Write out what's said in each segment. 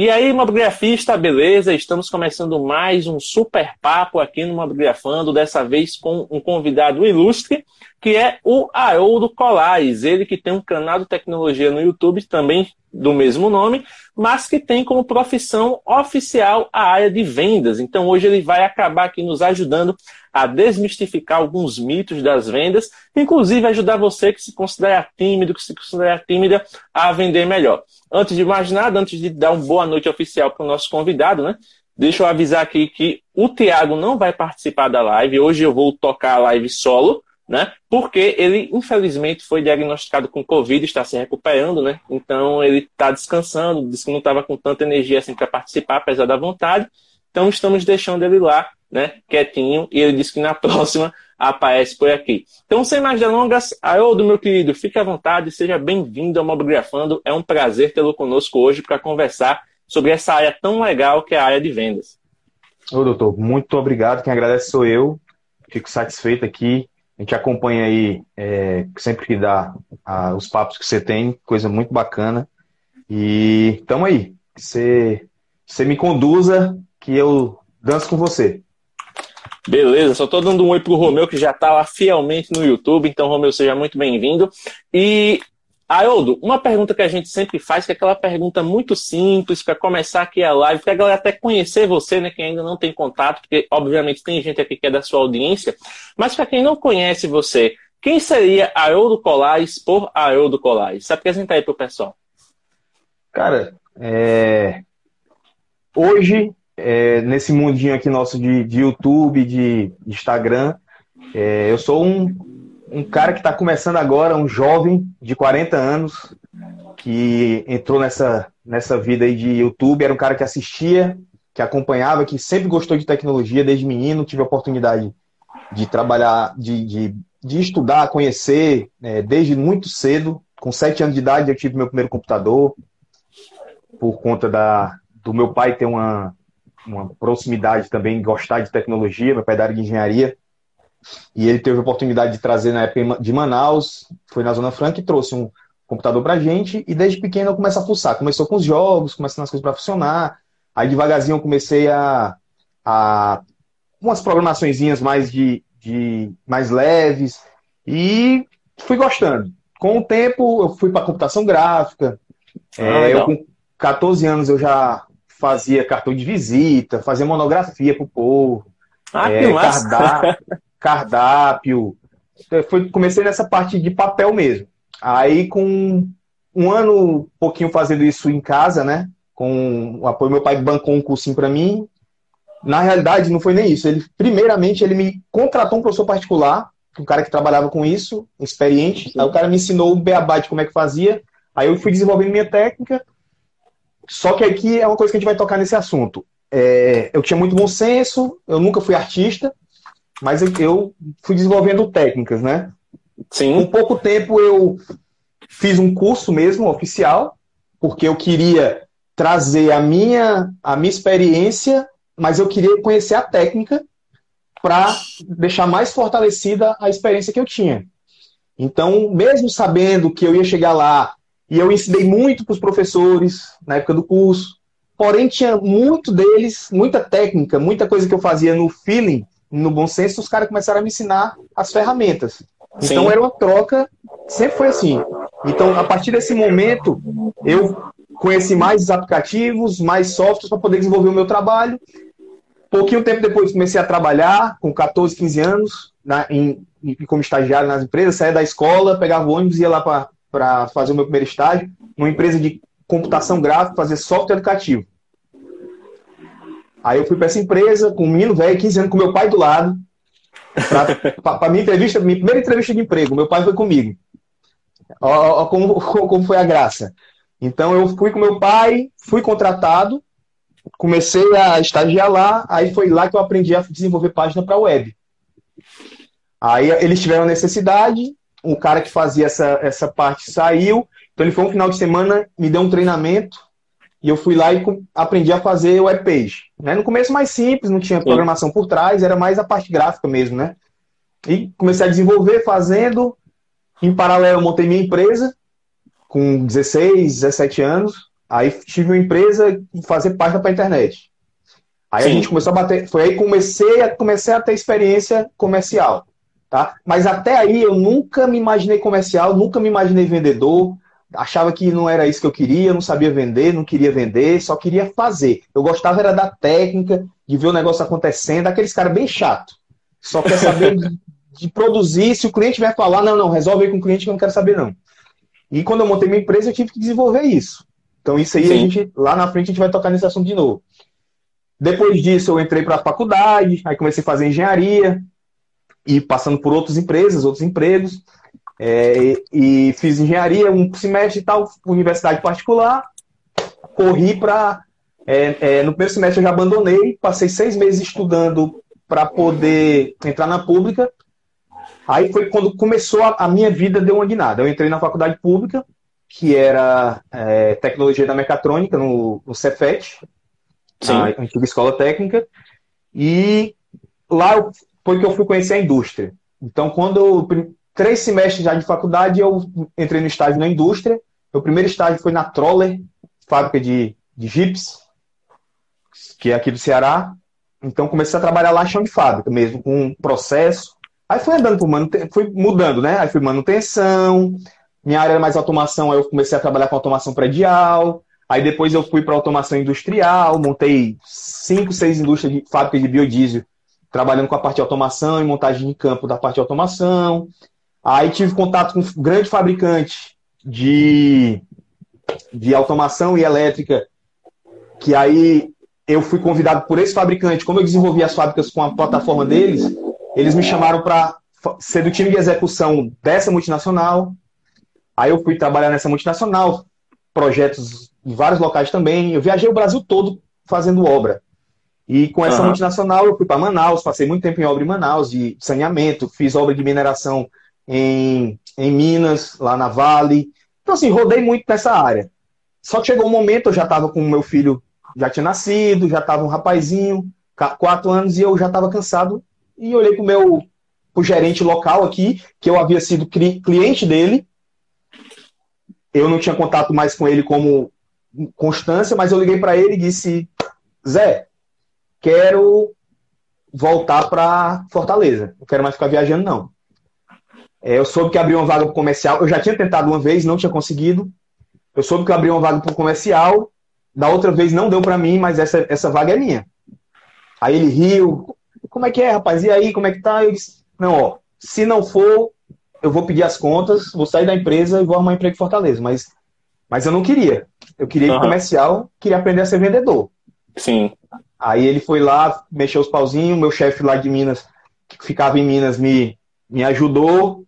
E aí, mobigrafista, beleza? Estamos começando mais um super papo aqui no Mobigrafando, dessa vez com um convidado ilustre, que é o Haroldo Colares. Ele que tem um canal de tecnologia no YouTube, também do mesmo nome, mas que tem como profissão oficial a área de vendas. Então hoje ele vai acabar aqui nos ajudando a desmistificar alguns mitos das vendas, inclusive ajudar você que se considera tímido, que se considera tímida, a vender melhor. Antes de mais nada, antes de dar uma boa noite oficial para o nosso convidado, né? Deixa eu avisar aqui que o Tiago não vai participar da live. Hoje eu vou tocar a live solo né? Porque ele, infelizmente, foi diagnosticado com Covid, está se recuperando, né? Então ele está descansando, disse que não estava com tanta energia assim para participar, apesar da vontade. Então estamos deixando ele lá, né? Quietinho, e ele disse que na próxima aparece por aqui. Então, sem mais delongas, Haroldo, meu querido, fique à vontade, seja bem-vindo ao Mobigrafando. É um prazer tê-lo conosco hoje para conversar sobre essa área tão legal que é a área de vendas. Ô, doutor, muito obrigado. Quem agradece sou eu. Fico satisfeito aqui a gente acompanha aí é, sempre que dá a, os papos que você tem, coisa muito bacana. E tamo aí. Você, você me conduza que eu danço com você. Beleza, só tô dando um oi pro Romeu, que já tá lá fielmente no YouTube. Então, Romeu, seja muito bem-vindo. E Haroldo, uma pergunta que a gente sempre faz, que é aquela pergunta muito simples para começar aqui a live, para a galera até conhecer você, né, quem ainda não tem contato, porque obviamente tem gente aqui que é da sua audiência, mas para quem não conhece você, quem seria Haroldo Colares por Haroldo Colares? Se apresenta aí pro pessoal. Cara, é... hoje, é, nesse mundinho aqui nosso de, de YouTube, de Instagram, é, eu sou um um cara que está começando agora, um jovem de 40 anos, que entrou nessa, nessa vida aí de YouTube, era um cara que assistia, que acompanhava, que sempre gostou de tecnologia desde menino, tive a oportunidade de trabalhar, de, de, de estudar, conhecer, é, desde muito cedo. Com sete anos de idade eu tive meu primeiro computador, por conta da, do meu pai ter uma, uma proximidade também, gostar de tecnologia, meu pai é da área de engenharia. E ele teve a oportunidade de trazer na época de Manaus, foi na Zona Franca e trouxe um computador pra gente. E desde pequeno eu comecei a fuçar. Começou com os jogos, começando as coisas para funcionar. Aí devagarzinho eu comecei a. a umas programaçõezinhas mais de, de mais leves. E fui gostando. Com o tempo eu fui para computação gráfica. Ah, é, eu com 14 anos eu já fazia cartão de visita, fazia monografia pro povo. Ah, é, que massa. Cardápio, cardápio. Foi, comecei nessa parte de papel mesmo. Aí, com um ano, pouquinho fazendo isso em casa, né? Com o apoio, meu pai bancou um cursinho para mim. Na realidade, não foi nem isso. Ele, primeiramente, ele me contratou um professor particular, um cara que trabalhava com isso, experiente. Aí o cara me ensinou o beabá de como é que fazia. Aí eu fui desenvolvendo minha técnica. Só que aqui é uma coisa que a gente vai tocar nesse assunto. É, eu tinha muito bom senso, eu nunca fui artista, mas eu fui desenvolvendo técnicas, né? Sim. Com pouco tempo eu fiz um curso mesmo oficial, porque eu queria trazer a minha a minha experiência, mas eu queria conhecer a técnica para deixar mais fortalecida a experiência que eu tinha. Então, mesmo sabendo que eu ia chegar lá, e eu ensinei muito para os professores na época do curso, porém tinha muito deles, muita técnica, muita coisa que eu fazia no feeling, no bom senso, os caras começaram a me ensinar as ferramentas. Então Sim. era uma troca, sempre foi assim. Então, a partir desse momento, eu conheci mais aplicativos, mais softwares para poder desenvolver o meu trabalho. Pouquinho tempo depois, comecei a trabalhar, com 14, 15 anos, na, em, como estagiário nas empresas, saía da escola, pegava o ônibus e ia lá para fazer o meu primeiro estágio, numa empresa de computação gráfica, fazer software educativo. Aí eu fui para essa empresa com um menino velho, 15 anos, com meu pai do lado, para minha entrevista, minha primeira entrevista de emprego. Meu pai foi comigo. Ó, ó como, como foi a graça. Então eu fui com meu pai, fui contratado, comecei a estagiar lá, aí foi lá que eu aprendi a desenvolver página para web. Aí eles tiveram necessidade, o cara que fazia essa, essa parte saiu, então ele foi um final de semana, me deu um treinamento, e eu fui lá e aprendi a fazer web page. Né? No começo mais simples, não tinha programação por trás, era mais a parte gráfica mesmo, né? E comecei a desenvolver, fazendo. Em paralelo, montei minha empresa, com 16, 17 anos. Aí tive uma empresa e fazer página para internet. Aí Sim. a gente começou a bater. Foi aí que comecei a, comecei a ter experiência comercial. Tá? Mas até aí eu nunca me imaginei comercial, nunca me imaginei vendedor, achava que não era isso que eu queria, não sabia vender, não queria vender, só queria fazer. Eu gostava era da técnica, de ver o negócio acontecendo, aqueles caras bem chato. Só quer saber de, de, produzir, se o cliente vier falar, não, não, resolve aí com o cliente que eu não quero saber não. E quando eu montei minha empresa, eu tive que desenvolver isso. Então isso aí Sim. a gente lá na frente a gente vai tocar nesse assunto de novo. Depois disso eu entrei para a faculdade, aí comecei a fazer engenharia e passando por outras empresas, outros empregos. É, e fiz engenharia, um semestre e tal, universidade particular. Corri para. É, é, no primeiro semestre eu já abandonei, passei seis meses estudando para poder entrar na pública. Aí foi quando começou a, a, minha vida deu uma guinada. Eu entrei na faculdade pública, que era é, tecnologia da mecatrônica, no, no Cefet, na antiga escola técnica. E lá foi que eu fui conhecer a indústria. Então, quando eu três semestres já de faculdade, eu entrei no estágio na indústria. Meu primeiro estágio foi na Troller, fábrica de, de Jeeps, que é aqui do Ceará. Então comecei a trabalhar lá chão de fábrica mesmo, com um processo. Aí fui andando por fui mudando, né? Aí fui manutenção, minha área era mais automação, aí eu comecei a trabalhar com automação predial. Aí depois eu fui para automação industrial, montei cinco, seis indústrias de fábricas de biodiesel, trabalhando com a parte de automação e montagem de campo da parte de automação. Aí tive contato com um grande fabricante de, de automação e elétrica, que aí eu fui convidado por esse fabricante, como eu desenvolvi as fábricas com a plataforma deles, eles me chamaram para ser do time de execução dessa multinacional. Aí eu fui trabalhar nessa multinacional, projetos em vários locais também. Eu viajei o Brasil todo fazendo obra. E com essa uhum. multinacional eu fui para Manaus, passei muito tempo em obra em Manaus, de saneamento, fiz obra de mineração em, em Minas, lá na Vale. Então, assim, rodei muito nessa área. Só que chegou um momento, eu já estava com o meu filho, já tinha nascido, já estava um rapazinho, quatro anos, e eu já estava cansado. E olhei para o meu pro gerente local aqui, que eu havia sido cliente dele. Eu não tinha contato mais com ele como constância, mas eu liguei para ele e disse: Zé, quero voltar para Fortaleza. Não quero mais ficar viajando, não. É, eu soube que abriu uma vaga para comercial. Eu já tinha tentado uma vez, não tinha conseguido. Eu soube que abriu uma vaga para comercial. Da outra vez não deu para mim, mas essa, essa vaga é minha. Aí ele riu. Como é que é, rapaz? E aí, como é que tá? Eu disse, não, ó, se não for, eu vou pedir as contas, vou sair da empresa e vou arrumar um emprego em Fortaleza. Mas, mas eu não queria. Eu queria ir uhum. comercial, queria aprender a ser vendedor. Sim. Aí ele foi lá, mexeu os pauzinhos, meu chefe lá de Minas, que ficava em Minas, me, me ajudou,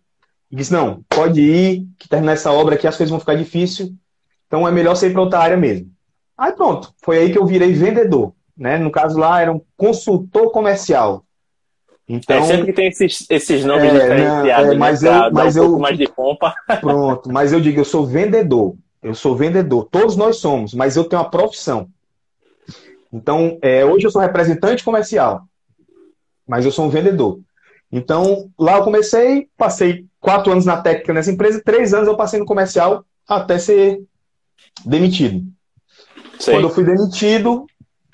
e disse: não, pode ir, que terminar essa obra aqui as coisas vão ficar difíceis, então é melhor você ir para outra área mesmo. Aí pronto, foi aí que eu virei vendedor. Né? No caso lá, era um consultor comercial. Então, é sempre que tem esses, esses nomes é, diferenciados, é, mas né, eu, mas um eu, mais de pompa. Pronto, mas eu digo, eu sou vendedor. Eu sou vendedor. Todos nós somos, mas eu tenho uma profissão. Então, é, hoje eu sou representante comercial, mas eu sou um vendedor. Então, lá eu comecei, passei quatro anos na técnica nessa empresa, três anos eu passei no comercial até ser demitido. Sei. Quando eu fui demitido,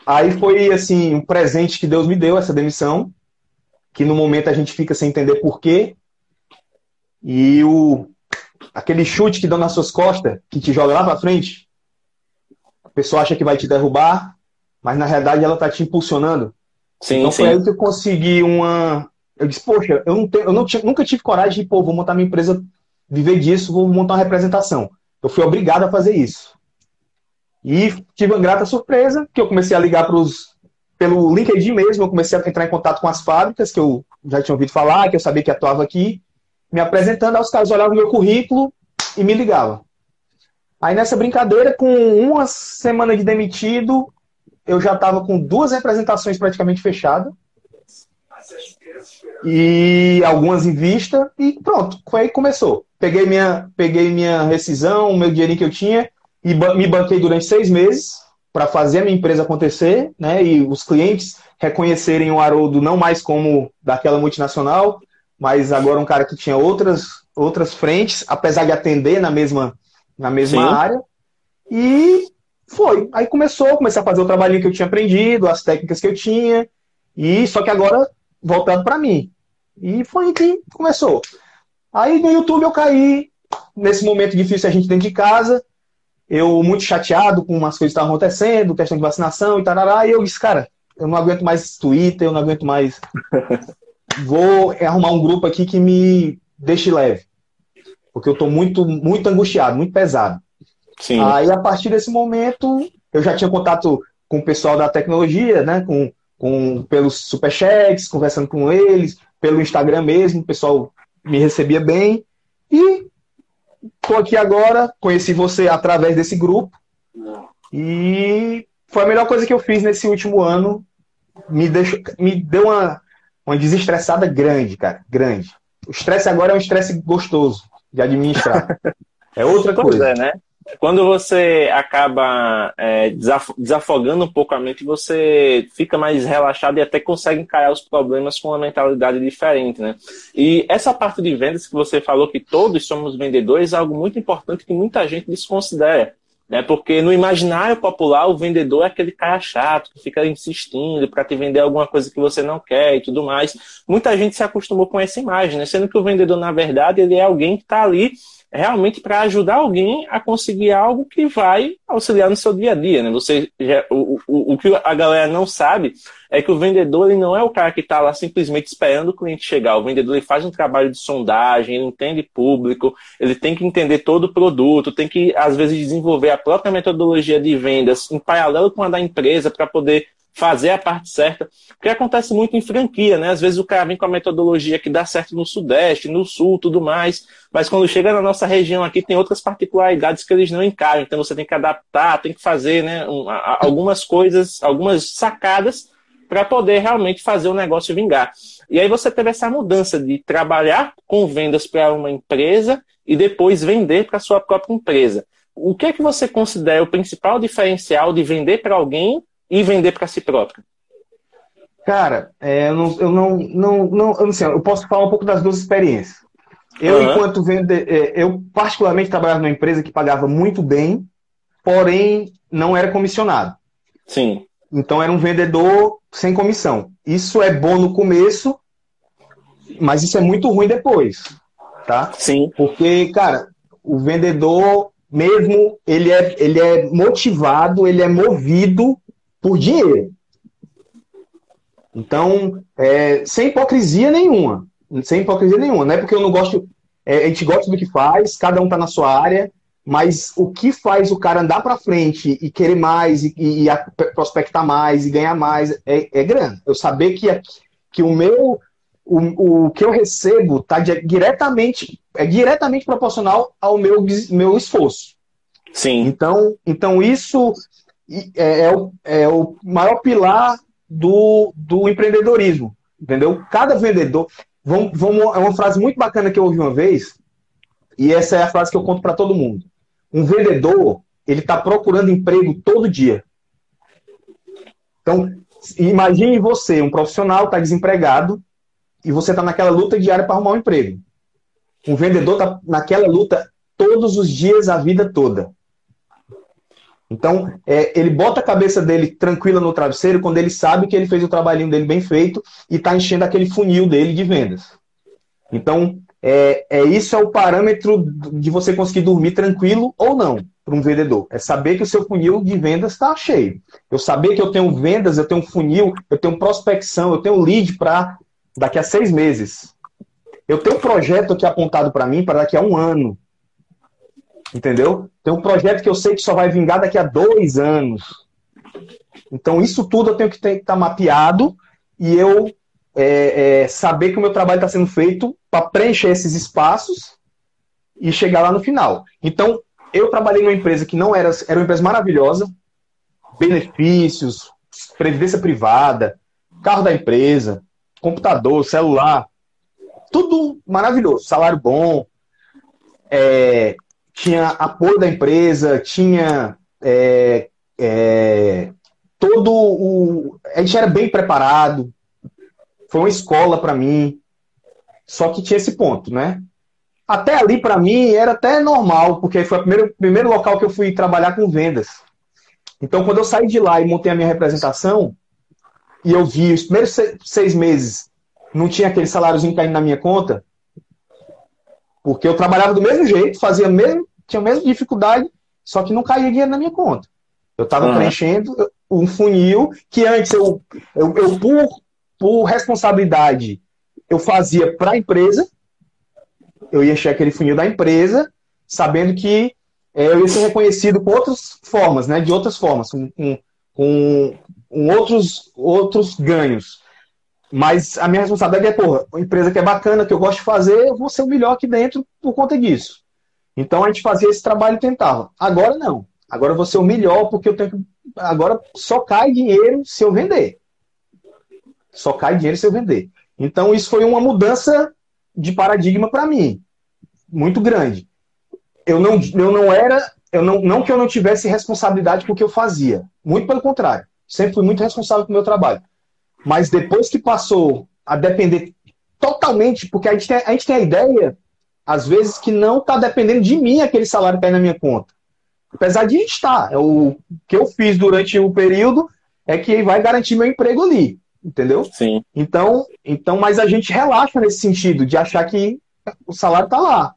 aí foi assim um presente que Deus me deu essa demissão, que no momento a gente fica sem entender por quê. E o aquele chute que dão nas suas costas, que te joga lá para frente, a pessoa acha que vai te derrubar, mas na realidade ela tá te impulsionando. Sim, então sim. foi aí que eu consegui uma eu disse, poxa, eu, não tenho, eu não tinha, nunca tive coragem de, pô, vou montar minha empresa, viver disso, vou montar uma representação. Eu fui obrigado a fazer isso. E tive uma grata surpresa, que eu comecei a ligar para os. Pelo LinkedIn mesmo, eu comecei a entrar em contato com as fábricas, que eu já tinha ouvido falar, que eu sabia que atuava aqui, me apresentando, aos caras olhavam o meu currículo e me ligavam. Aí nessa brincadeira, com uma semana de demitido, eu já estava com duas representações praticamente fechadas. E algumas em vista, e pronto, foi aí que começou. Peguei minha, peguei minha rescisão, o meu dinheirinho que eu tinha, e me banquei durante seis meses para fazer a minha empresa acontecer, né? E os clientes reconhecerem o Haroldo não mais como daquela multinacional, mas agora um cara que tinha outras, outras frentes, apesar de atender na mesma, na mesma área. E foi. Aí começou, comecei a fazer o trabalhinho que eu tinha aprendido, as técnicas que eu tinha, e só que agora voltando para mim. E foi que começou. Aí no YouTube eu caí, nesse momento difícil a gente dentro de casa, eu muito chateado com umas coisas que estavam acontecendo, questão de vacinação e tarará, e eu disse, cara, eu não aguento mais Twitter, eu não aguento mais. Vou arrumar um grupo aqui que me deixe leve. Porque eu estou muito, muito angustiado, muito pesado. Sim. Aí, a partir desse momento, eu já tinha contato com o pessoal da tecnologia, né? Com, com, pelos superchats, conversando com eles, pelo Instagram mesmo, o pessoal me recebia bem. E estou aqui agora, conheci você através desse grupo. E foi a melhor coisa que eu fiz nesse último ano. Me, deixou, me deu uma, uma desestressada grande, cara. Grande. O estresse agora é um estresse gostoso de administrar. É outra pois coisa. É, né? Quando você acaba é, desafogando um pouco a mente, você fica mais relaxado e até consegue encarar os problemas com uma mentalidade diferente, né? E essa parte de vendas que você falou que todos somos vendedores é algo muito importante que muita gente desconsidera. Né? Porque no imaginário popular, o vendedor é aquele cara chato que fica insistindo para te vender alguma coisa que você não quer e tudo mais. Muita gente se acostumou com essa imagem, né? sendo que o vendedor, na verdade, ele é alguém que está ali realmente para ajudar alguém a conseguir algo que vai auxiliar no seu dia a dia, né? Você, já, o, o, o que a galera não sabe é que o vendedor ele não é o cara que está lá simplesmente esperando o cliente chegar. O vendedor ele faz um trabalho de sondagem, ele entende público, ele tem que entender todo o produto, tem que, às vezes, desenvolver a própria metodologia de vendas em paralelo com a da empresa para poder fazer a parte certa, porque acontece muito em franquia, né? Às vezes o cara vem com a metodologia que dá certo no Sudeste, no Sul, tudo mais, mas quando chega na nossa região aqui tem outras particularidades que eles não encaram, então você tem que adaptar, tem que fazer né, um, algumas coisas, algumas sacadas para poder realmente fazer o negócio vingar. E aí você teve essa mudança de trabalhar com vendas para uma empresa e depois vender para sua própria empresa. O que é que você considera o principal diferencial de vender para alguém e vender para si próprio? Cara, é, eu, não, eu não, não, não, eu não sei, eu posso falar um pouco das duas experiências. Eu, uhum. enquanto vende, é, eu particularmente trabalhava numa empresa que pagava muito bem, porém não era comissionado. Sim. Então era um vendedor sem comissão. Isso é bom no começo, mas isso é muito ruim depois, tá? Sim. Porque, cara, o vendedor mesmo, ele é, ele é motivado, ele é movido por dinheiro. Então, é, sem hipocrisia nenhuma. Sem hipocrisia nenhuma. Não é porque eu não gosto. É, a gente gosta do que faz, cada um está na sua área, mas o que faz o cara andar para frente e querer mais, e, e, prospectar mais, e ganhar mais, é, é grana. Eu saber que, que o meu. O, o que eu recebo tá diretamente, é diretamente proporcional ao meu, meu esforço. Sim. Então, então isso é, é, o, é o maior pilar do, do empreendedorismo. Entendeu? Cada vendedor. Vamos, vamos, é uma frase muito bacana que eu ouvi uma vez, e essa é a frase que eu conto para todo mundo. Um vendedor, ele está procurando emprego todo dia. Então, imagine você, um profissional, está desempregado, e você está naquela luta diária para arrumar um emprego. Um vendedor está naquela luta todos os dias, a vida toda. Então, é, ele bota a cabeça dele tranquila no travesseiro quando ele sabe que ele fez o trabalhinho dele bem feito e está enchendo aquele funil dele de vendas. Então, é, é isso é o parâmetro de você conseguir dormir tranquilo ou não para um vendedor. É saber que o seu funil de vendas está cheio. Eu saber que eu tenho vendas, eu tenho funil, eu tenho prospecção, eu tenho lead para daqui a seis meses. Eu tenho um projeto aqui apontado para mim para daqui a um ano. Entendeu? Tem um projeto que eu sei que só vai vingar daqui a dois anos. Então, isso tudo eu tenho que estar tá mapeado e eu é, é, saber que o meu trabalho está sendo feito para preencher esses espaços e chegar lá no final. Então, eu trabalhei numa empresa que não era, era uma empresa maravilhosa, benefícios, previdência privada, carro da empresa, computador, celular, tudo maravilhoso, salário bom, é, tinha apoio da empresa, tinha é, é, todo o. A gente era bem preparado, foi uma escola para mim, só que tinha esse ponto, né? Até ali, para mim, era até normal, porque foi o primeiro, primeiro local que eu fui trabalhar com vendas. Então, quando eu saí de lá e montei a minha representação, e eu vi os primeiros seis meses, não tinha aquele saláriozinho caindo na minha conta, porque eu trabalhava do mesmo jeito, fazia mesmo, tinha a mesma dificuldade, só que não caía dinheiro na minha conta. Eu estava uhum. preenchendo um funil que antes eu, eu, eu por, por responsabilidade, eu fazia para a empresa, eu ia encher aquele funil da empresa, sabendo que é, eu ia ser reconhecido com outras formas, né? De outras formas, com, com, com, outros, outros ganhos. Mas a minha responsabilidade é, porra, uma empresa que é bacana, que eu gosto de fazer, eu vou ser o melhor aqui dentro por conta disso. Então a gente fazia esse trabalho e tentava. Agora não. Agora eu vou ser o melhor porque eu tenho que. Agora só cai dinheiro se eu vender. Só cai dinheiro se eu vender. Então isso foi uma mudança de paradigma para mim, muito grande. Eu não, eu não era, eu não, não que eu não tivesse responsabilidade com o que eu fazia, muito pelo contrário. Sempre fui muito responsável com o meu trabalho. Mas depois que passou a depender totalmente, porque a gente tem a, gente tem a ideia, às vezes, que não está dependendo de mim aquele salário que está na minha conta. Apesar de estar. É o que eu fiz durante o período é que vai garantir meu emprego ali entendeu? Sim. Então, então, mas a gente relaxa nesse sentido de achar que o salário está lá.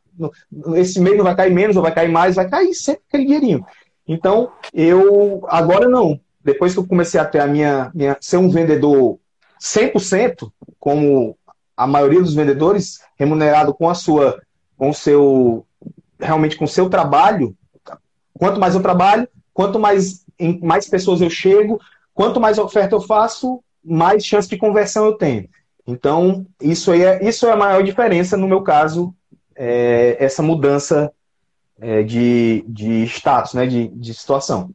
Esse mês não vai cair menos ou vai cair mais, vai cair sempre aquele dinheirinho. Então, eu agora não. Depois que eu comecei a ter a minha, minha ser um vendedor 100%, como a maioria dos vendedores, remunerado com a sua com seu realmente com seu trabalho, quanto mais eu trabalho, quanto mais em mais pessoas eu chego, quanto mais oferta eu faço, mais chance de conversão eu tenho. Então, isso, aí é, isso é a maior diferença, no meu caso, é, essa mudança é, de, de status, né, de, de situação.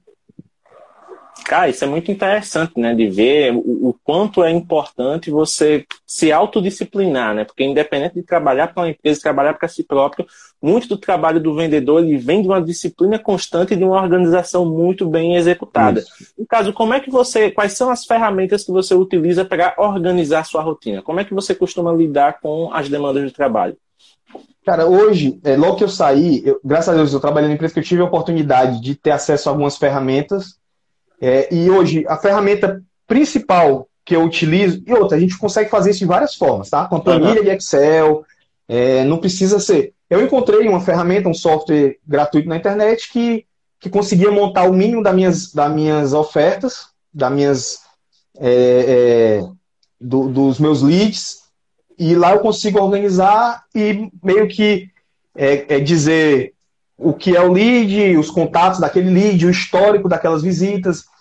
Cara, isso é muito interessante, né? De ver o, o quanto é importante você se autodisciplinar, né? Porque independente de trabalhar para uma empresa, trabalhar para si próprio, muito do trabalho do vendedor ele vem de uma disciplina constante e de uma organização muito bem executada. Isso. No caso, como é que você, quais são as ferramentas que você utiliza para organizar sua rotina? Como é que você costuma lidar com as demandas de trabalho? Cara, hoje, é, logo que eu saí, eu, graças a Deus, eu trabalhei na empresa que eu tive a oportunidade de ter acesso a algumas ferramentas é, e hoje, a ferramenta principal que eu utilizo, e outra, a gente consegue fazer isso de várias formas, tá? Com a planilha de Excel, é, não precisa ser. Eu encontrei uma ferramenta, um software gratuito na internet que, que conseguia montar o mínimo das minhas, das minhas ofertas, das minhas, é, é, do, dos meus leads, e lá eu consigo organizar e meio que é, é dizer o que é o lead, os contatos daquele lead, o histórico daquelas visitas.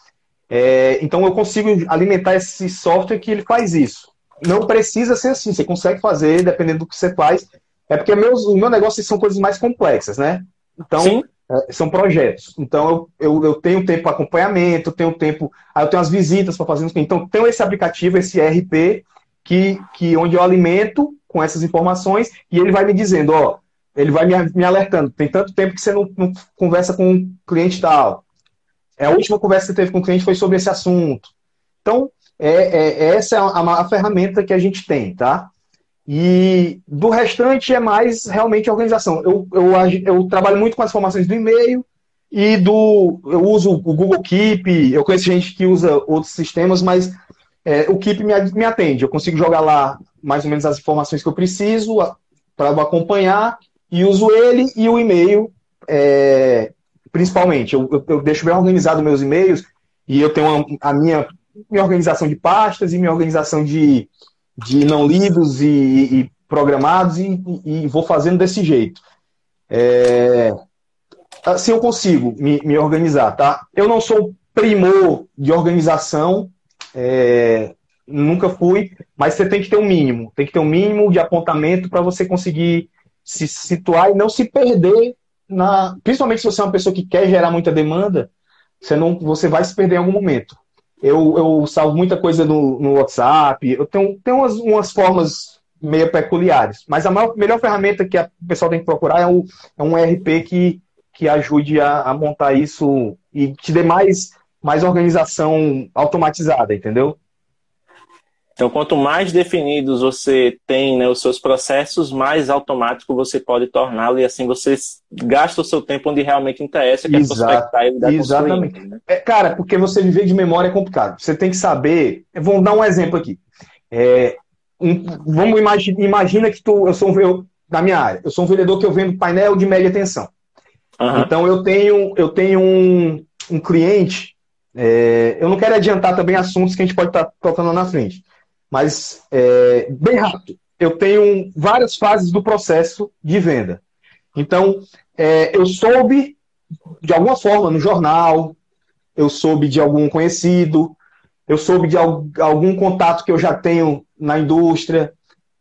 É, então eu consigo alimentar esse software que ele faz isso. Não precisa ser assim, você consegue fazer dependendo do que você faz. É porque meus, o meu negócio são coisas mais complexas, né? Então, é, são projetos. Então, eu, eu, eu tenho tempo para acompanhamento, tenho tempo. Aí eu tenho as visitas para fazer. Então, tenho esse aplicativo, esse ERP, que, que onde eu alimento com essas informações e ele vai me dizendo, ó, ele vai me, me alertando. Tem tanto tempo que você não, não conversa com um cliente tal. É, a última conversa que teve com o cliente foi sobre esse assunto. Então, é, é, essa é a, a, ferramenta que a gente tem, tá? E do restante é mais realmente organização. Eu, eu, eu trabalho muito com as informações do e-mail e do. Eu uso o Google Keep, eu conheço gente que usa outros sistemas, mas é, o Keep me, me atende. Eu consigo jogar lá mais ou menos as informações que eu preciso para acompanhar e uso ele e o e-mail, é, principalmente. Eu, eu, eu, deixo bem organizado meus e-mails e eu tenho uma, a minha, minha organização de pastas e minha organização de, de não lidos e, e programados e, e, vou fazendo desse jeito. É, assim eu consigo me, me, organizar, tá? Eu não sou primor de organização, é, nunca fui, mas você tem que ter um mínimo, tem que ter um mínimo de apontamento para você conseguir se situar e não se perder na, principalmente se você é uma pessoa que quer gerar muita demanda, você, não, você vai se perder em algum momento. Eu, eu salvo muita coisa no, no WhatsApp, eu tenho, tenho umas, umas formas meio peculiares, mas a maior, melhor ferramenta que a, o pessoal tem que procurar é, o, é um ERP que, que ajude a, a montar isso e te dê mais, mais organização automatizada, entendeu? Então, quanto mais definidos você tem né, os seus processos, mais automático você pode torná-lo e assim você gasta o seu tempo onde realmente interessa, que Exato, é prospectar e Exatamente. Né? É, cara, porque você viver de memória é complicado. Você tem que saber. Vamos dar um exemplo aqui. É, um, vamos imaginar imagina que tu, eu sou um, eu, na minha área, eu sou um vendedor que eu vendo painel de média tensão. Uhum. Então eu tenho, eu tenho um, um cliente. É, eu não quero adiantar também assuntos que a gente pode estar tá tocando na frente mas é, bem rápido. Eu tenho várias fases do processo de venda. Então, é, eu soube, de alguma forma, no jornal, eu soube de algum conhecido, eu soube de algum contato que eu já tenho na indústria,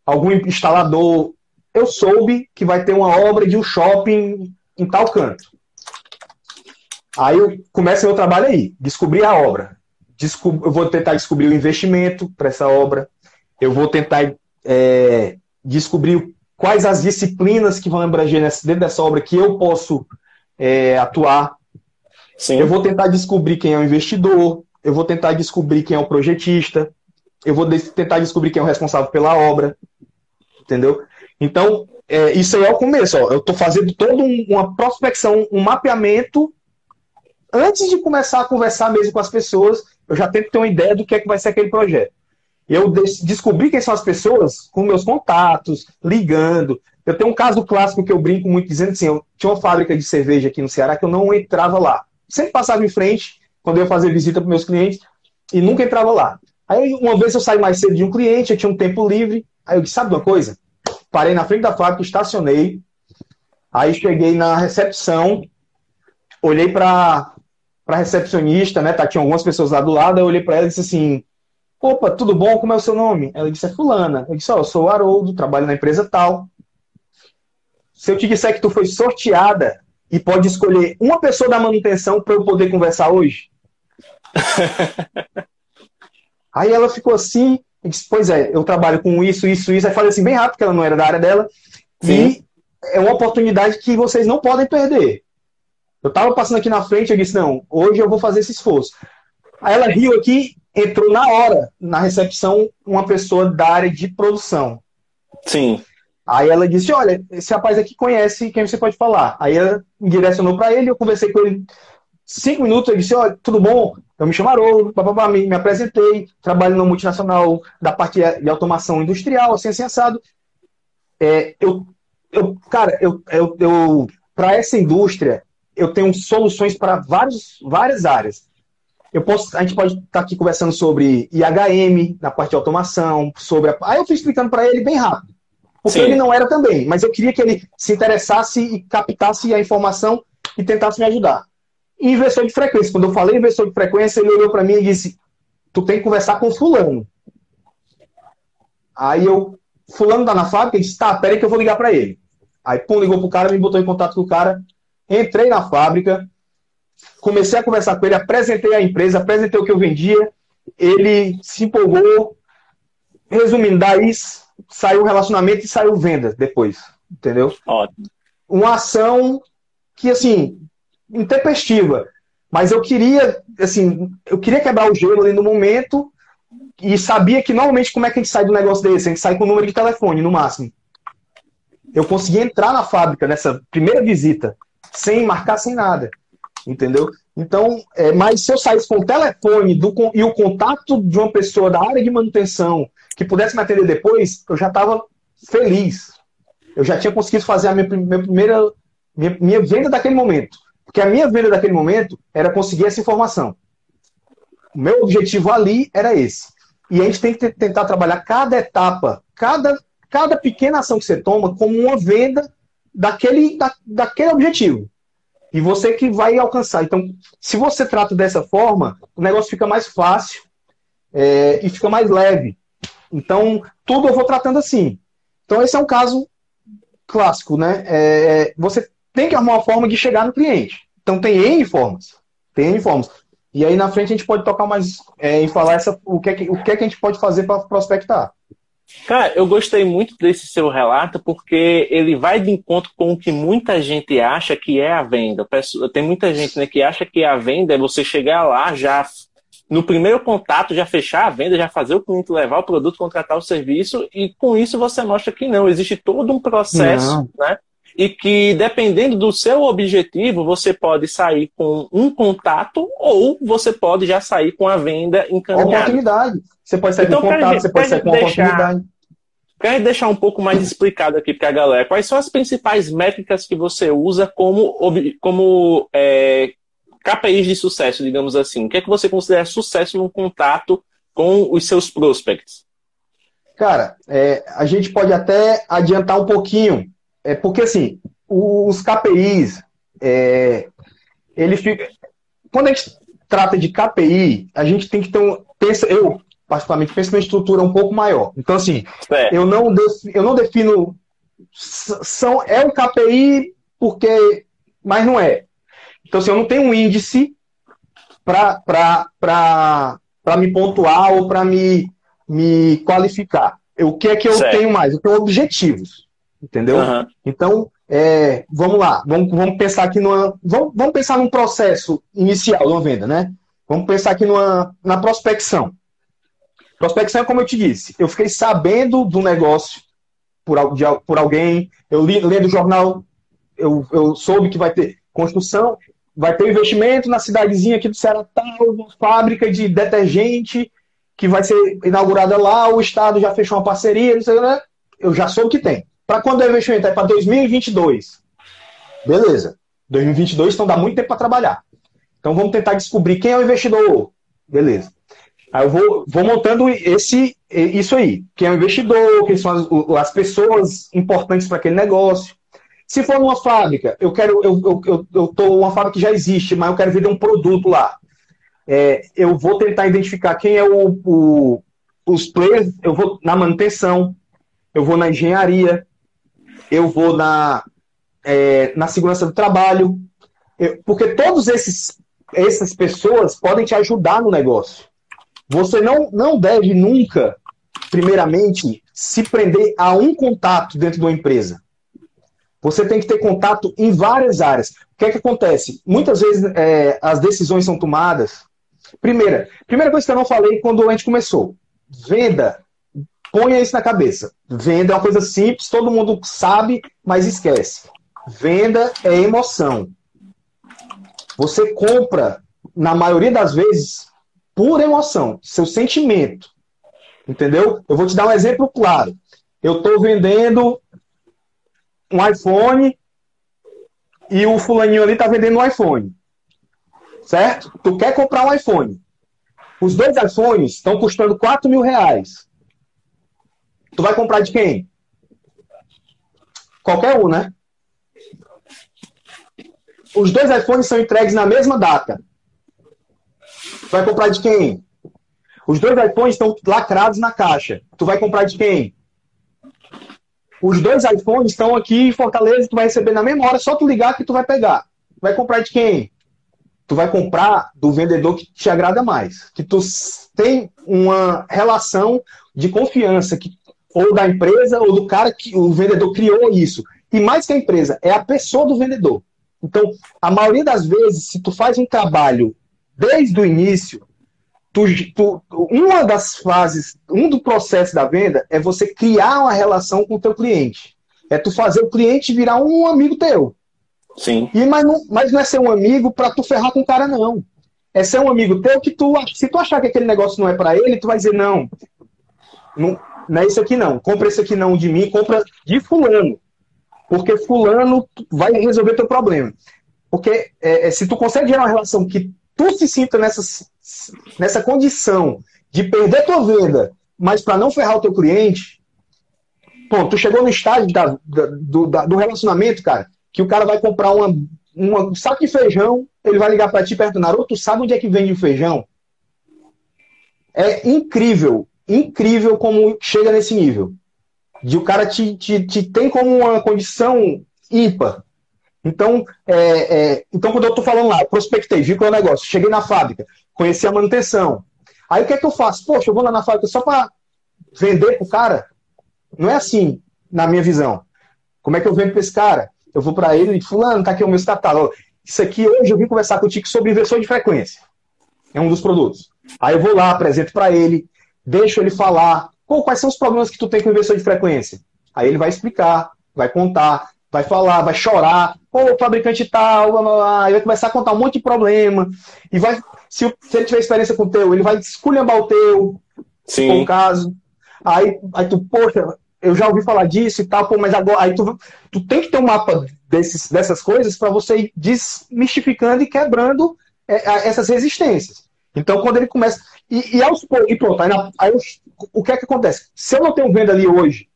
algum instalador. Eu soube que vai ter uma obra de um shopping em tal canto. Aí eu começo meu trabalho aí, descobrir a obra eu vou tentar descobrir o investimento para essa obra, eu vou tentar é, descobrir quais as disciplinas que vão abranger dentro dessa obra que eu posso é, atuar. Sim. Eu vou tentar descobrir quem é o investidor, eu vou tentar descobrir quem é o projetista, eu vou tentar descobrir quem é o responsável pela obra, entendeu? Então, é, isso aí é o começo. Ó. Eu estou fazendo toda um, uma prospecção, um mapeamento antes de começar a conversar mesmo com as pessoas eu já tento ter uma ideia do que é que vai ser aquele projeto. Eu descobri quem são as pessoas com meus contatos, ligando. Eu tenho um caso clássico que eu brinco muito dizendo assim, eu tinha uma fábrica de cerveja aqui no Ceará que eu não entrava lá. Sempre passava em frente quando eu ia fazer visita para meus clientes e nunca entrava lá. Aí uma vez eu saí mais cedo de um cliente, eu tinha um tempo livre, aí eu disse, sabe uma coisa? Parei na frente da fábrica, estacionei, aí cheguei na recepção, olhei para para recepcionista, né? Tá, tinha algumas pessoas lá do lado, eu olhei para ela e disse assim: Opa, tudo bom? Como é o seu nome? Ela disse: É Fulana. Eu disse: Ó, oh, eu sou o Haroldo, trabalho na empresa tal. Se eu te disser que tu foi sorteada e pode escolher uma pessoa da manutenção para eu poder conversar hoje. Aí ela ficou assim, e disse: Pois é, eu trabalho com isso, isso, isso. Aí falei assim, bem rápido, que ela não era da área dela. Sim. E é uma oportunidade que vocês não podem perder. Eu estava passando aqui na frente, eu disse, não, hoje eu vou fazer esse esforço. Aí ela riu aqui, entrou na hora, na recepção, uma pessoa da área de produção. Sim. Aí ela disse, olha, esse rapaz aqui conhece quem você pode falar. Aí ela me direcionou para ele, eu conversei com ele cinco minutos, eu disse, olha, tudo bom? Eu me chamo Haroldo, me, me apresentei, trabalho no multinacional da parte de automação industrial, assim, assim, assado. É, eu, eu, cara, eu, eu, eu para essa indústria, eu tenho soluções para várias áreas. Eu posso, a gente pode estar tá aqui conversando sobre IHM, na parte de automação, sobre. A, aí eu fui explicando para ele bem rápido. Porque Sim. ele não era também, mas eu queria que ele se interessasse e captasse a informação e tentasse me ajudar. E inversor de frequência. Quando eu falei inversor de frequência, ele olhou para mim e disse: Tu tem que conversar com Fulano. Aí eu, Fulano tá na fábrica, ele disse: Tá, peraí que eu vou ligar para ele. Aí, pum, ligou pro cara, me botou em contato com o cara. Entrei na fábrica, comecei a conversar com ele, apresentei a empresa, apresentei o que eu vendia, ele se empolgou. Resumindo, daí saiu o relacionamento e saiu venda depois, entendeu? Ótimo. Uma ação que, assim, intempestiva. Mas eu queria, assim, eu queria quebrar o gelo ali no momento e sabia que normalmente como é que a gente sai do negócio desse? A gente sai com o número de telefone, no máximo. Eu consegui entrar na fábrica nessa primeira visita sem marcar, sem nada. Entendeu? Então, é, mas se eu saísse com o telefone do, e o contato de uma pessoa da área de manutenção que pudesse me atender depois, eu já estava feliz. Eu já tinha conseguido fazer a minha, minha primeira minha, minha, venda daquele momento. Porque a minha venda daquele momento era conseguir essa informação. O meu objetivo ali era esse. E a gente tem que tentar trabalhar cada etapa, cada, cada pequena ação que você toma como uma venda daquele, da, daquele objetivo. E você que vai alcançar. Então, se você trata dessa forma, o negócio fica mais fácil é, e fica mais leve. Então, tudo eu vou tratando assim. Então, esse é um caso clássico, né? É, você tem que arrumar uma forma de chegar no cliente. Então tem N formas. Tem N formas. E aí na frente a gente pode tocar mais é, em falar essa, o, que é que, o que é que a gente pode fazer para prospectar. Cara, eu gostei muito desse seu relato porque ele vai de encontro com o que muita gente acha que é a venda. Tem muita gente né, que acha que a venda é você chegar lá já no primeiro contato já fechar a venda, já fazer o cliente levar o produto, contratar o serviço e com isso você mostra que não existe todo um processo, não. né? E que, dependendo do seu objetivo, você pode sair com um contato ou você pode já sair com a venda encaminhada. Oportunidade. Você pode sair então, com contato, você pode sair com deixar, oportunidade. Quero deixar um pouco mais explicado aqui para a galera. Quais são as principais métricas que você usa como, como é, KPIs de sucesso, digamos assim? O que é que você considera sucesso num contato com os seus prospects? Cara, é, a gente pode até adiantar um pouquinho é porque assim, os KPIs, é, ele fica. Quando a gente trata de KPI, a gente tem que ter um. Pensa, eu, particularmente, penso numa estrutura um pouco maior. Então, assim, é. eu, não eu não defino. São, é um KPI porque. Mas não é. Então, assim, eu não tenho um índice para me pontuar ou para me, me qualificar. O que é que eu certo. tenho mais? Eu tenho objetivos. Entendeu? Uhum. Então, é, vamos lá, vamos, vamos pensar aqui numa. Vamos, vamos pensar num processo inicial de uma venda, né? Vamos pensar aqui numa, na prospecção. Prospecção é como eu te disse, eu fiquei sabendo do negócio por, de, por alguém, eu li, lendo o jornal, eu, eu soube que vai ter construção, vai ter investimento na cidadezinha aqui do Ceará, uma fábrica de detergente que vai ser inaugurada lá, o Estado já fechou uma parceria, não sei, né? eu já soube que tem. Para quando o investimento? É para 2022. Beleza. 2022, então dá muito tempo para trabalhar. Então vamos tentar descobrir quem é o investidor. Beleza. Aí eu vou, vou montando esse, isso aí. Quem é o investidor, quem são as, as pessoas importantes para aquele negócio. Se for numa fábrica, eu quero, eu, eu, eu, eu tô uma fábrica que já existe, mas eu quero vender um produto lá. É, eu vou tentar identificar quem é o, o, os players, eu vou na manutenção, eu vou na engenharia, eu vou na, é, na segurança do trabalho, porque todos esses essas pessoas podem te ajudar no negócio. Você não, não deve nunca, primeiramente, se prender a um contato dentro de uma empresa. Você tem que ter contato em várias áreas. O que é que acontece? Muitas vezes é, as decisões são tomadas. Primeira, primeira coisa que eu não falei quando a gente começou: venda Ponha isso na cabeça. Venda é uma coisa simples, todo mundo sabe, mas esquece. Venda é emoção. Você compra, na maioria das vezes, por emoção, seu sentimento. Entendeu? Eu vou te dar um exemplo claro. Eu estou vendendo um iPhone e o fulaninho ali está vendendo um iPhone. Certo? Tu quer comprar um iPhone. Os dois iPhones estão custando 4 mil reais. Tu vai comprar de quem? Qualquer um, né? Os dois iPhones são entregues na mesma data. Tu vai comprar de quem? Os dois iPhones estão lacrados na caixa. Tu vai comprar de quem? Os dois iPhones estão aqui em Fortaleza, tu vai receber na mesma hora, só tu ligar que tu vai pegar. Tu vai comprar de quem? Tu vai comprar do vendedor que te agrada mais, que tu tem uma relação de confiança, que ou da empresa, ou do cara que o vendedor criou isso. E mais que a empresa, é a pessoa do vendedor. Então, a maioria das vezes, se tu faz um trabalho desde o início, tu, tu, uma das fases, um do processo da venda é você criar uma relação com o teu cliente. É tu fazer o cliente virar um amigo teu. Sim. E, mas, não, mas não é ser um amigo para tu ferrar com o cara, não. É ser um amigo teu que tu, se tu achar que aquele negócio não é para ele, tu vai dizer, não, não não é isso aqui não, compra esse aqui não de mim, compra de fulano. Porque fulano vai resolver teu problema. Porque é, é, se tu consegue gerar uma relação que tu se sinta nessa, nessa condição de perder tua venda, mas para não ferrar o teu cliente, pô, tu chegou no estágio da, da, do, da, do relacionamento, cara, que o cara vai comprar uma, uma, um saco de feijão, ele vai ligar para ti perto do Naruto, tu sabe onde é que vende o feijão? É incrível incrível como chega nesse nível. De o cara te, te, te tem como uma condição ímpar. Então, é, é, então quando eu estou falando lá, prospectei, vi qual é o negócio, cheguei na fábrica, conheci a manutenção. Aí o que é que eu faço? Poxa, eu vou lá na fábrica só para vender pro cara? Não é assim, na minha visão. Como é que eu vendo para esse cara? Eu vou para ele e fulano, tá aqui o meu catálogo. Isso aqui hoje eu vim conversar contigo sobre inversor de frequência. É um dos produtos. Aí eu vou lá, apresento para ele, deixo ele falar. Pô, quais são os problemas que tu tem com inversor de frequência? Aí ele vai explicar, vai contar, vai falar, vai chorar. Pô, o fabricante tal, blá, blá, blá. Aí vai começar a contar um monte de problema. E vai, se, se ele tiver experiência com o teu, ele vai esculhambar o teu, Sim. o caso. Aí, aí tu, poxa, eu já ouvi falar disso e tal, pô, mas agora aí tu, tu tem que ter um mapa desses, dessas coisas para você ir desmistificando e quebrando é, essas resistências. Então, quando ele começa. E, e, aos, e pronto, aí, na, aí eu, o que é que acontece? Se eu não tenho venda ali hoje,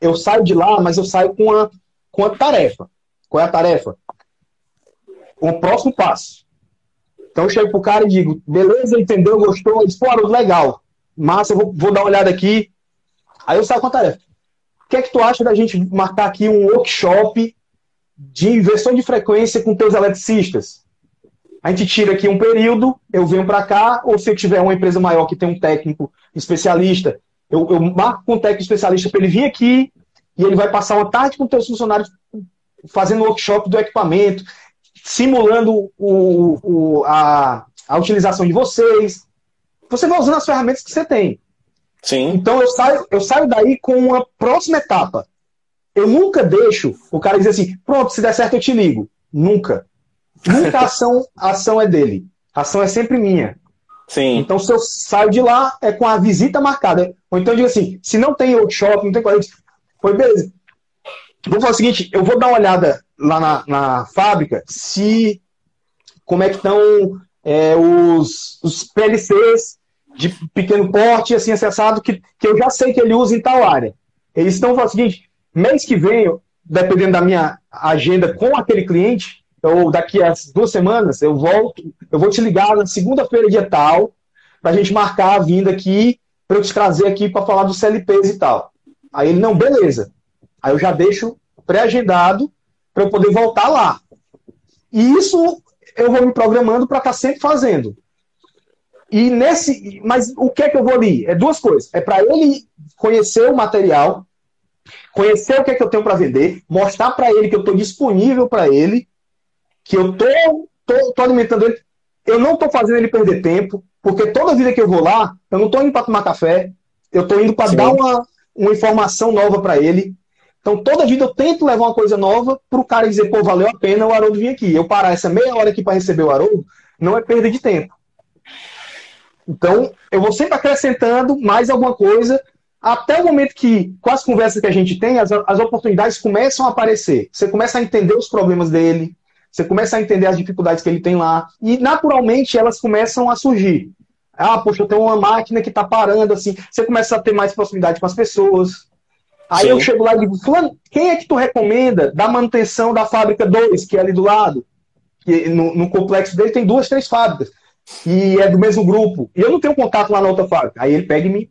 eu saio de lá, mas eu saio com a, com a tarefa. Qual é a tarefa? O próximo passo. Então eu chego pro cara e digo, beleza, entendeu, gostou? Ele legal. Massa, eu vou, vou dar uma olhada aqui. Aí eu saio com a tarefa. O que é que tu acha da gente marcar aqui um workshop de inversão de frequência com teus eletricistas? A gente tira aqui um período, eu venho para cá, ou se eu tiver uma empresa maior que tem um técnico especialista, eu, eu marco com um técnico especialista para ele vir aqui e ele vai passar uma tarde com teus funcionários fazendo workshop do equipamento, simulando o, o, a, a utilização de vocês. Você vai usando as ferramentas que você tem. Sim. Então eu saio, eu saio daí com uma próxima etapa. Eu nunca deixo o cara dizer assim, pronto, se der certo eu te ligo. Nunca. Nunca a ação, ação é dele. A ação é sempre minha. Sim. Então, se eu saio de lá, é com a visita marcada. Ou então eu digo assim, se não tem workshop, não tem coisa. Foi beleza. Vou fazer o seguinte, eu vou dar uma olhada lá na, na fábrica se como é que estão é, os, os PLCs de pequeno porte, assim, acessado, que, que eu já sei que ele usa em tal área. Eles estão falando o seguinte, mês que vem, dependendo da minha agenda com aquele cliente, ou daqui a duas semanas, eu volto, eu vou te ligar na segunda-feira, dia tal, para a gente marcar a vinda aqui, para eu te trazer aqui para falar dos CLPs e tal. Aí ele, não, beleza. Aí eu já deixo pré-agendado para eu poder voltar lá. E isso eu vou me programando para estar tá sempre fazendo. E nesse, mas o que é que eu vou ali? É duas coisas. É para ele conhecer o material, conhecer o que é que eu tenho para vender, mostrar para ele que eu estou disponível para ele, que eu tô, tô, tô, alimentando ele. Eu não estou fazendo ele perder tempo, porque toda vida que eu vou lá, eu não estou indo para tomar café, eu estou indo para dar uma, uma informação nova para ele. Então, toda vida eu tento levar uma coisa nova para o cara dizer, pô, valeu a pena o Haroldo vir aqui. Eu parar essa meia hora aqui para receber o Haroldo, não é perda de tempo. Então, eu vou sempre acrescentando mais alguma coisa, até o momento que, com as conversas que a gente tem, as, as oportunidades começam a aparecer. Você começa a entender os problemas dele, você começa a entender as dificuldades que ele tem lá, e naturalmente elas começam a surgir. Ah, poxa, eu tenho uma máquina que está parando, assim. Você começa a ter mais proximidade com as pessoas. Aí Sim. eu chego lá e digo, Fulano, quem é que tu recomenda da manutenção da fábrica 2, que é ali do lado? Que no, no complexo dele tem duas, três fábricas e é do mesmo grupo, e eu não tenho contato lá na outra fábrica. Aí ele pega e me.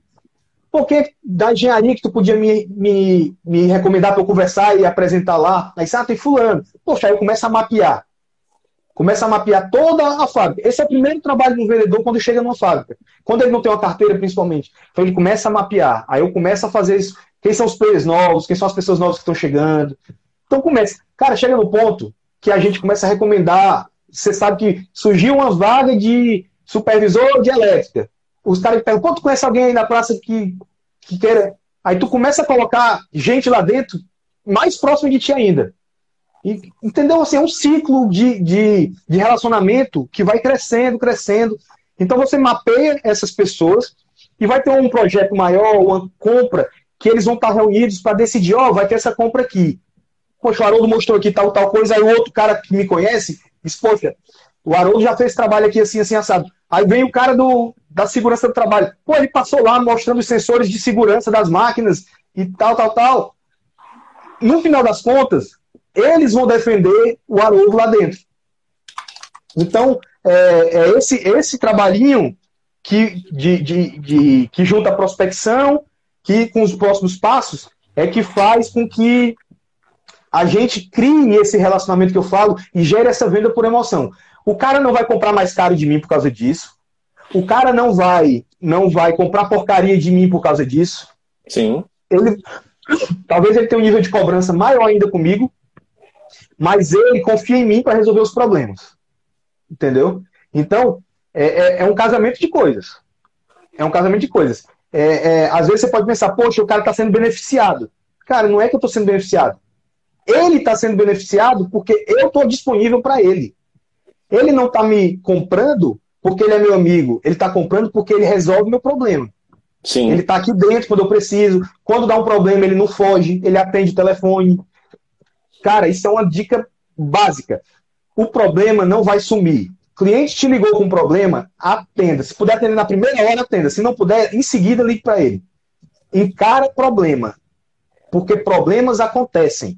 Por que da engenharia que tu podia me, me, me recomendar para eu conversar e apresentar lá? Aí ah, tem fulano. Poxa, aí eu começo a mapear. Começa a mapear toda a fábrica. Esse é o primeiro trabalho do vendedor quando chega numa fábrica. Quando ele não tem uma carteira, principalmente. Então ele começa a mapear. Aí eu começo a fazer isso. Quem são os players novos? Quem são as pessoas novas que estão chegando? Então começa. Cara, chega no ponto que a gente começa a recomendar você sabe que surgiu uma vaga de supervisor de elétrica. Os caras perguntam, tu conhece alguém aí na praça que, que queira... Aí tu começa a colocar gente lá dentro mais próximo de ti ainda. E, entendeu? Assim, é um ciclo de, de, de relacionamento que vai crescendo, crescendo. Então você mapeia essas pessoas e vai ter um projeto maior, uma compra, que eles vão estar reunidos para decidir, ó, oh, vai ter essa compra aqui. Poxa, o Haroldo mostrou aqui tal, tal coisa, aí o outro cara que me conhece Diz, poxa, o Haroldo já fez trabalho aqui assim, assim, assado. Aí vem o cara do, da segurança do trabalho. Pô, ele passou lá mostrando os sensores de segurança das máquinas e tal, tal, tal. No final das contas, eles vão defender o Haroldo lá dentro. Então, é, é esse, esse trabalhinho que, de, de, de, que junta a prospecção, que com os próximos passos, é que faz com que a gente crie esse relacionamento que eu falo e gere essa venda por emoção. O cara não vai comprar mais caro de mim por causa disso. O cara não vai não vai comprar porcaria de mim por causa disso. Sim. Ele talvez ele tenha um nível de cobrança maior ainda comigo, mas ele confia em mim para resolver os problemas. Entendeu? Então, é, é, é, um casamento de coisas. É um casamento de coisas. É, é às vezes você pode pensar, poxa, o cara está sendo beneficiado. Cara, não é que eu estou sendo beneficiado. Ele está sendo beneficiado porque eu estou disponível para ele. Ele não está me comprando porque ele é meu amigo. Ele está comprando porque ele resolve meu problema. Sim. Ele está aqui dentro quando eu preciso. Quando dá um problema, ele não foge, ele atende o telefone. Cara, isso é uma dica básica. O problema não vai sumir. Cliente te ligou com um problema, atenda. Se puder atender na primeira hora, atenda. Se não puder, em seguida ligue para ele. Encara problema. Porque problemas acontecem.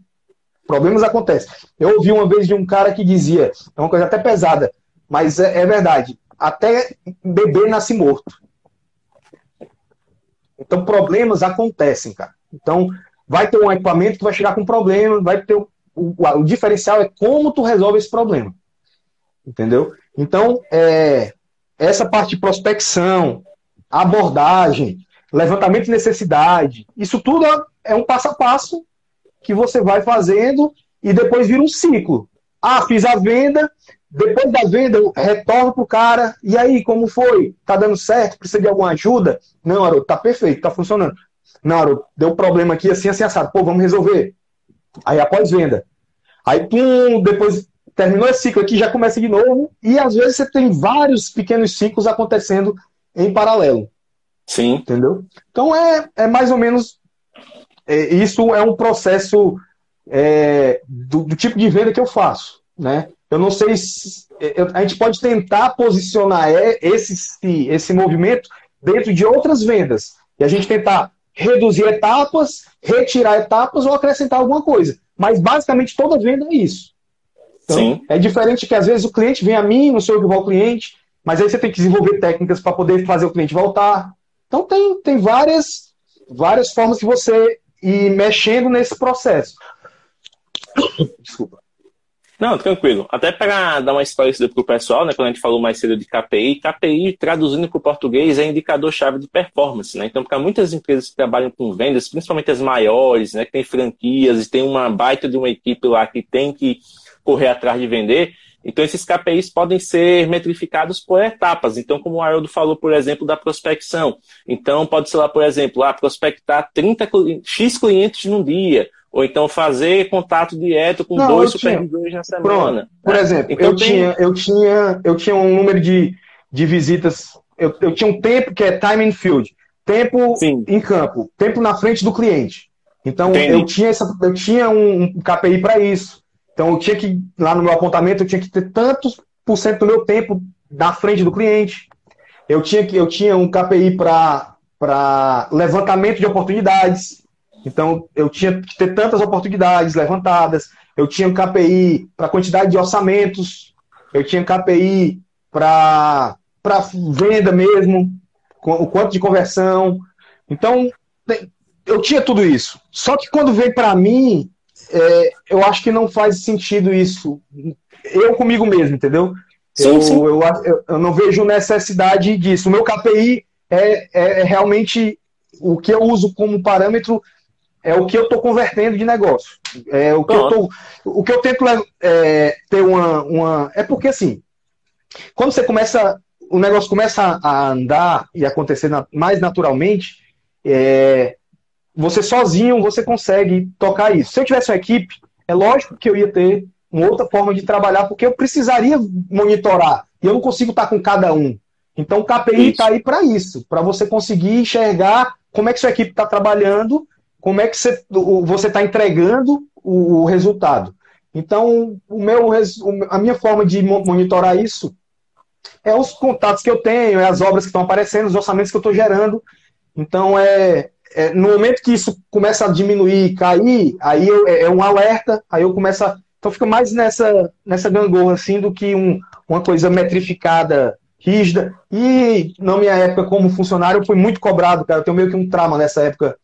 Problemas acontecem. Eu ouvi uma vez de um cara que dizia, é uma coisa até pesada, mas é, é verdade. Até bebê nasce morto. Então, problemas acontecem, cara. Então, vai ter um equipamento que vai chegar com problema, vai ter o, o, o diferencial é como tu resolve esse problema. Entendeu? Então, é, essa parte de prospecção, abordagem, levantamento de necessidade, isso tudo é, é um passo a passo que você vai fazendo e depois vira um ciclo. Ah, fiz a venda, depois da venda eu retorno pro cara, e aí, como foi? Tá dando certo? Precisa de alguma ajuda? Não, Aroto, tá perfeito, tá funcionando. Aroto, deu problema aqui, assim, assim, assado. Pô, vamos resolver. Aí após venda. Aí, pum, depois terminou esse ciclo aqui, já começa de novo, e às vezes você tem vários pequenos ciclos acontecendo em paralelo. Sim. Entendeu? Então é, é mais ou menos é, isso é um processo é, do, do, tipo de venda que eu faço. Né? Eu não sei se. Eu, a gente pode tentar posicionar esse, esse movimento dentro de outras vendas. E a gente tentar reduzir etapas, retirar etapas ou acrescentar alguma coisa. Mas basicamente toda venda é isso. Então, Sim. É diferente que às vezes o cliente vem a mim, não sou eu que vou ao cliente, mas aí você tem que desenvolver técnicas para poder fazer o cliente voltar. Então tem, tem várias, várias formas que você e mexendo nesse processo. Desculpa. Não, tranquilo. Até para dar uma esclarecida para o pessoal, né, quando a gente falou mais cedo de KPI, KPI, traduzindo para o português, é indicador-chave de performance. Né? Então, para muitas empresas que trabalham com vendas, principalmente as maiores, né, que têm franquias e tem uma baita de uma equipe lá que tem que correr atrás de vender, então, esses KPIs podem ser metrificados por etapas. Então, como o Haroldo falou, por exemplo, da prospecção. Então, pode ser lá, por exemplo, ah, prospectar 30 X clientes num dia. Ou então fazer contato direto com Não, dois supervisores na semana. Pronto. Por exemplo, então, eu, tem... tinha, eu, tinha, eu tinha um número de, de visitas. Eu, eu tinha um tempo que é time in field. Tempo Sim. em campo. Tempo na frente do cliente. Então, eu tinha, essa, eu tinha um, um KPI para isso. Então eu tinha que, lá no meu apontamento, eu tinha que ter tantos por cento do meu tempo na frente do cliente. Eu tinha, que, eu tinha um KPI para levantamento de oportunidades. Então eu tinha que ter tantas oportunidades levantadas. Eu tinha um KPI para quantidade de orçamentos. Eu tinha um KPI para venda mesmo, o quanto de conversão. Então, eu tinha tudo isso. Só que quando veio para mim, é, eu acho que não faz sentido isso. Eu comigo mesmo, entendeu? Sim, eu, sim. Eu, eu, eu, não vejo necessidade disso. O meu KPI é, é, é realmente o que eu uso como parâmetro é o que eu estou convertendo de negócio. É o que eu tô, o que eu tento é, ter uma, uma é porque assim, quando você começa, o negócio começa a andar e acontecer mais naturalmente, é, você sozinho você consegue tocar isso. Se eu tivesse uma equipe, é lógico que eu ia ter uma outra forma de trabalhar, porque eu precisaria monitorar. E eu não consigo estar com cada um. Então o KPI está aí para isso, para você conseguir enxergar como é que sua equipe está trabalhando, como é que você está entregando o, resultado. Então, o meu, a minha forma de monitorar isso é os contatos que eu tenho, é as obras que estão aparecendo, os orçamentos que eu estou gerando. Então, é, é, no momento que isso começa a diminuir, cair, aí eu, é, é, um alerta, aí eu começo a, Então fica mais nessa, nessa gangorra assim do que um, uma coisa metrificada, rígida. E na minha época como funcionário eu fui muito cobrado, cara. Eu tenho meio que um trauma nessa época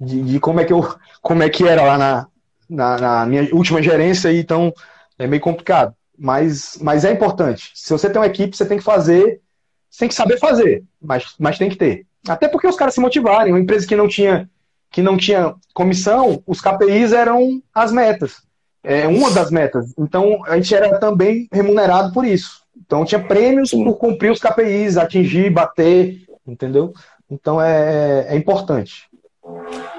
de, de como, é que eu, como é que era lá na, na, na minha última gerência, então é meio complicado. Mas, mas é importante. Se você tem uma equipe, você tem que fazer, você tem que saber fazer, mas, mas tem que ter. Até porque os caras se motivarem. Uma empresa que não tinha, que não tinha comissão, os KPIs eram as metas. É uma das metas. Então a gente era também remunerado por isso. Então tinha prêmios por cumprir os KPIs, atingir, bater, entendeu? Então é, é importante.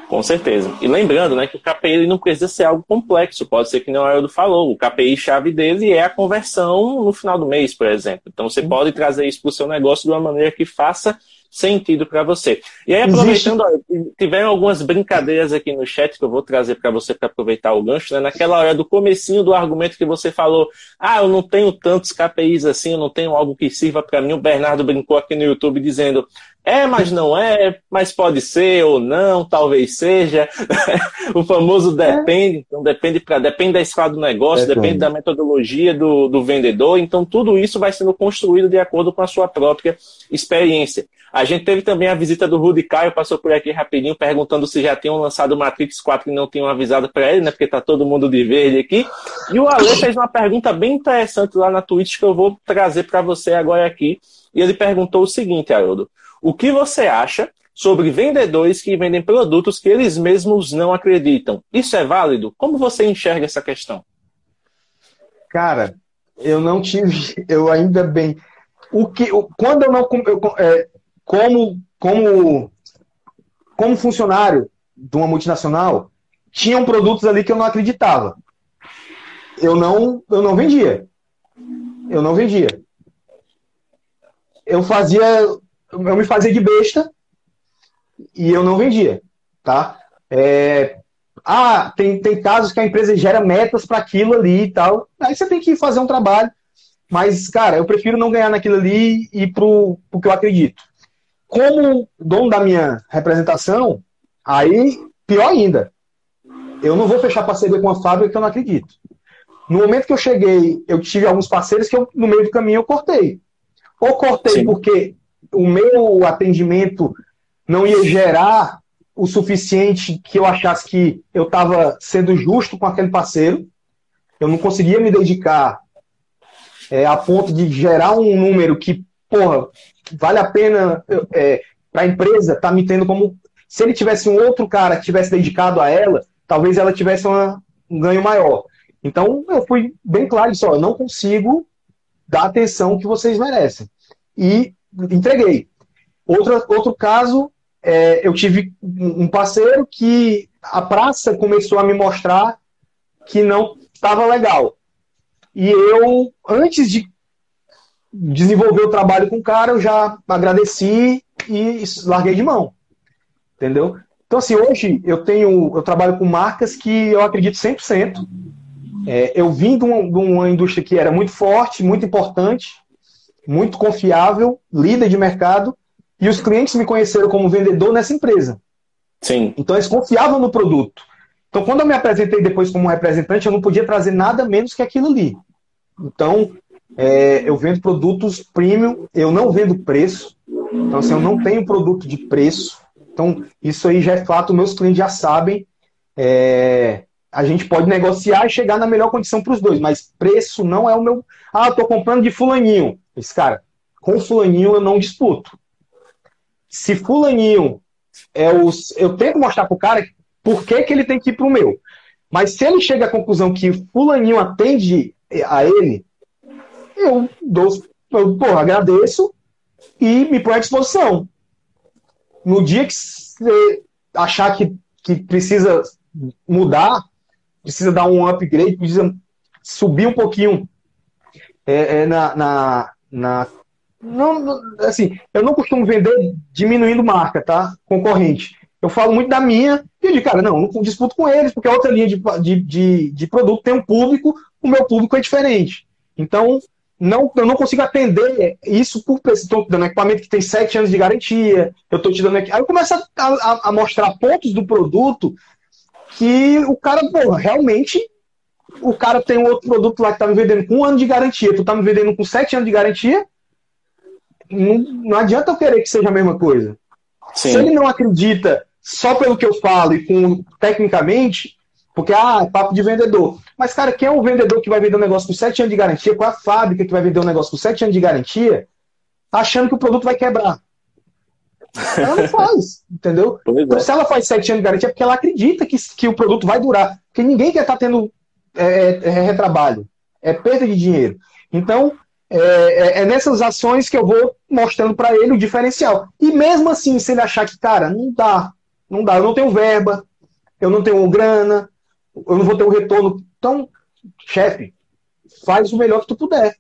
Com certeza. E lembrando, né, que o KPI ele não precisa ser algo complexo, pode ser que nem o Aildo falou. O KPI chave dele é a conversão no final do mês, por exemplo. Então você pode trazer isso para o seu negócio de uma maneira que faça sentido para você. E aí, aproveitando, Existe... tiveram algumas brincadeiras aqui no chat que eu vou trazer para você para aproveitar o gancho, né? Naquela hora do comecinho do argumento que você falou, ah, eu não tenho tantos KPIs assim, eu não tenho algo que sirva para mim. O Bernardo brincou aqui no YouTube dizendo, é, mas não é, mas pode ser ou não, talvez seja. o famoso depende, então depende, pra, depende da escala do negócio, depende. depende da metodologia do, do vendedor, então tudo isso vai sendo construído de acordo com a sua própria experiência. A gente teve também a visita do Rudy Caio, passou por aqui rapidinho, perguntando se já tinham lançado o Matrix 4 e não tinham avisado para ele, né? Porque tá todo mundo de verde aqui. E o Ale fez uma pergunta bem interessante lá na Twitch que eu vou trazer para você agora aqui. E ele perguntou o seguinte, Haroldo: o que você acha sobre vendedores que vendem produtos que eles mesmos não acreditam? Isso é válido? Como você enxerga essa questão? Cara, eu não tive, eu ainda bem. O que, quando eu não, eu, é, como, como, como funcionário de uma multinacional, tinham produtos ali que eu não acreditava. Eu não, eu não vendia. Eu não vendia. Eu fazia, eu me fazia de besta e eu não vendia, tá? É, ah, tem, tem casos que a empresa gera metas para aquilo ali e tal. Aí você tem que fazer um trabalho. Mas, cara, eu prefiro não ganhar naquilo ali e pro, pro que eu acredito. Como dono da minha representação, aí pior ainda. Eu não vou fechar parceria com uma fábrica que eu não acredito. No momento que eu cheguei, eu tive alguns parceiros que eu, no meio do caminho eu cortei. Ou cortei Sim. porque o meu atendimento não ia gerar o suficiente que eu achasse que eu estava sendo justo com aquele parceiro. Eu não conseguia me dedicar é, a ponto de gerar um número que, porra, vale a pena é, para a empresa estar tá me tendo como. Se ele tivesse um outro cara que tivesse dedicado a ela, talvez ela tivesse uma, um ganho maior. Então eu fui bem claro só, eu não consigo dar a atenção que vocês merecem. E entreguei. Outro, outro caso, é, eu tive um parceiro que a praça começou a me mostrar que não estava legal. E eu, antes de desenvolver o trabalho com o cara, eu já agradeci e larguei de mão. Entendeu? Então, assim, hoje eu tenho, eu trabalho com marcas que eu acredito 100%. É, eu vim de uma, de uma indústria que era muito forte, muito importante, muito confiável, líder de mercado, e os clientes me conheceram como vendedor nessa empresa. Sim. Então eles confiavam no produto. Então, quando eu me apresentei depois como representante, eu não podia trazer nada menos que aquilo ali. Então, é, eu vendo produtos premium, eu não vendo preço. Então, assim, eu não tenho produto de preço. Então, isso aí já é fato, meus clientes já sabem. É, a gente pode negociar e chegar na melhor condição para os dois, mas preço não é o meu. Ah, eu estou comprando de fulaninho. Esse cara, com fulaninho eu não disputo. Se fulaninho é os. Eu tento mostrar para o cara por que, que ele tem que ir para o meu. Mas se ele chega à conclusão que fulaninho atende a ele, eu dou, eu, porra, agradeço e me põe à disposição. No dia que você achar que, que precisa mudar, precisa dar um upgrade, precisa subir um pouquinho é, é, na, na, na não, assim, eu não costumo vender diminuindo marca, tá? Concorrente. Eu falo muito da minha e digo, cara, não, não disputo com eles, porque a outra linha de, de, de, de produto tem um público, o meu público é diferente. Então, não, eu não consigo atender isso por estou dando equipamento que tem sete anos de garantia, eu estou te dando aqui. Aí eu começo a, a, a, mostrar pontos do produto que o cara, pô, realmente, o cara tem um outro produto lá que tá me vendendo com um ano de garantia, tu tá me vendendo com sete anos de garantia, não, não adianta eu querer que seja a mesma coisa. Sim. Se ele não acredita só pelo que eu falo e com tecnicamente, Porque, ah, é papo de vendedor. Mas, cara, quem é o vendedor que vai vender um negócio com 7 anos de garantia? Qual é a fábrica que vai vender um negócio com 7 anos de garantia, achando que o produto vai quebrar? Ela não faz, entendeu? Então, é. se ela faz 7 anos de garantia, é porque ela acredita que, que o produto vai durar. Porque ninguém quer estar tá tendo é, é, é, retrabalho. É perda de dinheiro. Então, é, é, é nessas ações que eu vou mostrando para ele o diferencial. E mesmo assim, se ele achar que, cara, não dá, não dá, eu não tenho verba, eu não tenho grana, eu não vou ter um retorno. Então, chefe, faz o melhor que tu puder.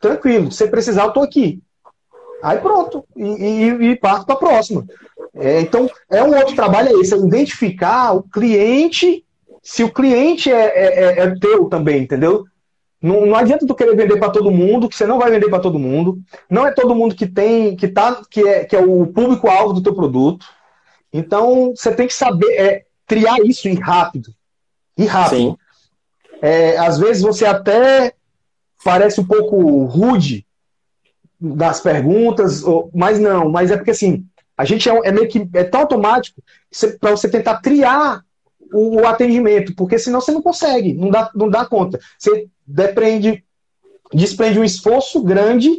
Tranquilo, se precisar, eu tô aqui. Aí pronto, e, e, e parto para a próxima. É, então, é um outro trabalho é esse, é identificar o cliente, se o cliente é, é, é, é teu também, entendeu? Não, não adianta tu querer vender para todo mundo, que você não vai vender para todo mundo. Não é todo mundo que tem, que tá, que é, que é o público-alvo do teu produto. Então, você tem que saber é, triar isso e rápido. E rápido. É, às vezes você até parece um pouco rude das perguntas, mas não, mas é porque assim, a gente é, é meio que é tão automático para você tentar triar o, o, atendimento, porque senão você não consegue, não dá, não dá conta. Você depende, desprende um esforço grande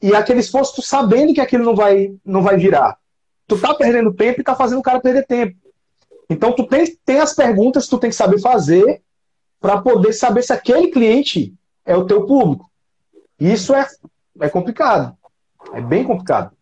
e aquele esforço tu sabendo que aquilo não vai, não vai virar. Tu tá perdendo tempo e tá fazendo o cara perder tempo. Então tu tem, tem as perguntas que tu tem que saber fazer para poder saber se aquele cliente é o teu público. Isso é é complicado. É bem complicado.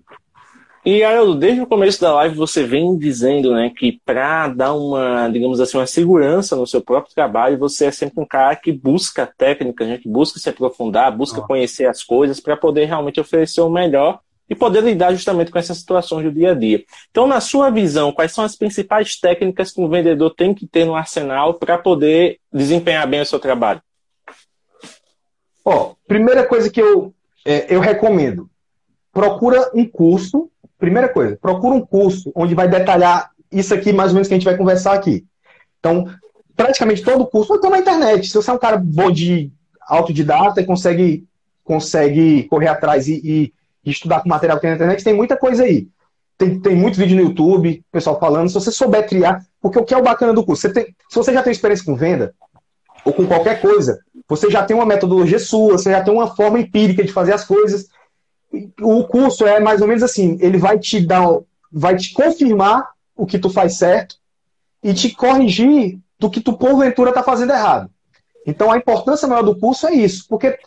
E, Haroldo, desde o começo da live você vem dizendo né, que para dar uma, digamos assim, uma segurança no seu próprio trabalho, você é sempre um cara que busca técnicas, né, que busca se aprofundar, busca conhecer as coisas para poder realmente oferecer o melhor e poder lidar justamente com essas situações do dia a dia. Então, na sua visão, quais são as principais técnicas que um vendedor tem que ter no arsenal para poder desempenhar bem o seu trabalho? Ó, primeira coisa que eu é, eu recomendo. Procura um curso. Primeira coisa, procura um curso onde vai detalhar isso aqui, mais ou menos, que a gente vai conversar aqui. Então, praticamente todo curso, ou então na internet. Se você é um cara bom de autodidata e consegue, consegue correr atrás e, e, e estudar com material que tem na internet, tem muita coisa aí. Tem, tem muito vídeo no YouTube, pessoal falando. Se você souber criar, porque o que é o bacana do curso? Você tem, se você já tem experiência com venda, ou com qualquer coisa, você já tem uma metodologia sua, você já tem uma forma empírica de fazer as coisas. O curso é mais ou menos assim, ele vai te dar, vai te confirmar o que tu faz certo e te corrigir do que tu porventura está fazendo errado. Então a importância maior do curso é isso, porque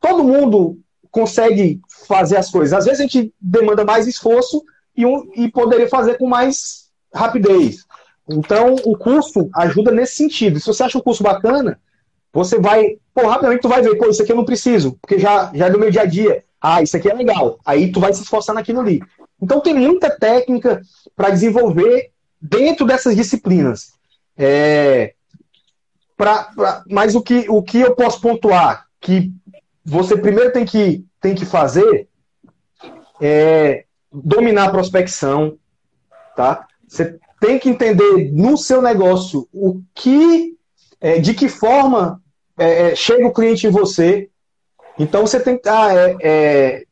todo mundo consegue fazer as coisas. Às vezes a gente demanda mais esforço e, um, e poderia fazer com mais rapidez. Então o curso ajuda nesse sentido. Se você acha o curso bacana, você vai, pô, rapidamente tu vai ver, pô, isso aqui eu não preciso, porque já, já é do meu dia a dia. Ah, isso aqui é legal. Aí tu vai se esforçar naquilo ali. Então tem muita técnica para desenvolver dentro dessas disciplinas. É, pra, pra, mas o que, o que eu posso pontuar que você primeiro tem que, tem que fazer é dominar a prospecção, tá? Você tem que entender no seu negócio o que é, de que forma é, é, chega o cliente em você. Então você tem que. Ah, é, é,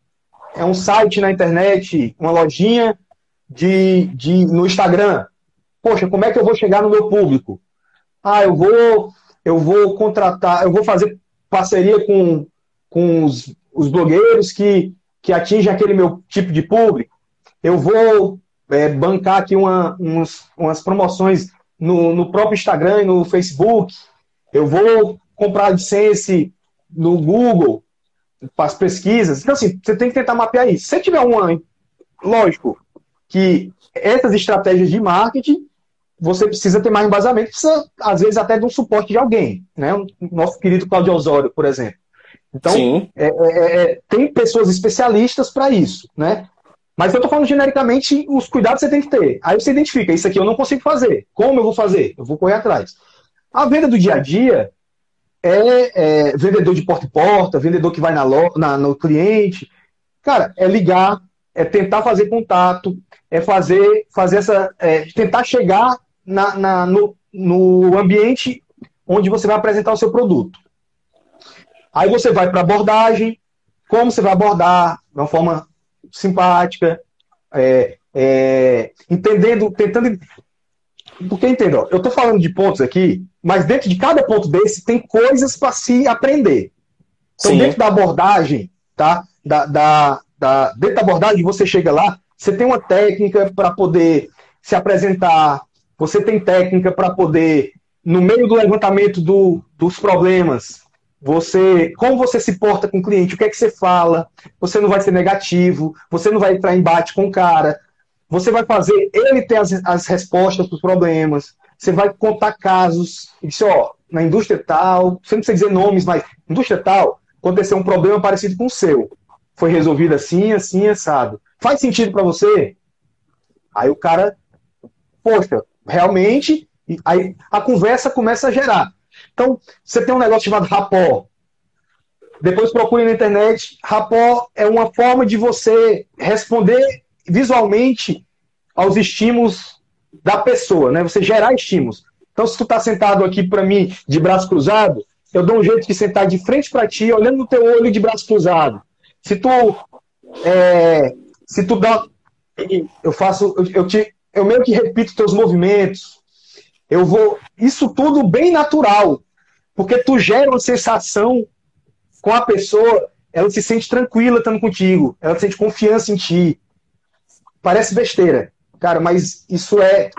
é, um site na internet, uma lojinha de, de, no Instagram. Poxa, como é que eu vou chegar no meu público? Ah, eu vou, eu vou contratar, eu vou fazer parceria com, com os, os blogueiros que, que atingem aquele meu tipo de público. Eu vou é, bancar aqui uma, uns, umas promoções no, no próprio Instagram e no Facebook. Eu vou comprar licença no Google as pesquisas. Então, assim, você tem que tentar mapear isso. Se tiver uma, lógico, que essas estratégias de marketing, você precisa ter mais embasamento, precisa, às vezes, até de um suporte de alguém, né? O nosso querido Claudio Osório, por exemplo. Então, é, é, é, tem pessoas especialistas para isso, né? Mas eu estou falando genericamente os cuidados que você tem que ter. Aí você identifica, isso aqui eu não consigo fazer. Como eu vou fazer? Eu vou correr atrás. A venda do dia a dia é, é vendedor de porta em porta, vendedor que vai na, na, no cliente. Cara, é ligar, é tentar fazer contato, é fazer, fazer essa. É, tentar chegar na, na, no, no ambiente onde você vai apresentar o seu produto. Aí você vai para abordagem, como você vai abordar de uma forma simpática, é, é, entendendo, tentando Porque entenda, eu estou falando de pontos aqui, mas dentro de cada ponto desse tem coisas para se aprender. Então, Sim. dentro da abordagem, tá? Da, da, da, dentro da abordagem, você chega lá, você tem uma técnica para poder se apresentar, você tem técnica para poder, no meio do levantamento do, dos problemas, você, como você se porta com o cliente, o que é que você fala, você não vai ser negativo, você não vai entrar em embate com o cara, você vai fazer ele ter as, as respostas para os problemas, você vai contar casos, e dizer, ó, na indústria tal, você precisa dizer nomes, mas indústria tal, aconteceu um problema parecido com o seu. Foi resolvido assim, assim, assado. Faz sentido para você? Aí o cara, poxa, realmente, aí a conversa começa a gerar. Então, você tem um negócio chamado rapó. Depois procure na internet. Rapó é uma forma de você responder visualmente aos estímulos da pessoa, né? Você gerar estímulos. Então, se tu tá sentado aqui para mim de braço cruzado, eu dou um jeito de sentar de frente para ti, olhando no teu olho de braço cruzado. Se tu é, se tu dá eu faço eu, te eu meio que repito teus movimentos. Eu vou isso tudo bem natural, porque tu gera uma sensação com a pessoa, ela se sente tranquila estando contigo, ela sente confiança em ti. Parece besteira, cara, mas isso é,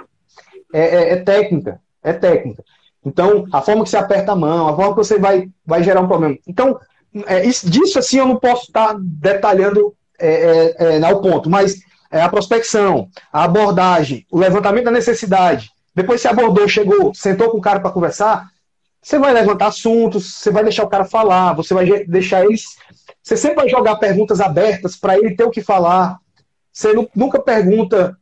é, é, é técnica, é técnica. Então, a forma que você aperta a mão, a forma que você vai, vai gerar um problema. Então, é, isso, disso assim eu não posso estar detalhando é, é, é ao ponto, mas é a prospecção, a abordagem, o levantamento da necessidade. Depois você abordou, chegou, sentou com o cara para conversar, você vai levantar assuntos, você vai deixar o cara falar, você vai deixar eles. Você sempre vai jogar perguntas abertas para ele ter o que falar. Você nunca pergunta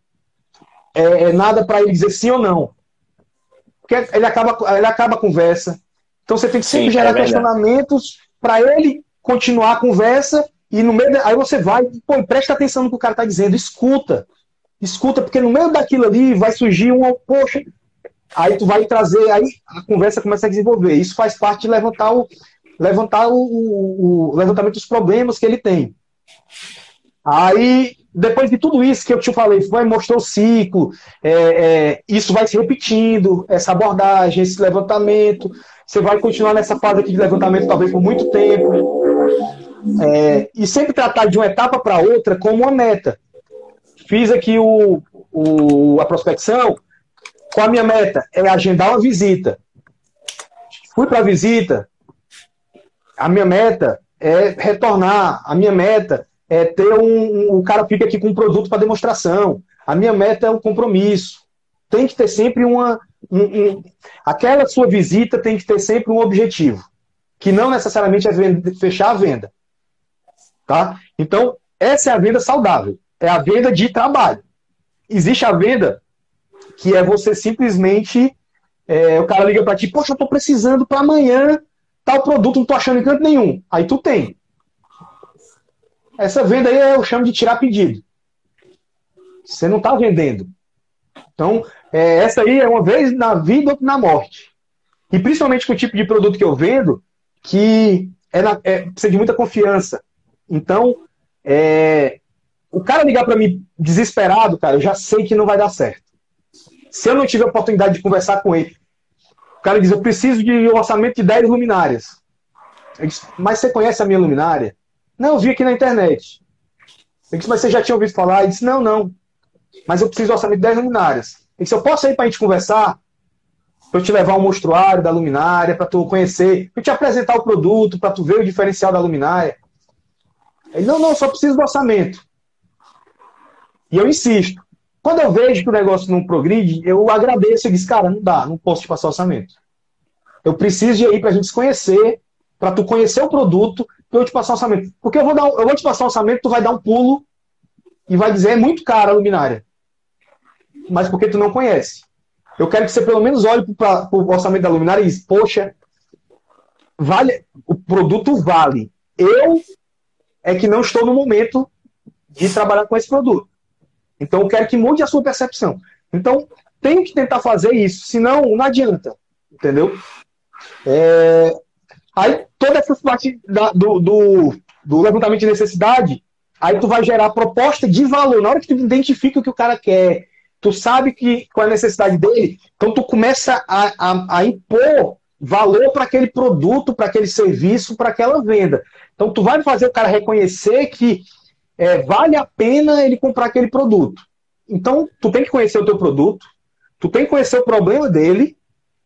é, é nada para ele dizer sim ou não. Porque ele acaba, ele acaba a conversa. Então você tem que sempre sim, gerar é questionamentos para ele continuar a conversa e no meio. Aí você vai, pô, presta atenção no que o cara está dizendo, escuta. Escuta, porque no meio daquilo ali vai surgir uma. Poxa, Aí tu vai trazer, aí a conversa começa a desenvolver. Isso faz parte de levantar o, levantar o, o, o levantamento dos problemas que ele tem. Aí, depois de tudo isso que eu te falei, vai mostrar o ciclo, é, é, isso vai se repetindo, essa abordagem, esse levantamento. Você vai continuar nessa fase aqui de levantamento talvez por muito tempo. É, e sempre tratar de uma etapa para outra como uma meta. Fiz aqui o, o, a prospecção, qual a minha meta? É agendar uma visita. Fui para a visita. A minha meta é retornar. A minha meta é ter um. um o cara fica aqui com um produto para demonstração. A minha meta é um compromisso. Tem que ter sempre uma. Um, um, aquela sua visita tem que ter sempre um objetivo. Que não necessariamente é fechar a venda. Tá? Então, essa é a venda saudável. É a venda de trabalho. Existe a venda que é você simplesmente. É, o cara liga para ti, poxa, eu tô precisando para amanhã tal produto, não tô achando em canto nenhum. Aí tu tem. Essa venda aí eu chamo de tirar pedido. Você não está vendendo. Então, é, essa aí é uma vez na vida ou na morte. E principalmente com o tipo de produto que eu vendo, que é, na, é precisa de muita confiança. Então, é, o cara ligar para mim desesperado, cara, eu já sei que não vai dar certo. Se eu não tiver oportunidade de conversar com ele, o cara diz: Eu preciso de um orçamento de 10 luminárias. Eu disse, mas você conhece a minha luminária? Não, vi aqui na internet. Eu disse, mas você já tinha ouvido falar? Ele disse: Não, não. Mas eu preciso um orçamento de 10 luminárias. Ele disse: Eu posso ir para a gente conversar? Para eu te levar um mostruário da luminária, para tu conhecer, para te apresentar o produto, para tu ver o diferencial da luminária. Ele: Não, não, só preciso do orçamento. E eu insisto. Quando eu vejo que o negócio não progride, eu agradeço e digo, cara, não dá, não posso te passar orçamento. Eu preciso de ir para a gente se conhecer, para tu conhecer o produto, para eu te passar orçamento. Porque eu vou, dar, eu vou te passar orçamento, tu vai dar um pulo e vai dizer, é muito caro a luminária. Mas porque tu não conhece. Eu quero que você pelo menos olhe para o orçamento da luminária e diz, poxa, vale, o produto vale. Eu é que não estou no momento de trabalhar com esse produto. Então eu quero que mude a sua percepção. Então tem que tentar fazer isso, senão não adianta. Entendeu? É... Aí toda essa parte da, do, do, do, levantamento de necessidade, aí tu vai gerar proposta de valor. Na hora que tu identifica o que o cara quer, tu sabe que qual é a necessidade dele, então tu começa a, a, a impor valor para aquele produto, para aquele serviço, para aquela venda. Então tu vai fazer o cara reconhecer que é, vale a pena ele comprar aquele produto. Então tu tem que conhecer o teu produto, tu tem que conhecer o problema dele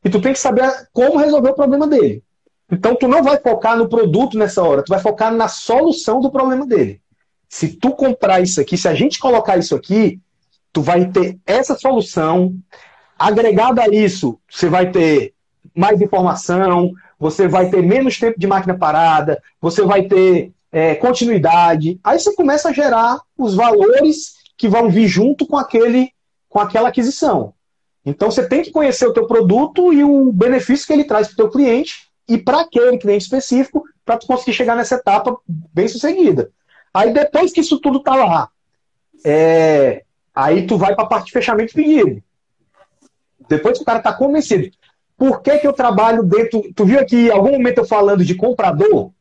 e tu tem que saber como resolver o problema dele. Então tu não vai focar no produto nessa hora, tu vai focar na solução do problema dele. Se tu comprar isso aqui, se a gente colocar isso aqui, tu vai ter essa solução. Agregado a isso, você vai ter mais informação, você vai ter menos tempo de máquina parada, você vai ter é, continuidade. Aí você começa a gerar os valores que vão vir junto com aquele com aquela aquisição. Então você tem que conhecer o teu produto e o benefício que ele traz para o teu cliente e para aquele cliente específico para tu conseguir chegar nessa etapa bem sucedida. Aí depois que isso tudo tá lá, é, aí tu vai para a parte de fechamento de pedido. Depois que o cara tá convencido. Por que, que eu trabalho dentro. Tu viu aqui em algum momento eu falando de comprador?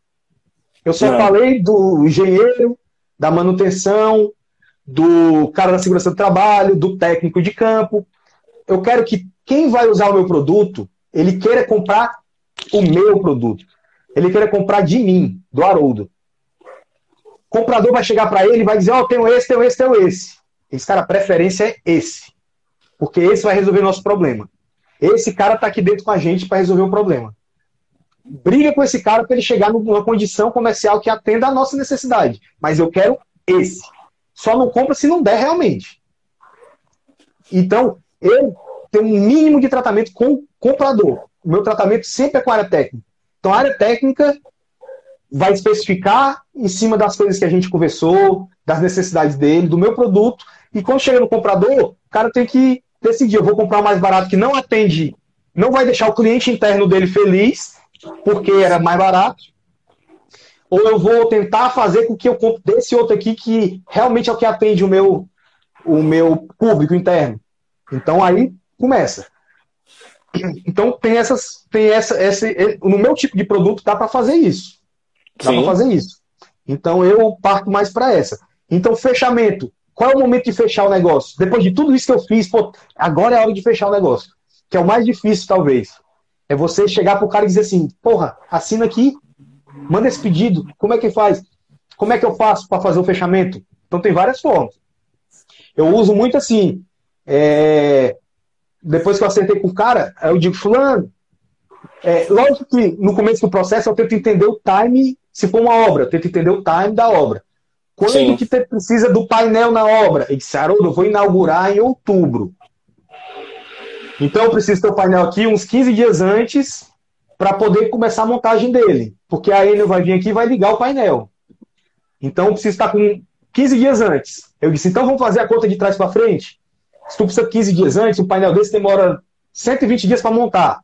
Eu só Não. falei do engenheiro, da manutenção, do cara da segurança do trabalho, do técnico de campo. Eu quero que quem vai usar o meu produto, ele queira comprar o meu produto. Ele queira comprar de mim, do Haroldo comprador vai chegar para ele e vai dizer: Ó, oh, tenho esse, tenho esse, tenho esse. Esse cara, a preferência é esse. Porque esse vai resolver nosso problema. Esse cara está aqui dentro com a gente para resolver o problema. Briga com esse cara para ele chegar numa condição comercial que atenda a nossa necessidade. Mas eu quero esse. Só não compra se não der realmente. Então, eu tenho um mínimo de tratamento com o comprador. O meu tratamento sempre é com a área técnica. Então, a área técnica vai especificar em cima das coisas que a gente conversou, das necessidades dele, do meu produto. E quando chega no comprador, o cara tem que decidir: eu vou comprar o mais barato que não atende, não vai deixar o cliente interno dele feliz, porque era mais barato. Ou eu vou tentar fazer com que eu compre desse outro aqui que realmente é o que atende o meu, o meu público interno. Então aí começa. Então tem essas, tem essa, esse, no meu tipo de produto dá para fazer isso. Dá para fazer isso. Então eu parto mais para essa. Então, fechamento. Qual é o momento de fechar o negócio? Depois de tudo isso que eu fiz, pô, agora é a hora de fechar o negócio. Que é o mais difícil, talvez. É você chegar pro cara e dizer assim: porra, assina aqui, manda esse pedido. Como é que faz? Como é que eu faço para fazer o fechamento? Então, tem várias formas. Eu uso muito assim. É... Depois que eu acertei com o cara, eu digo: Fulano, é, lógico que no começo do processo eu tento entender o time se for uma obra, eu tento entender o time da obra. Quando Sim. que você precisa do painel na obra? Ele disse, Haroldo, eu vou inaugurar em outubro. Então eu preciso ter o painel aqui uns 15 dias antes para poder começar a montagem dele. Porque a Enel vai vir aqui e vai ligar o painel. Então eu preciso estar com 15 dias antes. Eu disse, então vamos fazer a conta de trás para frente? Se tu precisa 15 dias antes, um painel desse demora 120 dias para montar.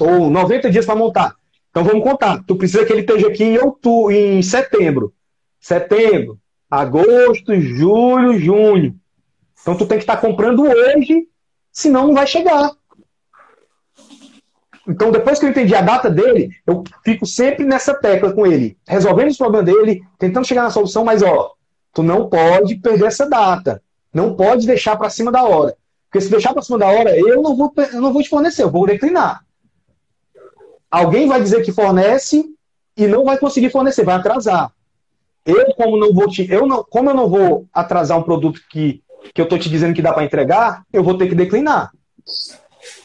Ou 90 dias para montar. Então vamos contar. Tu precisa que ele esteja aqui em outubro, em setembro. Setembro, agosto, julho, junho. Então tu tem que estar comprando hoje, senão não vai chegar. Então, depois que eu entendi a data dele, eu fico sempre nessa tecla com ele, resolvendo os problemas dele, tentando chegar na solução, mas ó, tu não pode perder essa data. Não pode deixar para cima da hora. Porque se deixar para cima da hora, eu não vou, eu não vou te fornecer, eu vou declinar. Alguém vai dizer que fornece e não vai conseguir fornecer, vai atrasar. Eu, como não vou te, eu não, como eu não vou atrasar um produto que, que eu estou te dizendo que dá para entregar, eu vou ter que declinar.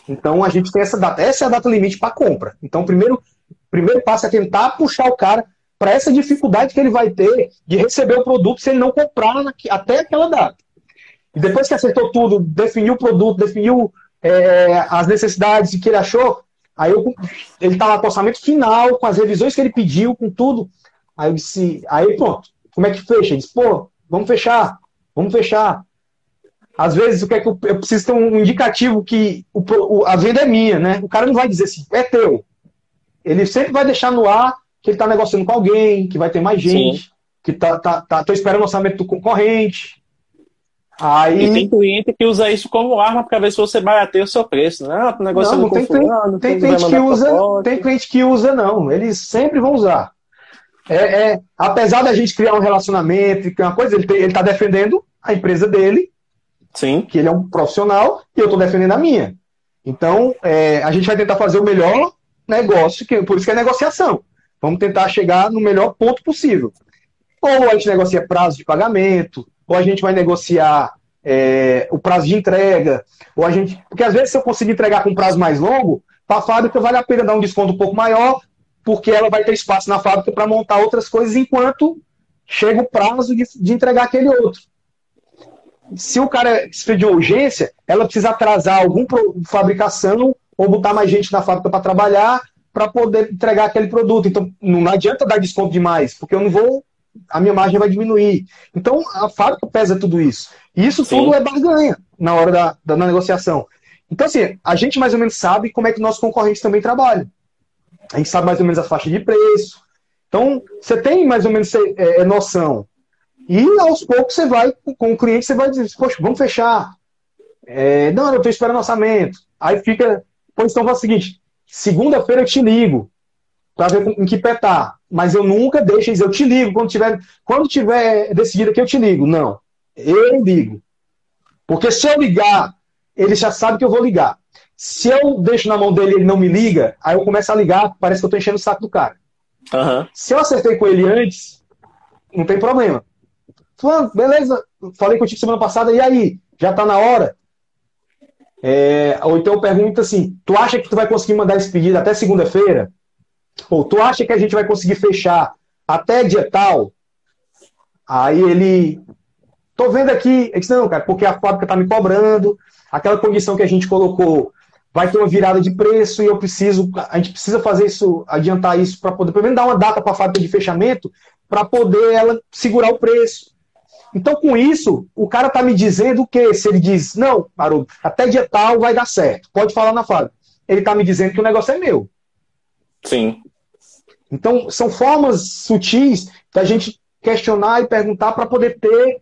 Então a gente tem essa data. Essa é a data limite para compra. Então, primeiro, primeiro passo é tentar puxar o cara para essa dificuldade que ele vai ter de receber o produto se ele não comprar até aquela data. E depois que acertou tudo, definiu o produto, definiu é, as necessidades que ele achou, Aí eu, ele estava tá com o orçamento final, com as revisões que ele pediu, com tudo. Aí eu disse, aí pronto, como é que fecha? Ele disse, pô, vamos fechar, vamos fechar. Às vezes o que é que eu, eu preciso ter um indicativo que o, o, a venda é minha, né? O cara não vai dizer assim, é teu. Ele sempre vai deixar no ar que ele está negociando com alguém, que vai ter mais gente, Sim. que tá, tá, tá, tô esperando o orçamento do concorrente. Aí... E tem cliente que usa isso como arma para ver se você barateia o seu preço. Né? Ah, negócio não, não tem, tem, não tem, cliente que usa, tem cliente que usa, não. Eles sempre vão usar. É, é, apesar da gente criar um relacionamento, que é uma coisa, ele está defendendo a empresa dele, Sim. Que ele é um profissional e eu estou defendendo a minha. Então, é, a gente vai tentar fazer o melhor negócio, que, por isso que é negociação. Vamos tentar chegar no melhor ponto possível. Ou a gente negocia prazo de pagamento, ou a gente vai negociar é, o prazo de entrega, ou a gente. Porque às vezes, se eu conseguir entregar com um prazo mais longo, para a fábrica vale a pena dar um desconto um pouco maior, porque ela vai ter espaço na fábrica para montar outras coisas enquanto chega o prazo de, de entregar aquele outro. Se o cara se urgência, ela precisa atrasar alguma fabricação ou botar mais gente na fábrica para trabalhar para poder entregar aquele produto. Então, não adianta dar desconto demais, porque eu não vou, a minha margem vai diminuir. Então, a fábrica pesa tudo isso. E isso Sim. tudo é barganha na hora da, da negociação. Então, assim, a gente mais ou menos sabe como é que nossos concorrentes também trabalham. A gente sabe mais ou menos a faixa de preço. Então, você tem mais ou menos é, é, noção. E aos poucos você vai, com o cliente, você vai dizer, poxa, vamos fechar. É, não, eu estou esperando orçamento. Aí fica, pois então faz o seguinte, segunda-feira eu te ligo para ver em que pé tá. Mas eu nunca deixo dizer, eu te ligo quando tiver, quando tiver decidido que eu te ligo. Não, eu ligo. Porque se eu ligar, ele já sabe que eu vou ligar. Se eu deixo na mão dele e ele não me liga, aí eu começo a ligar, parece que eu tô enchendo o saco do cara. Uhum. Se eu acertei com ele antes, não tem problema. Falando, beleza, falei contigo semana passada, e aí? Já tá na hora? É, ou então pergunta assim: tu acha que tu vai conseguir mandar esse pedido até segunda-feira? Ou tu acha que a gente vai conseguir fechar até dia tal? Aí ele. Tô vendo aqui. Eu disse, não, cara, porque a fábrica tá me cobrando, aquela condição que a gente colocou vai ter uma virada de preço e eu preciso, a gente precisa fazer isso, adiantar isso para poder, pelo menos dar uma data para a fábrica de fechamento, para poder ela segurar o preço. Então, com isso, o cara tá me dizendo o quê? Se ele diz, não, Haroldo, até dia tal vai dar certo, pode falar na fábrica. Ele tá me dizendo que o negócio é meu. Sim. Então, são formas sutis da gente questionar e perguntar para poder ter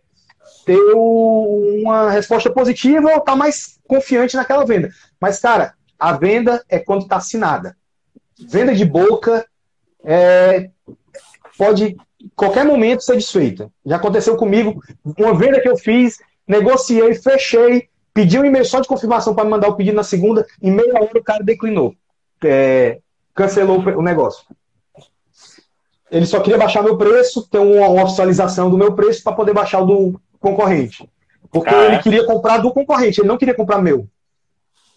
ter uma resposta positiva ou estar tá mais confiante naquela venda. Mas, cara, a venda é quando está assinada. Venda de boca é, pode qualquer momento ser desfeita. Já aconteceu comigo, uma venda que eu fiz, negociei, fechei, pedi um e-mail só de confirmação para me mandar o pedido na segunda, em meia hora o cara declinou. É, cancelou o negócio. Ele só queria baixar meu preço, ter uma, oficialização do meu preço para poder baixar o do, concorrente. Porque ah, ele é? queria comprar do concorrente, ele não queria comprar meu.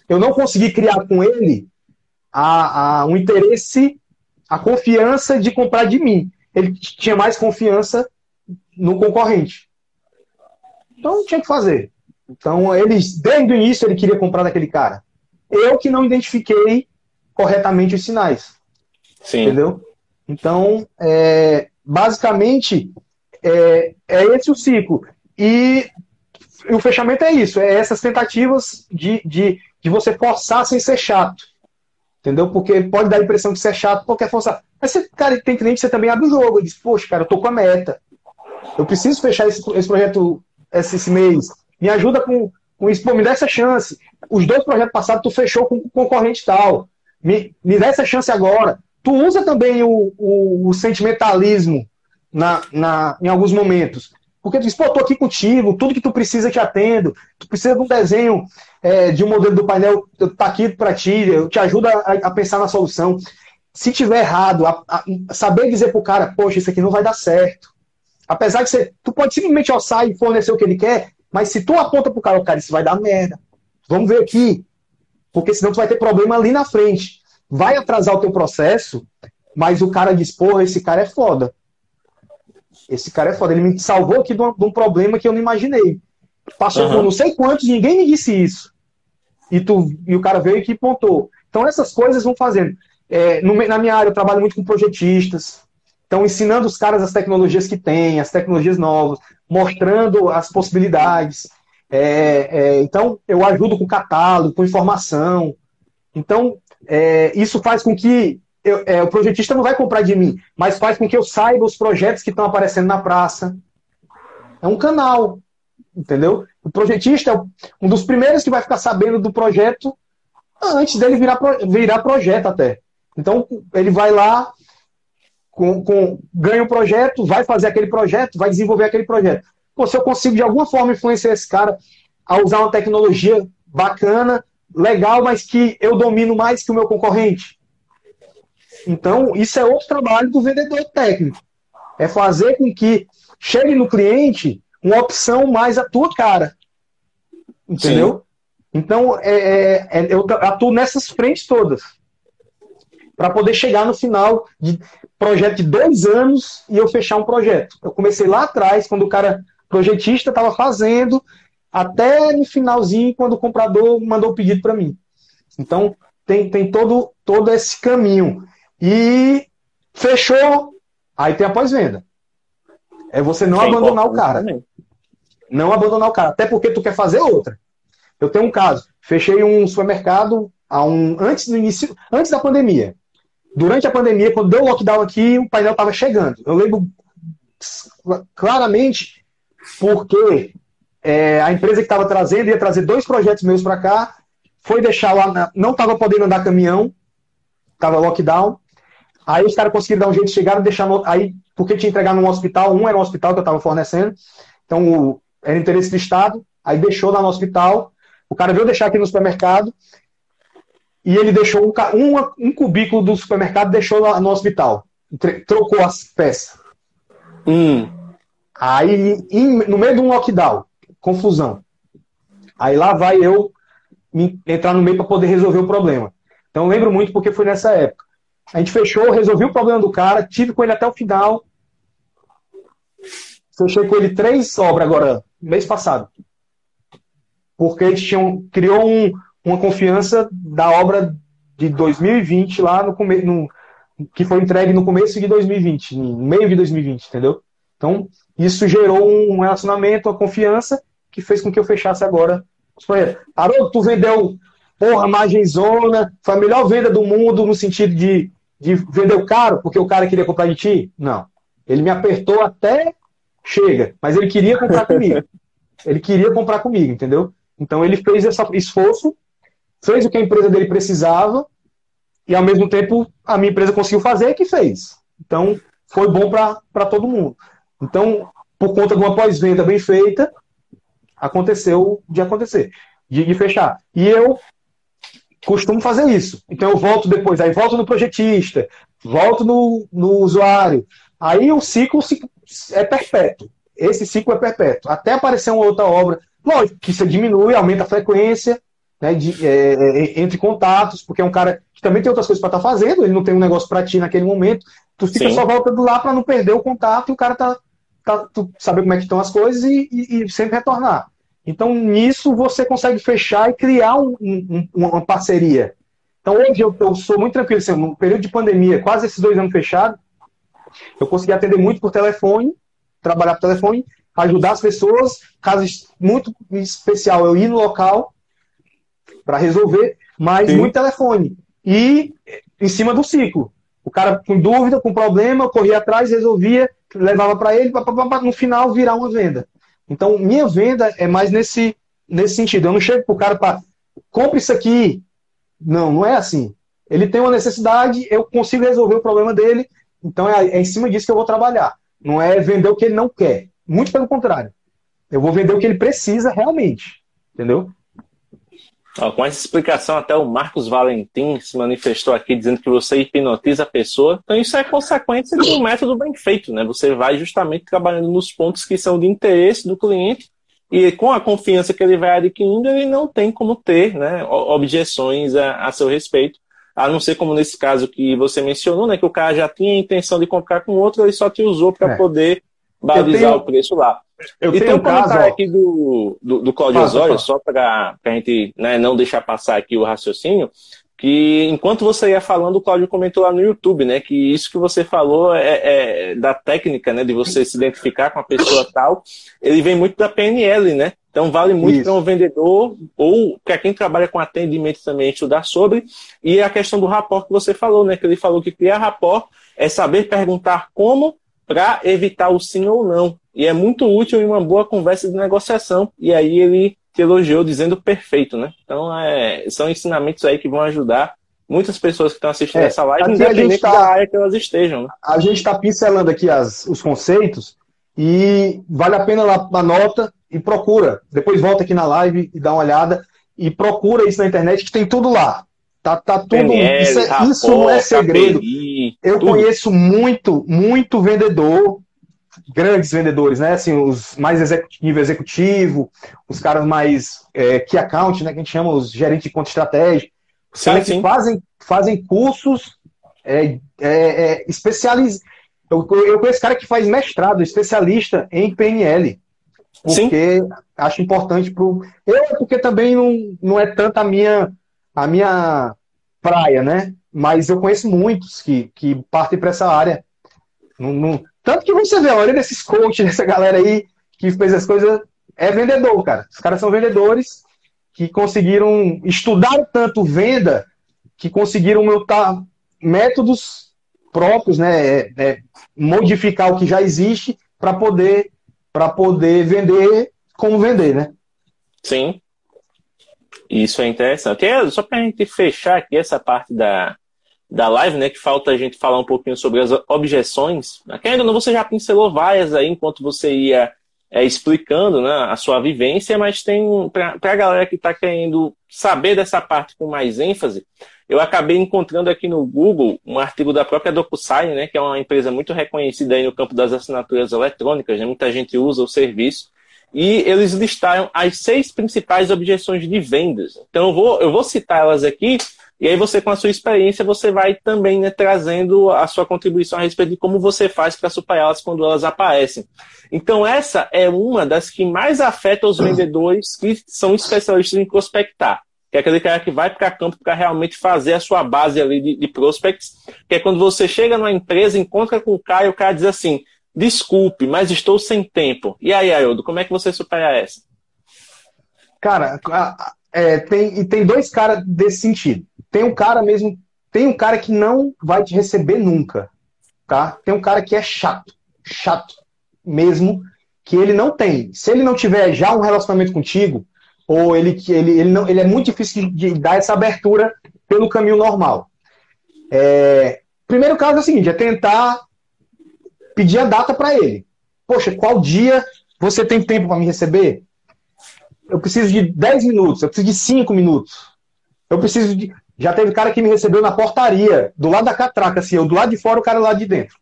Eu não consegui criar com ele a, a, um interesse, a confiança de comprar de mim. Ele tinha mais confiança no concorrente. Então não tinha que fazer. Então, eles, desde o início, ele queria comprar daquele cara. Eu que não identifiquei corretamente os sinais. Sim. Entendeu? Então, é, basicamente, é, é esse o ciclo. E, o fechamento é isso, é essas tentativas de, de, de você forçar sem ser chato. Entendeu? Porque pode dar a impressão de ser chato porque é forçar. Mas você, cara, tem cliente que você também abre o jogo e diz, poxa, cara, eu tô com a meta. Eu preciso fechar esse, esse projeto esse, esse mês. Me ajuda com, com isso, pô, me dá essa chance. Os dois projetos passados tu fechou com o concorrente tal. Me, me dá essa chance agora. Tu usa também o, o, o sentimentalismo na, na, em alguns momentos. Porque tu diz, pô, tô aqui contigo, tudo que tu precisa te atendo, tu precisa de um desenho é, de um modelo do painel, tá aqui para ti, eu te ajudo a, a, pensar na solução. Se tiver errado, a, a, saber dizer pro cara, poxa, isso aqui não vai dar certo. Apesar de você, tu pode simplesmente alçar e fornecer o que ele quer, mas se tu aponta pro cara, cara, isso vai dar merda. Vamos ver aqui. Porque senão tu vai ter problema ali na frente. Vai atrasar o teu processo, mas o cara diz, porra, esse cara é foda. Esse cara é foda. Ele me salvou aqui de um, problema que eu não imaginei. Passou uhum. por não sei quantos, ninguém me disse isso. E, tu, e o cara veio e que pontou. Então essas coisas vão fazendo. É, no, na minha área eu trabalho muito com projetistas. Então, ensinando os caras as tecnologias que tem, as tecnologias novas, mostrando as possibilidades. É, é, então, eu ajudo com catálogo, com informação. Então, é, isso faz com que eu, é, o projetista não vai comprar de mim, mas faz com que eu saiba os projetos que estão aparecendo na praça. É um canal, entendeu? O projetista é um dos primeiros que vai ficar sabendo do projeto antes dele virar, virar projeto até. Então, ele vai lá, com, com, ganha o um projeto, vai fazer aquele projeto, vai desenvolver aquele projeto. Pô, se eu consigo de alguma forma influenciar esse cara a usar uma tecnologia bacana, legal, mas que eu domino mais que o meu concorrente. Então, isso é outro trabalho do vendedor técnico. É fazer com que chegue no cliente uma opção mais à tua cara. Entendeu? Sim. Então, é, é, é, eu atuo nessas frentes todas. Para poder chegar no final de projeto de dois anos e eu fechar um projeto. Eu comecei lá atrás, quando o cara projetista estava fazendo, até no finalzinho, quando o comprador mandou o pedido para mim. Então, tem, tem todo, todo esse caminho. E fechou, aí tem a pós-venda. É você não abandonar o cara. Também. Não abandonar o cara. Até porque tu quer fazer outra. Eu tenho um caso. Fechei um supermercado a um, antes do início, antes da pandemia. Durante a pandemia, quando deu o lockdown aqui, o painel estava chegando. Eu lembro claramente porque é, a empresa que estava trazendo ia trazer dois projetos meus para cá, foi deixar lá, na, não estava podendo andar caminhão, estava lockdown. Aí os caras conseguiram dar um jeito de chegar e deixar no, aí porque tinha que entregar num hospital, um era um hospital que eu estava fornecendo, então o, era interesse do Estado, aí deixou lá no hospital, o cara veio deixar aqui no supermercado, e ele deixou um, um, um cubículo do supermercado, deixou lá no hospital, trocou as peças. Hum. Aí, no meio de um lockdown, confusão. Aí lá vai eu entrar no meio para poder resolver o problema. Então lembro muito porque foi nessa época. A gente fechou, resolvi o problema do cara, tive com ele até o final. Fechei com ele três obras agora, mês passado. Porque eles tinham, criou um, uma confiança da obra de 2020 lá no começo, que foi entregue no começo de 2020, no meio de 2020, entendeu? Então, isso gerou um relacionamento, uma confiança, que fez com que eu fechasse agora os projetos. Haroldo, tu vendeu, porra, margem zona, foi a melhor venda do mundo no sentido de, de vender o caro, porque o cara queria comprar de ti? Não. Ele me apertou até chega, mas ele queria comprar comigo. Ele queria comprar comigo, entendeu? Então ele fez esse esforço, fez o que a empresa dele precisava, e ao mesmo tempo a minha empresa conseguiu fazer que fez. Então foi bom para todo mundo. Então, por conta de uma pós-venda bem feita, aconteceu de acontecer, de, de, fechar. E eu costumo fazer isso. Então eu volto depois, aí volto no projetista, volto no, no usuário. Aí o ciclo é perpétuo. Esse ciclo é perpétuo. Até aparecer uma outra obra. Lógico que você diminui, aumenta a frequência, né, de, é, é, entre contatos, porque é um cara que também tem outras coisas para estar tá fazendo, ele não tem um negócio para ti naquele momento. Tu fica Sim. só voltando lá para não perder o contato e o cara tá tá, tu saber como é que estão as coisas e, e, e, sempre retornar. Então, nisso, você consegue fechar e criar um, um, uma parceria. Então, hoje eu, eu sou muito tranquilo. Assim, no período de pandemia, quase esses dois anos fechados, eu consegui atender muito por telefone, trabalhar por telefone, ajudar as pessoas. Caso muito especial, eu ir no local para resolver, mas Sim. muito telefone. E em cima do ciclo. O cara com dúvida, com problema, corria atrás, resolvia, levava para ele, para no final virar uma venda. Então, minha venda é mais nesse, nesse sentido. Eu não chego para o cara para compre isso aqui. Não, não é assim. Ele tem uma necessidade, eu consigo resolver o problema dele, então é, é em cima disso que eu vou trabalhar. Não é vender o que ele não quer. Muito pelo contrário. Eu vou vender o que ele precisa realmente. Entendeu? Com essa explicação, até o Marcos Valentim se manifestou aqui dizendo que você hipnotiza a pessoa. Então, isso é consequência de um método bem feito, né? Você vai justamente trabalhando nos pontos que são de interesse do cliente e com a confiança que ele vai adquirindo, ele não tem como ter né, objeções a, a seu respeito. A não ser como nesse caso que você mencionou, né? Que o cara já tinha a intenção de comprar com outro, ele só te usou para é. poder balizar tenho... o preço lá. Eu e tem um comentário caso, aqui do, do, do Claudio Osório, só para a gente né, não deixar passar aqui o raciocínio, que enquanto você ia falando, o Claudio comentou lá no YouTube, né? Que isso que você falou é, é da técnica, né? De você se identificar com a pessoa tal, ele vem muito da PNL, né? Então vale muito para um vendedor ou para quem trabalha com atendimento também estudar sobre. E a questão do rapport que você falou, né? Que ele falou que criar rapport é saber perguntar como para evitar o sim ou não. E é muito útil em uma boa conversa de negociação. E aí ele te elogiou dizendo perfeito, né? Então é, são ensinamentos aí que vão ajudar muitas pessoas que estão assistindo é, essa live, independente tá, da área que elas estejam. Né? A gente está pincelando aqui as, os conceitos e vale a pena lá a nota. e procura. Depois volta aqui na live e dá uma olhada e procura isso na internet que tem tudo lá. Tá, tá tudo. PNL, isso, é, rapor, isso não é segredo. Eu tudo. conheço muito, muito vendedor, grandes vendedores, né? Assim, os mais executivo, nível executivo, os caras mais é, key account, né? Que a gente chama os gerentes de conta estratégica. Os Sim, caras que sim. fazem, fazem cursos é, é, é, especializados. Eu, eu conheço cara que faz mestrado, especialista em PNL. Sim. Porque acho importante pro. Eu, porque também não, não é tanto a minha, a minha praia, né? Mas eu conheço muitos que, que partem para essa área. Não- não- Tanto que você vê, a maioria desses coaches, dessa galera aí que fez as coisas, é vendedor, cara. Os caras são vendedores que conseguiram estudar tanto venda que conseguiram montar métodos próprios, né? é, é, modificar o que já existe para poder para poder vender como vender, né? Sim. Isso é interessante. É, só para a gente fechar aqui essa parte da, da live, né? Que falta a gente falar um pouquinho sobre as objeções. Ainda não, você já pincelou várias aí enquanto você ia é, explicando né, a sua vivência, mas tem para a galera que está querendo saber dessa parte com mais ênfase, eu acabei encontrando aqui no Google um artigo da própria DocuSign, né, que é uma empresa muito reconhecida aí no campo das assinaturas eletrônicas, né, muita gente usa o serviço, e eles listaram as seis principais objeções de vendas. Então eu vou, eu vou citar elas aqui, e aí você, com a sua experiência, você vai também né, trazendo a sua contribuição a respeito de como você faz para superá-las quando elas aparecem. Então essa é uma das que mais afeta os vendedores que são especialistas em prospectar que é aquele cara que vai para campo para realmente fazer a sua base ali de, de prospects, que é quando você chega numa empresa, encontra com o cara e o cara diz assim, desculpe, mas estou sem tempo. E aí, Aildo, como é que você supera essa? Cara, é, tem, e tem dois caras desse sentido. Tem um cara mesmo, tem um cara que não vai te receber nunca, tá? Tem um cara que é chato, chato mesmo, que ele não tem. Se ele não tiver já um relacionamento contigo, ou ele ele, ele não, ele é muito difícil de, de dar essa abertura pelo caminho normal. É, primeiro caso é o seguinte, é tentar pedir a data para ele. Poxa, qual dia você tem tempo para me receber? Eu preciso de 10 minutos, eu preciso de 5 minutos. Eu preciso de. Já teve cara que me recebeu na portaria, do lado da catraca, assim, eu do lado de fora, o cara lá de dentro.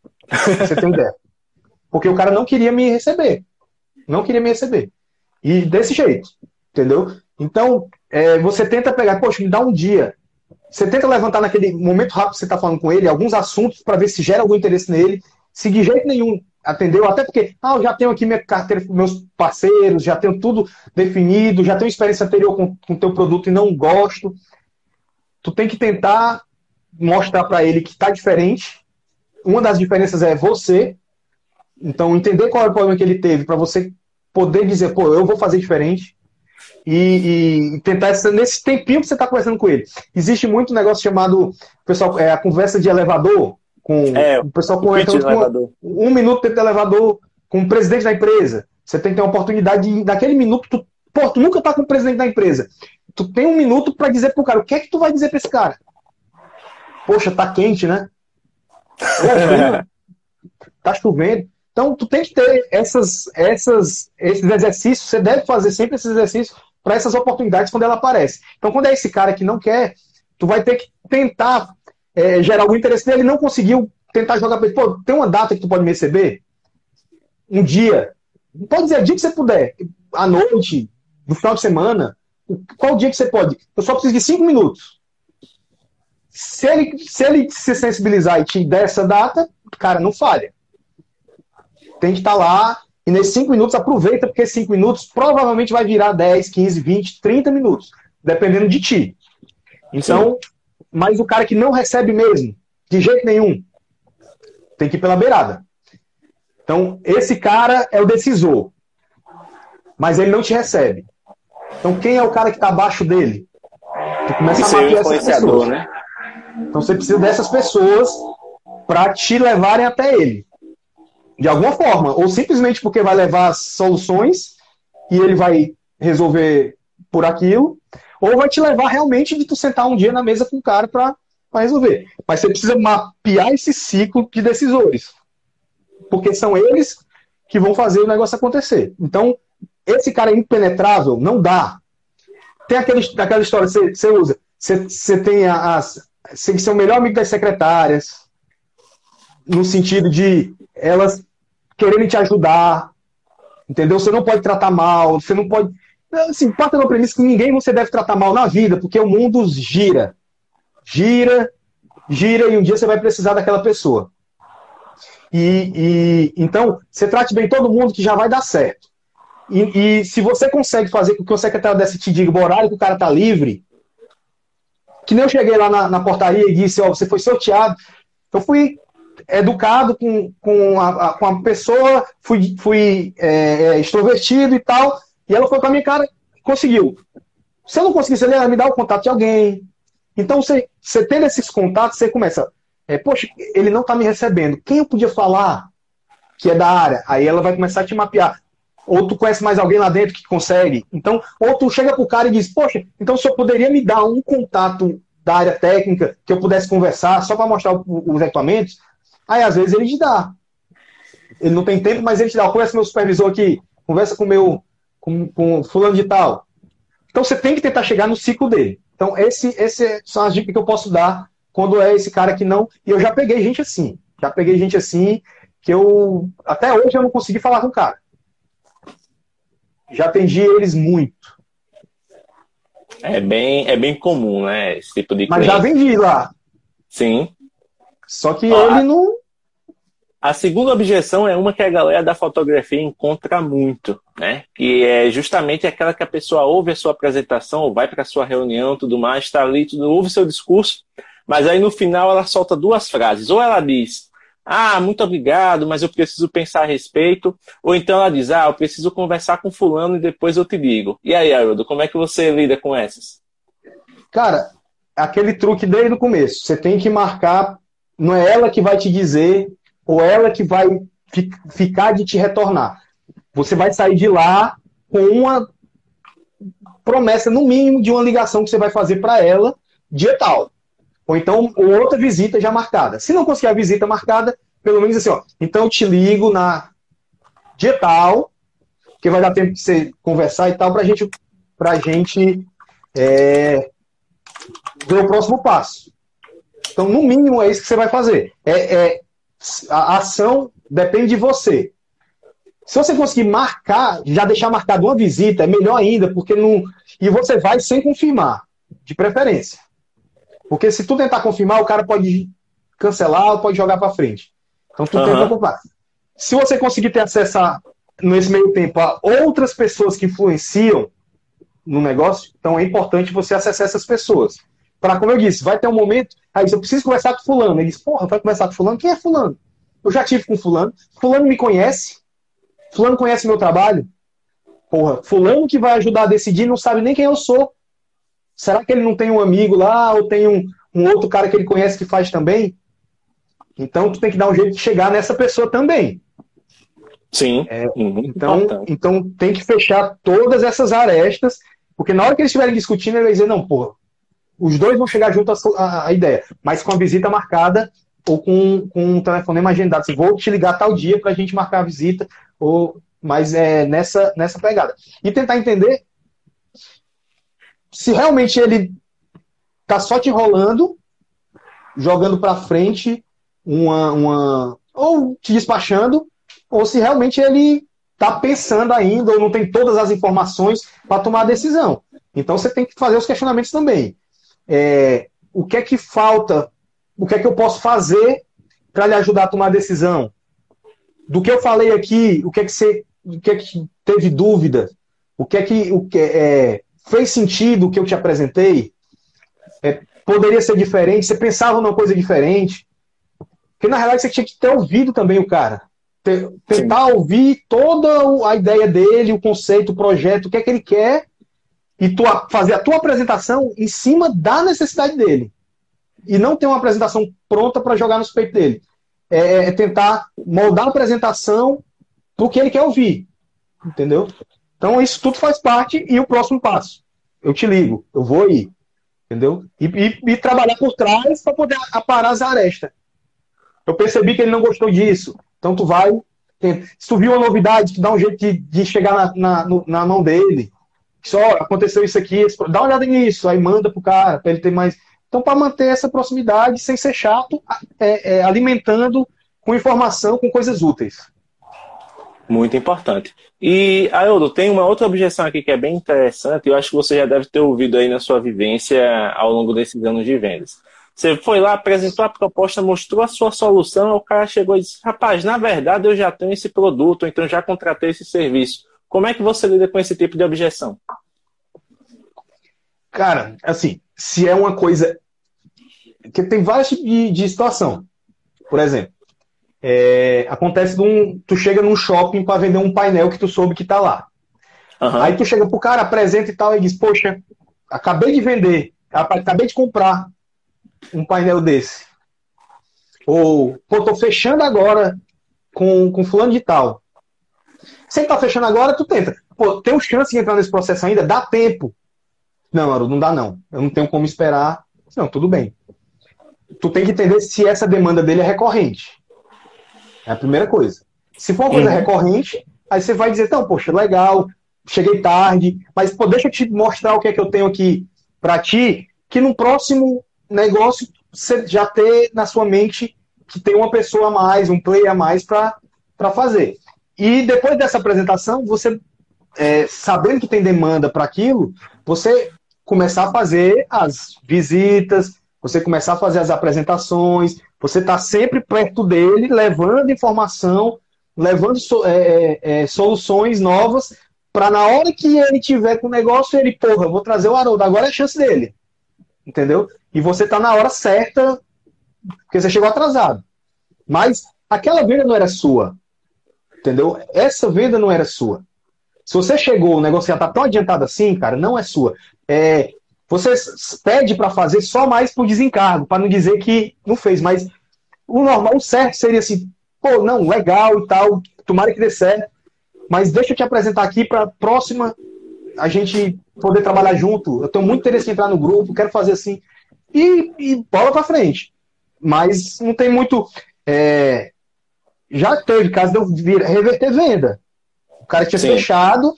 Você tem ideia. Porque o cara não queria me receber. Não queria me receber. E desse jeito, entendeu? Então, é, você tenta pegar, poxa, me dá um dia. Você tenta levantar naquele momento rápido que você está falando com ele, alguns assuntos para ver se gera algum interesse nele. Se de jeito nenhum atendeu, até porque, ah, eu já tenho aqui minha carteira com meus parceiros, já tenho tudo definido, já tenho experiência anterior com o teu produto e não gosto. Tu tem que tentar mostrar para ele que está diferente. Uma das diferenças é você. Então, entender qual é o problema que ele teve para você poder dizer, pô, eu vou fazer diferente. E, e tentar essa, nesse tempinho que você está conversando com ele. Existe muito negócio chamado, pessoal, é a conversa de elevador, com É, o pessoal com, um minuto dentro do elevador com o presidente da empresa. Você tem que ter uma oportunidade de, naquele minuto, tu, pô, tu nunca tá com o presidente da empresa. Tu tem um minuto para dizer pro cara, o que é que tu vai dizer para esse cara? Poxa, tá quente, né? Frio, tá chovendo. Então, tu tem que ter essas, essas, esses exercícios, você deve fazer sempre esses exercícios para essas oportunidades quando ela aparece. Então, quando é esse cara que não quer, tu vai ter que tentar é, gerar algum interesse nele, ele não conseguiu tentar jogar para ele. Pô, tem uma data que tu pode me receber? Um dia. Pode dizer, o dia que você puder. À noite, no final de semana. Qual dia que você pode? Eu só preciso de cinco minutos. Se ele, se ele se sensibilizar e te der essa data, cara, não falha. Tem que estar lá e nesses cinco minutos aproveita, porque cinco minutos provavelmente vai virar 10, 15, 20, 30 minutos, dependendo de ti. Então, mas o cara que não recebe mesmo, de jeito nenhum, tem que ir pela beirada. Então, esse cara é o decisor. Mas ele não te recebe. Então, quem é o cara que está abaixo dele? Tu começa a o mapear essas pessoas. né? Então, você precisa dessas pessoas para te levarem até ele. De alguma forma. Ou simplesmente porque vai levar soluções e ele vai resolver por aquilo. Ou vai te levar realmente de tu sentar um dia na mesa com o cara para resolver. Mas você precisa mapear esse ciclo de decisores. Porque são eles que vão fazer o negócio acontecer. Então, esse cara é impenetrável, não dá. Tem aquele, aquela história, você, você usa, você, você tem. Você tem que ser o melhor amigo das secretárias, no sentido de elas quererem te ajudar, entendeu? Você não pode tratar mal, você não pode. Assim, parte da premissa que ninguém você deve tratar mal na vida, porque o mundo gira. Gira, gira, e um dia você vai precisar daquela pessoa. E, e então, você trate bem todo mundo que já vai dar certo. E, e se você consegue fazer com que o secretário desse te diga o horário que o cara está livre, que nem eu cheguei lá na, na portaria e disse, ó, você foi sorteado. Eu fui educado com, com, a, com a pessoa, fui, fui é, é, extrovertido e tal, e ela foi com a minha cara, conseguiu. Se eu não conseguisse, ele me dar o contato de alguém. Então, você, você tendo esses contatos, você começa, é, poxa, ele não está me recebendo. Quem eu podia falar que é da área? Aí ela vai começar a te mapear. Ou tu conhece mais alguém lá dentro que consegue. Então, ou tu chega pro cara e diz, poxa, então o senhor poderia me dar um contato da área técnica que eu pudesse conversar só para mostrar os equipamentos? Aí, às vezes, ele te dá. Ele não tem tempo, mas ele te dá. Conversa com meu supervisor aqui, conversa com meu com, com fulano de tal. Então, você tem que tentar chegar no ciclo dele. Então, esse, esse são as dicas que eu posso dar quando é esse cara que não. E eu já peguei gente assim. Já peguei gente assim que eu. Até hoje eu não consegui falar com o cara. Já atendi eles muito. É bem, é bem comum, né? Esse tipo de Mas cliente. já vendi lá. Sim. Só que ah, ele não. A segunda objeção é uma que a galera da fotografia encontra muito, né? Que é justamente aquela que a pessoa ouve a sua apresentação, ou vai para a sua reunião, tudo mais, está ali, tudo, ouve o seu discurso, mas aí no final ela solta duas frases. Ou ela diz, ah, muito obrigado, mas eu preciso pensar a respeito. Ou então ela diz, ah, eu preciso conversar com fulano e depois eu te digo. E aí, Haroldo, como é que você lida com essas? Cara, aquele truque desde o começo. Você tem que marcar, não é ela que vai te dizer, ou ela que vai ficar de te retornar. Você vai sair de lá com uma promessa, no mínimo, de uma ligação que você vai fazer para ela, dia tal. Ou então, outra visita já marcada. Se não conseguir a visita marcada, pelo menos assim, ó. Então eu te ligo na dia tal, que vai dar tempo de você conversar e tal, pra gente, pra gente é, ver o próximo passo. Então, no mínimo, é isso que você vai fazer. É, é, a ação depende de você. Se você conseguir marcar, já deixar marcado uma visita, é melhor ainda, porque não. E você vai sem confirmar, de preferência. Porque se tu tentar confirmar, o cara pode cancelar ou pode jogar para frente. Então tu uhum. tenta confirmar. Se você conseguir ter acesso a, nesse meio tempo a outras pessoas que influenciam no negócio, então é importante você acessar essas pessoas. Para, como eu disse, vai ter um momento, aí eu preciso conversar com fulano. Ele diz, porra, vai conversar com fulano? Quem é fulano? Eu já tive com fulano. Fulano me conhece. Fulano conhece meu trabalho. Porra, fulano que vai ajudar a decidir não sabe nem quem eu sou. Será que ele não tem um amigo lá ou tem um, um outro cara que ele conhece que faz também? Então tu tem que dar um jeito de chegar nessa pessoa também. Sim. É, então, então tem que fechar todas essas arestas, porque na hora que eles estiverem discutindo, ele vai dizer, não, porra, os dois vão chegar junto à, ideia, mas com a visita marcada ou com, com um telefonema agendado. Assim, vou te ligar tal dia para a gente marcar a visita, ou mas é nessa, nessa pegada. E tentar entender se realmente ele tá só te enrolando, jogando para frente uma, uma ou te despachando, ou se realmente ele tá pensando ainda ou não tem todas as informações para tomar a decisão. Então você tem que fazer os questionamentos também. É, o que é que falta? O que é que eu posso fazer para lhe ajudar a tomar a decisão? Do que eu falei aqui, o que é que você, o que é que teve dúvida? O que é que o que é, Fez sentido o que eu te apresentei? É, poderia ser diferente? Você pensava numa coisa diferente? Porque na realidade você tinha que ter ouvido também o cara. Ter, tentar Sim. ouvir toda a ideia dele, o conceito, o projeto, o que é que ele quer, e tu, fazer a tua apresentação em cima da necessidade dele. E não ter uma apresentação pronta para jogar nos peitos dele. É, é tentar moldar a apresentação para o que ele quer ouvir. Entendeu? Então, isso tudo faz parte e o próximo passo. Eu te ligo, eu vou ir. Entendeu? E, e, e trabalhar por trás para poder aparar as arestas. Eu percebi que ele não gostou disso. Então, tu vai Se tu viu uma novidade, tu dá um jeito de, de chegar na, na, na mão dele. Só aconteceu isso aqui, dá uma olhada nisso, aí manda pro cara, para ele ter mais. Então, para manter essa proximidade sem ser chato, é, é, alimentando com informação, com coisas úteis. Muito importante. E, Aildo, tem uma outra objeção aqui que é bem interessante, eu acho que você já deve ter ouvido aí na sua vivência ao longo desses anos de vendas. Você foi lá, apresentou a proposta, mostrou a sua solução, o cara chegou e disse: Rapaz, na verdade eu já tenho esse produto, então já contratei esse serviço. Como é que você lida com esse tipo de objeção? Cara, assim, se é uma coisa. que tem vários tipos de, de situação. Por exemplo, é, acontece um, tu chega num shopping para vender um painel que tu soube que tá lá. Uhum. Aí tu chega pro cara, apresenta e tal, e diz, poxa, acabei de vender, acabei de comprar um painel desse. Ou, pô, tô fechando agora com, com fulano de tal. Se ele tá fechando agora, tu tenta. Pô, tem chance de entrar nesse processo ainda? Dá tempo. Não, Aro, não dá não. Eu não tenho como esperar. Não, tudo bem. Tu tem que entender se essa demanda dele é recorrente. É a primeira coisa. Se for uma coisa uhum. recorrente, aí você vai dizer, então, poxa, legal, cheguei tarde, mas pô, deixa eu te mostrar o que é que eu tenho aqui para ti, que no próximo negócio você já ter na sua mente que tem uma pessoa a mais, um player a mais para fazer. E depois dessa apresentação, você, é, sabendo que tem demanda para aquilo, você começar a fazer as visitas, você começar a fazer as apresentações, você está sempre perto dele, levando informação, levando é, é, é, soluções novas, para na hora que ele tiver com o negócio, ele, porra, vou trazer o Haroldo, agora é a chance dele. Entendeu? E você está na hora certa, porque você chegou atrasado. Mas aquela venda não era sua. Entendeu? Essa venda não era sua. Se você chegou, o negócio já está tão adiantado assim, cara, não é sua. É, você pede para fazer só mais por desencargo, para não dizer que não fez. Mas o normal, o certo seria assim, pô, não, legal e tal, tomara que dê certo. Mas deixa eu te apresentar aqui para próxima a gente poder trabalhar junto. Eu tenho muito interesse em entrar no grupo, quero fazer assim. E, e bola para frente. Mas não tem muito. É... Já teve caso de eu vir, reverter venda. O cara tinha Sim. fechado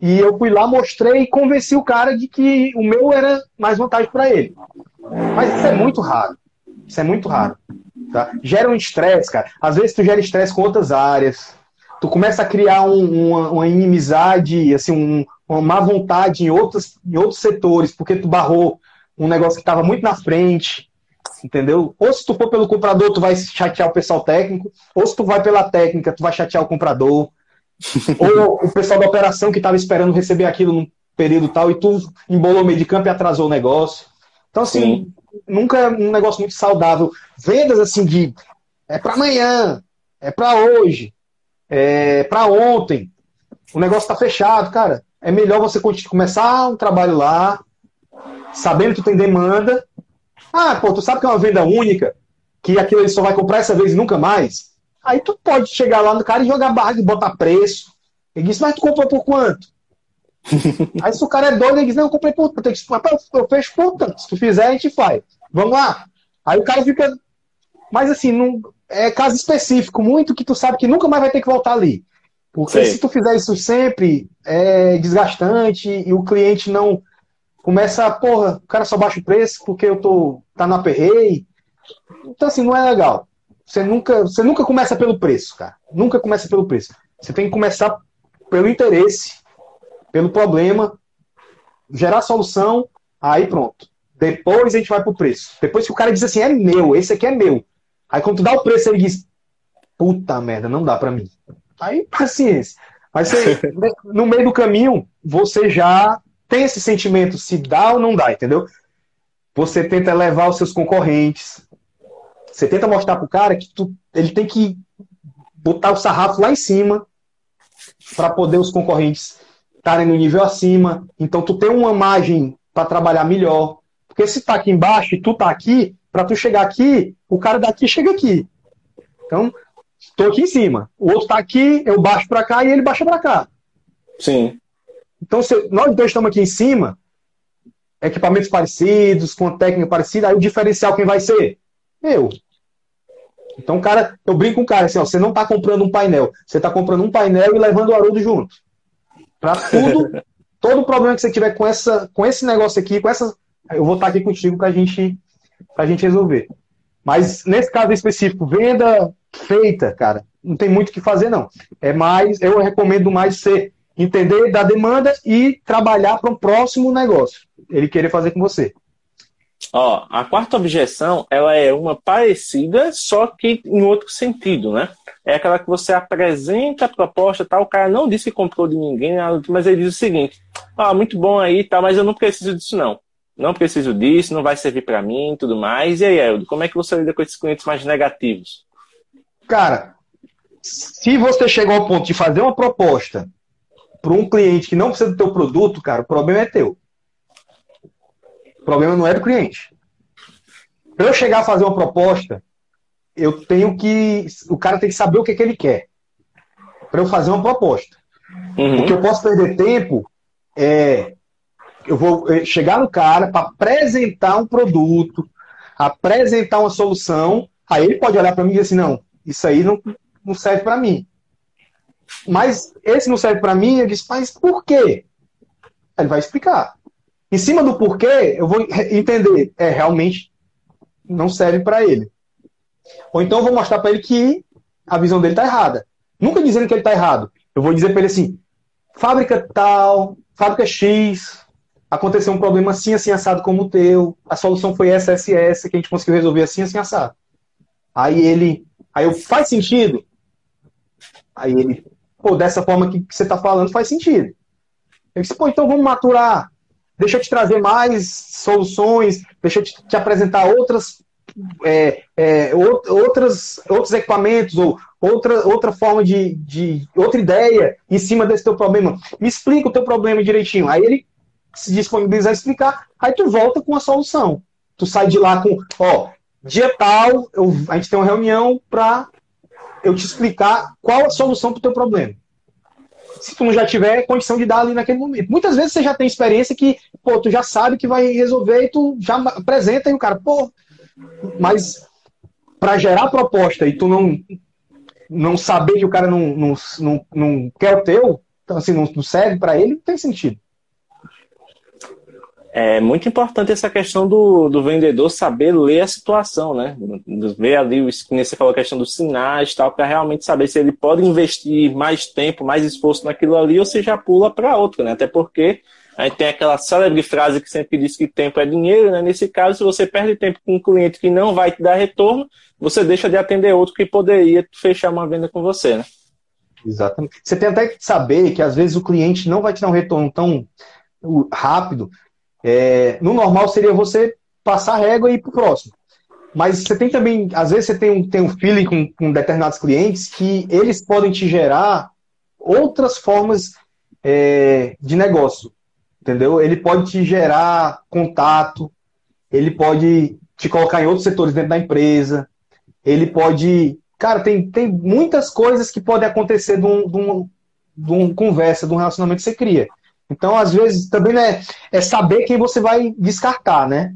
e eu fui lá, mostrei e convenci o cara de que o meu era mais vantagem para ele. Mas isso é muito raro. Isso é muito raro. Tá? Gera um estresse, cara. Às vezes tu gera estresse com outras áreas. Tu começa a criar um, uma, uma, inimizade, assim, um, uma má vontade em outros, em outros setores, porque tu barrou um negócio que estava muito na frente. Entendeu? Ou se tu for pelo comprador, tu vai chatear o pessoal técnico, ou se tu vai pela técnica, tu vai chatear o comprador. Ou o pessoal da operação que estava esperando receber aquilo num período tal e tu embolou o meio de campo e atrasou o negócio. Então, assim, Sim. nunca é um negócio muito saudável. Vendas, assim, de é para amanhã, é para hoje, é para ontem. O negócio está fechado, cara. É melhor você começar um trabalho lá, sabendo que tu tem demanda. Ah, pô, tu sabe que é uma venda única, que aquilo ele só vai comprar essa vez e nunca mais. Aí tu pode chegar lá no cara e jogar barra e botar preço. Ele diz, mas tu comprou por quanto? Aí se o cara é doido, ele diz, não, eu comprei por tanto. Eu fecho por tanto. Se tu fizer, a gente faz. Vamos lá. Aí o cara fica. Mas assim, não... é caso específico, muito que tu sabe que nunca mais vai ter que voltar ali. Porque se tu fizer isso sempre, é desgastante e o cliente não começa, porra, o cara só baixa o preço porque eu tô tá no aperreio. Então assim, não é legal. Você nunca, você nunca começa pelo preço, cara. Nunca começa pelo preço. Você tem que começar pelo interesse, pelo problema, gerar solução, aí pronto. Depois a gente vai pro preço. Depois que o cara diz assim, é meu, esse aqui é meu. Aí quando tu dá o preço, ele diz, puta merda, não dá para mim. Aí, paciência. Mas você, no meio do caminho, você já tem esse sentimento se dá ou não dá, entendeu? Você tenta levar os seus concorrentes, você tenta mostrar pro cara que tu, ele tem que botar o sarrafo lá em cima para poder os concorrentes estarem no nível acima. Então tu tem uma margem para trabalhar melhor. Porque se tá aqui embaixo e tu tá aqui, para tu chegar aqui, o cara daqui chega aqui. Então, estou aqui em cima. O outro tá aqui, eu baixo para cá e ele baixa para cá. Sim. Então, se nós dois estamos aqui em cima, equipamentos parecidos, com técnica parecida, aí o diferencial quem vai ser? Eu. Então, cara, eu brinco com o cara assim, ó, você não está comprando um painel, você está comprando um painel e levando o Haroldo junto. Para tudo, todo problema que você tiver com, essa, com esse negócio aqui, com essa, eu vou estar aqui contigo para gente, a gente resolver. Mas nesse caso específico, venda feita, cara, não tem muito o que fazer, não. É mais, eu recomendo mais você entender da demanda e trabalhar para um próximo negócio. Ele querer fazer com você. Ó, a quarta objeção, ela é uma parecida, só que em outro sentido, né? É aquela que você apresenta a proposta, tal, o cara não disse que comprou de ninguém, mas ele diz o seguinte: "Ah, muito bom aí, tá, mas eu não preciso disso não. Não preciso disso, não vai servir para mim, tudo mais". E aí, Eldo, como é que você lida com esses clientes mais negativos? Cara, se você chegou ao ponto de fazer uma proposta para um cliente que não precisa do teu produto, cara, o problema é teu. Problema não é do cliente. Para eu chegar a fazer uma proposta, eu tenho que. O cara tem que saber o que, é que ele quer. Para eu fazer uma proposta. Uhum. O que eu posso perder tempo é. Eu vou é, chegar no cara para apresentar um produto, apresentar uma solução. Aí ele pode olhar para mim e dizer assim: não, isso aí não, não serve para mim. Mas esse não serve para mim, eu disse, mas por quê? Ele vai explicar. Em cima do porquê, eu vou entender, é, realmente não serve para ele. Ou então eu vou mostrar para ele que a visão dele está errada. Nunca dizendo que ele está errado. Eu vou dizer para ele assim: fábrica tal, fábrica X, aconteceu um problema assim, assim, assado como o teu, a solução foi essa, essa essa, que a gente conseguiu resolver assim, assim, assado. Aí ele, aí eu, faz sentido? Aí ele, pô, dessa forma que você está falando faz sentido. Eu disse, pô, então vamos maturar. Deixa eu te trazer mais soluções, deixa eu te, te apresentar outras, é, é, outras, outros equipamentos ou outra, outra forma de, de, outra ideia em cima desse teu problema. Me explica o teu problema direitinho. Aí ele se disponibiliza a explicar, aí tu volta com a solução. Tu sai de lá com, ó, dia tal, eu, a gente tem uma reunião para eu te explicar qual a solução para o teu problema. Se tu não já tiver condição de dar ali naquele momento. Muitas vezes você já tem experiência que, pô, tu já sabe que vai resolver e tu já apresenta e o cara, pô, mas para gerar proposta e tu não não saber que o cara não, não, não, não quer o teu, então assim, não, não serve para ele, não tem sentido. É muito importante essa questão do, do vendedor saber ler a situação, né? Ver ali, você falou, a questão dos sinais tal, para realmente saber se ele pode investir mais tempo, mais esforço naquilo ali, ou se já pula para outro, né? Até porque a gente tem aquela célebre frase que sempre diz que tempo é dinheiro, né? Nesse caso, se você perde tempo com um cliente que não vai te dar retorno, você deixa de atender outro que poderia fechar uma venda com você, né? Exatamente. Você tem até que saber que às vezes o cliente não vai te dar um retorno tão rápido, é, no normal seria você passar a régua e ir para o próximo. Mas você tem também, às vezes você tem um, tem um feeling com, com determinados clientes que eles podem te gerar outras formas é, de negócio. Entendeu? Ele pode te gerar contato, ele pode te colocar em outros setores dentro da empresa, ele pode. Cara, tem, tem muitas coisas que podem acontecer de um, de, um, de conversa, de um relacionamento que você cria. Então, às vezes, também né, é saber quem você vai descartar, né?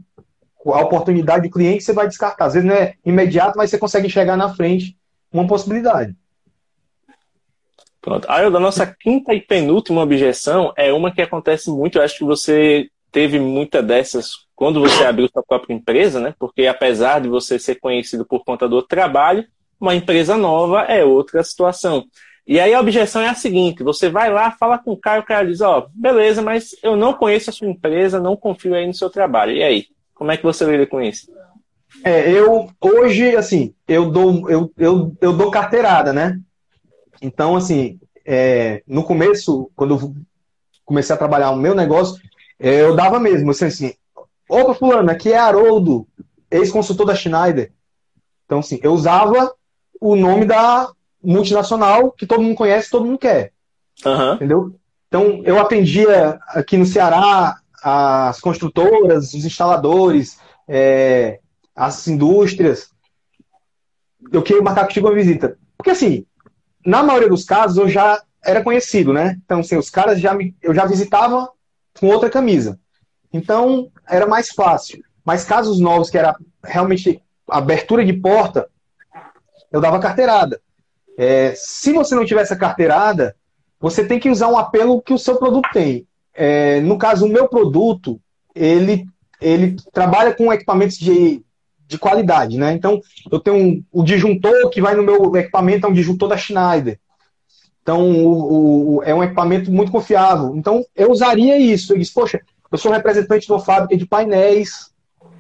A oportunidade de cliente você vai descartar. Às vezes não é imediato, mas você consegue enxergar na frente uma possibilidade. Pronto. Aí, a nossa quinta e penúltima objeção é uma que acontece muito. Eu acho que você teve muita dessas quando você abriu sua própria empresa, né? Porque apesar de você ser conhecido por conta do trabalho, uma empresa nova é outra situação. E aí a objeção é a seguinte: você vai lá, fala com o cara, o cara diz, ó, oh, beleza, mas eu não conheço a sua empresa, não confio aí no seu trabalho. E aí? Como é que você lida com isso? É, eu hoje, assim, eu dou, eu, eu, eu dou carteirada, né? Então, assim, é, no começo, quando eu comecei a trabalhar o meu negócio, é, eu dava mesmo, assim, assim, opa, fulano, aqui é Haroldo, ex-consultor da Schneider. Então, assim, eu usava o nome da, multinacional que todo mundo conhece, todo mundo quer. Uhum. Entendeu? Então, eu atendia aqui no Ceará as construtoras, os instaladores, é, as indústrias. Eu queria marcar contigo uma visita. Porque, assim, na maioria dos casos, eu já era conhecido, né? Então, assim, os caras já me, eu já visitava com outra camisa. Então, era mais fácil. Mas casos novos, que era realmente abertura de porta, eu dava carteirada. É, se você não tiver essa carteirada, você tem que usar um apelo que o seu produto tem. É, no caso, o meu produto, ele, ele trabalha com equipamentos de, de qualidade, né? Então, eu tenho um, o disjuntor que vai no meu equipamento, é um disjuntor da Schneider. Então, o, o, é um equipamento muito confiável. Então, eu usaria isso. Eu disse, poxa, eu sou representante de uma fábrica de painéis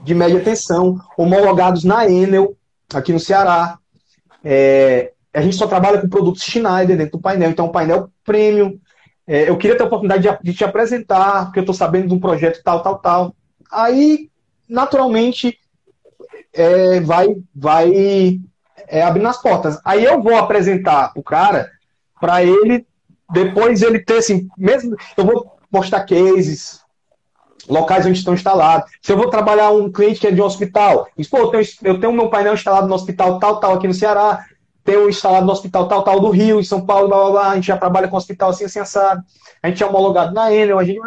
de média tensão, homologados na Enel, aqui no Ceará. É, a gente só trabalha com produtos Schneider dentro do painel, então é um painel premium. É, eu queria ter a oportunidade de, de te apresentar, porque eu estou sabendo de um projeto tal, tal, tal. Aí, naturalmente, é, vai, vai é, abrindo as portas. Aí eu vou apresentar o cara para ele, depois ele ter assim, mesmo. Eu vou postar cases, locais onde estão instalados. Se eu vou trabalhar um cliente que é de um hospital, diz, pô, eu tenho, eu tenho meu painel instalado no hospital tal, tal, aqui no Ceará, tenho instalado no hospital tal, tal do Rio, em São Paulo, blá, blá, blá, a gente já trabalha com hospital assim, assim, assado. A gente é homologado na Enel, a gente,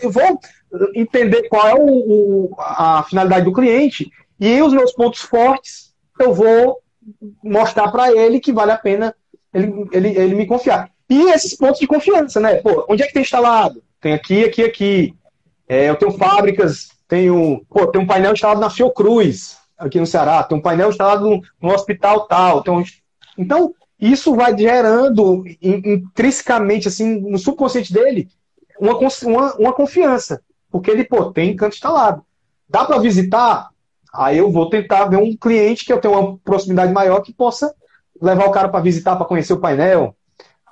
eu vou entender qual é o, o, a finalidade do cliente e os meus pontos fortes eu vou mostrar para ele que vale a pena ele, ele, ele me confiar. E esses pontos de confiança, né? Pô, onde é que tem instalado? Tem aqui, aqui, aqui. É, eu tenho fábricas, tenho, pô, tem um painel instalado na Fiocruz, aqui no Ceará, tem um painel instalado no, no hospital tal. Tem um... Então, isso vai gerando intrinsecamente, assim, no subconsciente dele, uma, uma, uma confiança. Porque ele, pô, tem canto instalado. Dá para visitar? Aí eu vou tentar ver um cliente que eu tenho uma proximidade maior que possa levar o cara para visitar, para conhecer o painel,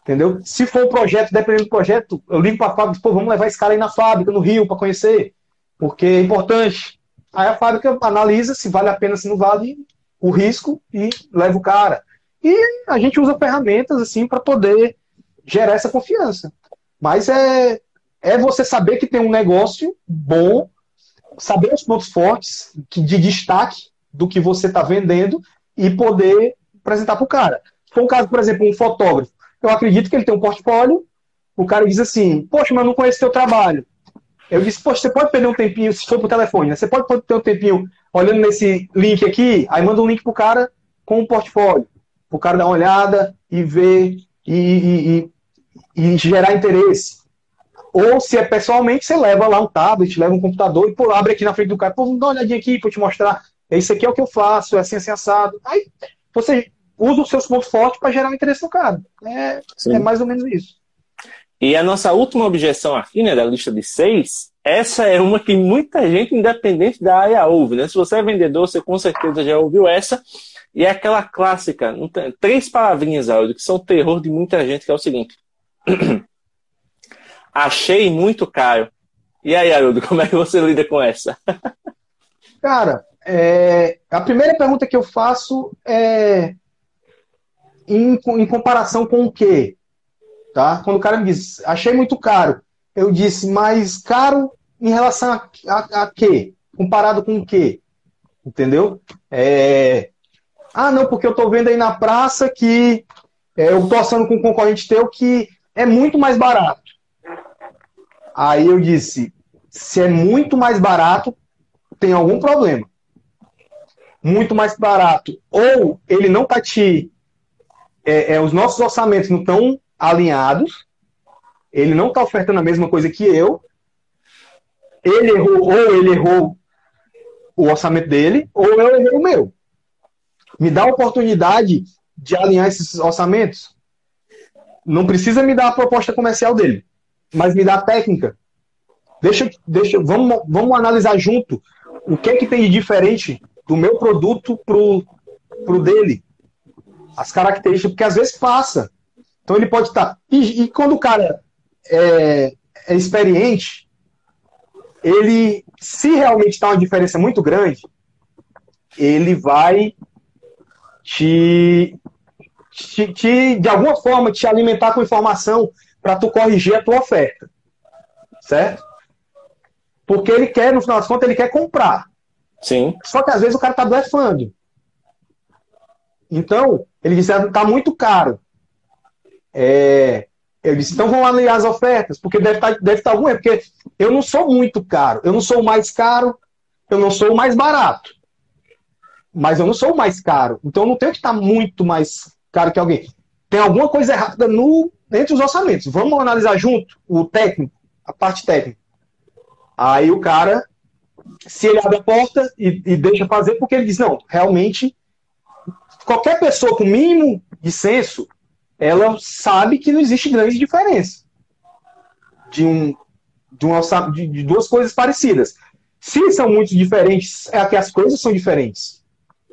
Entendeu? Se for um projeto, dependendo do projeto, eu ligo para a fábrica, pô, vamos levar esse cara aí na fábrica, no Rio, para conhecer, porque é importante. Aí a fábrica analisa se vale a pena, se não vale o risco e leva o cara. E a gente usa ferramentas assim para poder gerar essa confiança. Mas é, é você saber que tem um negócio bom, saber os pontos fortes de destaque do que você está vendendo e poder apresentar para o cara. For um caso, por exemplo, um fotógrafo eu acredito que ele tem um portfólio. O cara diz assim: Poxa, mas eu não conheço teu trabalho. Eu disse: Poxa, você pode perder um tempinho, se for por telefone, né? Você pode ter um tempinho olhando nesse link aqui, aí manda um link pro cara com um portfólio. Pro cara dar uma olhada e ver e, e, e, e gerar interesse. Ou se é pessoalmente, você leva lá um tablet, leva um computador e pô, abre aqui na frente do cara, pô, dá uma olhadinha aqui para te mostrar. Isso aqui é o que eu faço, é assim, assim, assado. Aí você usa os seus pontos fortes para gerar o interesse no cara. É, é, mais ou menos isso. E a nossa última objeção aqui, né, da lista de seis, essa é uma que muita gente, independente da área, ouve. Né? Se você é vendedor, você com certeza já ouviu essa. E é aquela clássica, três palavrinhas, Aldo, que são o terror de muita gente, que é o seguinte. Achei muito caro. E aí, Haroldo, como é que você lida com essa? Cara, é, a primeira pergunta que eu faço é em, em comparação com o quê? Tá? Quando o cara me diz, achei muito caro, eu disse, mas caro em relação a, a, a quê? Comparado com o quê? Entendeu? É... Ah, não, porque eu tô vendo aí na praça que é, eu tô assando com um concorrente teu que é muito mais barato. Aí eu disse, se é muito mais barato, tem algum problema. Muito mais barato. Ou ele não tá te é, é, os nossos orçamentos não estão alinhados, ele não está ofertando a mesma coisa que eu, ele errou, ou ele errou o orçamento dele, ou eu errei o meu. Me dá a oportunidade de alinhar esses orçamentos. Não precisa me dar a proposta comercial dele, mas me dá a técnica. Deixa, deixa, vamos, vamos analisar junto o que é que tem de diferente do meu produto pro, pro dele as características, porque às vezes passa. Então ele pode estar. Tá, e, e, quando o cara é, é experiente, ele, se realmente está uma diferença muito grande, ele vai te, te, te, de alguma forma, te alimentar com informação para tu corrigir a tua oferta. Certo? Porque ele quer, no final das contas, ele quer comprar. Sim. Só que às vezes o cara tá blefando. Então, ele disse, está muito caro. É, eu disse, então vamos alinhar as ofertas, porque deve estar, tá, deve estar tá ruim, porque eu não sou muito caro, eu não sou o mais caro, eu não sou o mais barato. Mas eu não sou o mais caro. Então eu não tenho que estar muito mais caro que alguém. Tem alguma coisa errada no, entre os orçamentos. Vamos analisar junto o técnico, a parte técnica. Aí o cara, se ele abre a porta e, e deixa fazer, porque ele diz, não, realmente, qualquer pessoa com mínimo de senso, ela sabe que não existe grande diferença de, um, de, uma, de, de duas coisas parecidas. Se são muito diferentes, é que as coisas são diferentes.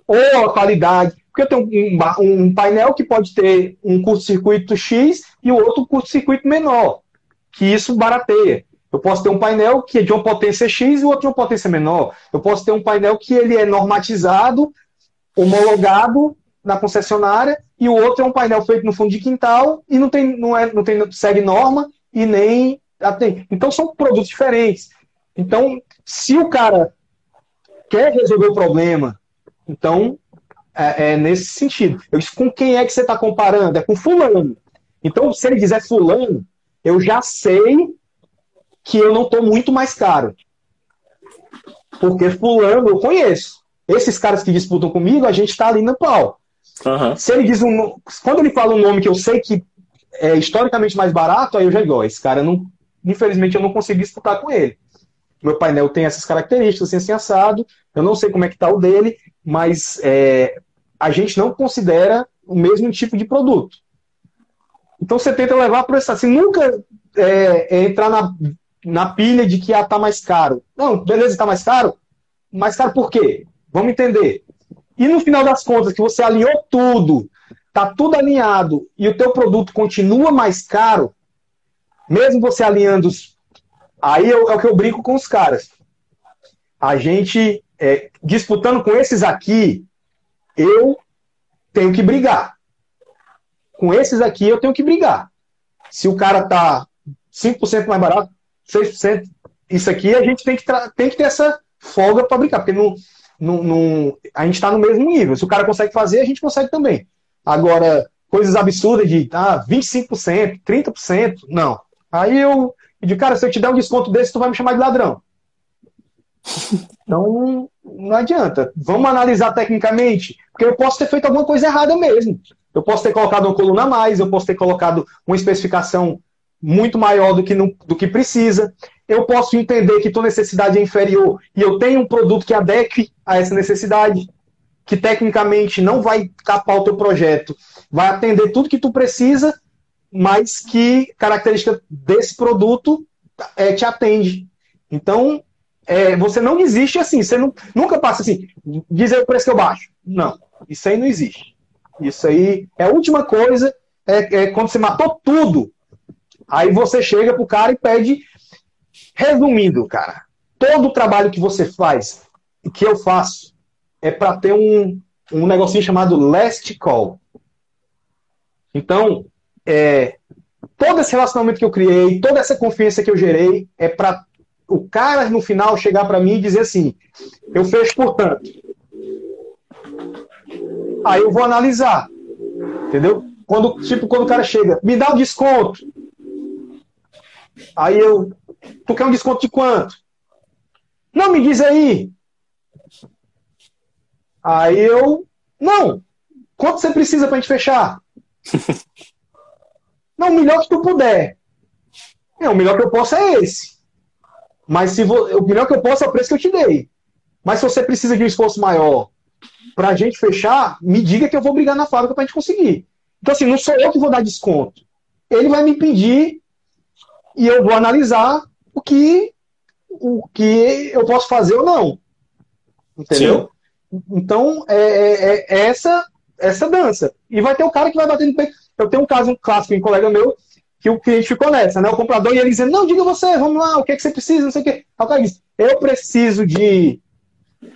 Ou a qualidade. Porque eu tenho um, um painel que pode ter um curto-circuito X e o outro curto-circuito menor. Que isso barateia. Eu posso ter um painel que é de uma potência X e outro de uma potência menor. Eu posso ter um painel que ele é normatizado, homologado na concessionária, e o outro é um painel feito no fundo de quintal e não tem, não é, não tem segue norma e nem então são produtos diferentes. Então, se o cara quer resolver o problema, então é, é nesse sentido. Eu disse, com quem é que você está comparando? É com fulano. Então, se ele quiser fulano, eu já sei que eu não estou muito mais caro. Porque fulano eu conheço. Esses caras que disputam comigo, a gente está ali no pau. Uhum. Se ele diz um. Quando ele fala um nome que eu sei que é historicamente mais barato, aí eu já digo, ó, esse cara não. Infelizmente eu não consegui disputar com ele. Meu painel tem essas características, assim, assim assado. Eu não sei como é que tá o dele, mas é, a gente não considera o mesmo tipo de produto. Então você tenta levar para essa. Assim, nunca é, é entrar na, na pilha de que ah, tá mais caro. Não, beleza, tá mais caro. Mais caro por quê? Vamos entender. E no final das contas, que você alinhou tudo, tá tudo alinhado e o teu produto continua mais caro, mesmo você alinhando os... Aí é, é o que eu brinco com os caras. A gente, é, disputando com esses aqui, eu tenho que brigar. Com esses aqui, eu tenho que brigar. Se o cara tá 5% mais barato, 6%, isso aqui a gente tem que, tem que ter essa folga para brincar, porque não, não, não, a gente está no mesmo nível. Se o cara consegue fazer, a gente consegue também. Agora, coisas absurdas de ah, 25%, 30%, não. Aí eu digo, cara, se eu te der um desconto desse, tu vai me chamar de ladrão. Então, não adianta. Vamos analisar tecnicamente, porque eu posso ter feito alguma coisa errada mesmo. Eu posso ter colocado uma coluna a mais, eu posso ter colocado uma especificação muito maior do que, do que precisa. Eu posso entender que tua necessidade é inferior e eu tenho um produto que adeque a essa necessidade, que tecnicamente não vai capar o teu projeto, vai atender tudo que tu precisa, mas que característica desse produto é, te atende. Então, é, você não existe assim, você não, nunca passa assim, dizer o preço que eu baixo. Não, isso aí não existe. Isso aí é a última coisa, é, é quando você matou tudo, Aí você chega pro cara e pede. Resumindo, cara, todo o trabalho que você faz, que eu faço, é para ter um, um negocinho chamado last call. Então, é, todo esse relacionamento que eu criei, toda essa confiança que eu gerei, é para o cara no final chegar para mim e dizer assim: eu fecho por tanto. Aí eu vou analisar, entendeu? Quando, tipo, quando o cara chega, me dá o um desconto. Aí eu, tu quer um desconto de quanto? Não, me diz aí. Aí eu, não. Quanto você precisa para a gente fechar? não, o melhor que tu puder. É, o melhor que eu posso é esse. Mas se vo... o melhor que eu posso é o preço que eu te dei. Mas se você precisa de um esforço maior para a gente fechar, me diga que eu vou brigar na fábrica para a gente conseguir. Então, assim, não sou eu que vou dar desconto. Ele vai me pedir e eu vou analisar o que, o que eu posso fazer ou não. Entendeu? Sim. Então, é, é, é, essa, essa dança. E vai ter o cara que vai bater no peito. Eu tenho um caso um clássico em um colega meu que o cliente ficou nessa, né? O comprador ele dizendo, não, diga você, vamos lá, o que, é que você precisa, não sei o quê. Aí o cara disse, eu preciso de,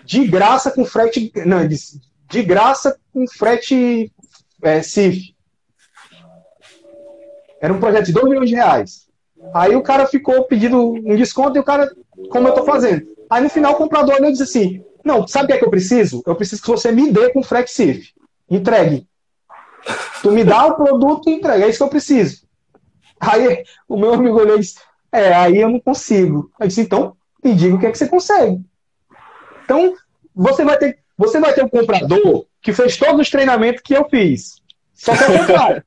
de graça com frete. Não, disse, de graça com frete é, CIF. Era um projeto de 2 milhões de reais. Aí o cara ficou pedindo um desconto e o cara, como eu tô fazendo? Aí no final o comprador olhou e disse assim: Não, sabe o que é que eu preciso? Eu preciso que você me dê com frete CIF. Entregue. Tu me dá o produto e entrega. É isso que eu preciso. Aí o meu amigo olhou e disse: É, aí eu não consigo. Eu disse: Então, me diga o que é que você consegue. Então, você vai ter. Você vai ter um comprador que fez todos os treinamentos que eu fiz. Só que é o contrário.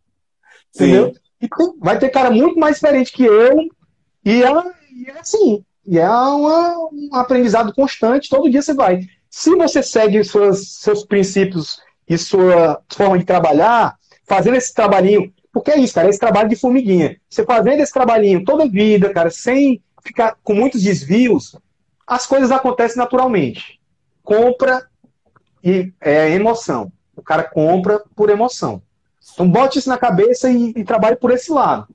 entendeu? E tem, vai ter cara muito mais experiente que eu. E é, e é assim. E é uma, um aprendizado constante. Todo dia você vai. Se você segue suas, seus princípios e sua forma de trabalhar, fazendo esse trabalhinho. Porque é isso, cara, esse trabalho de formiguinha. Você fazendo esse trabalhinho toda a vida, cara, sem ficar com muitos desvios, as coisas acontecem naturalmente. Compra e é emoção. O cara compra por emoção. Então bote isso na cabeça e, e trabalhe por esse lado.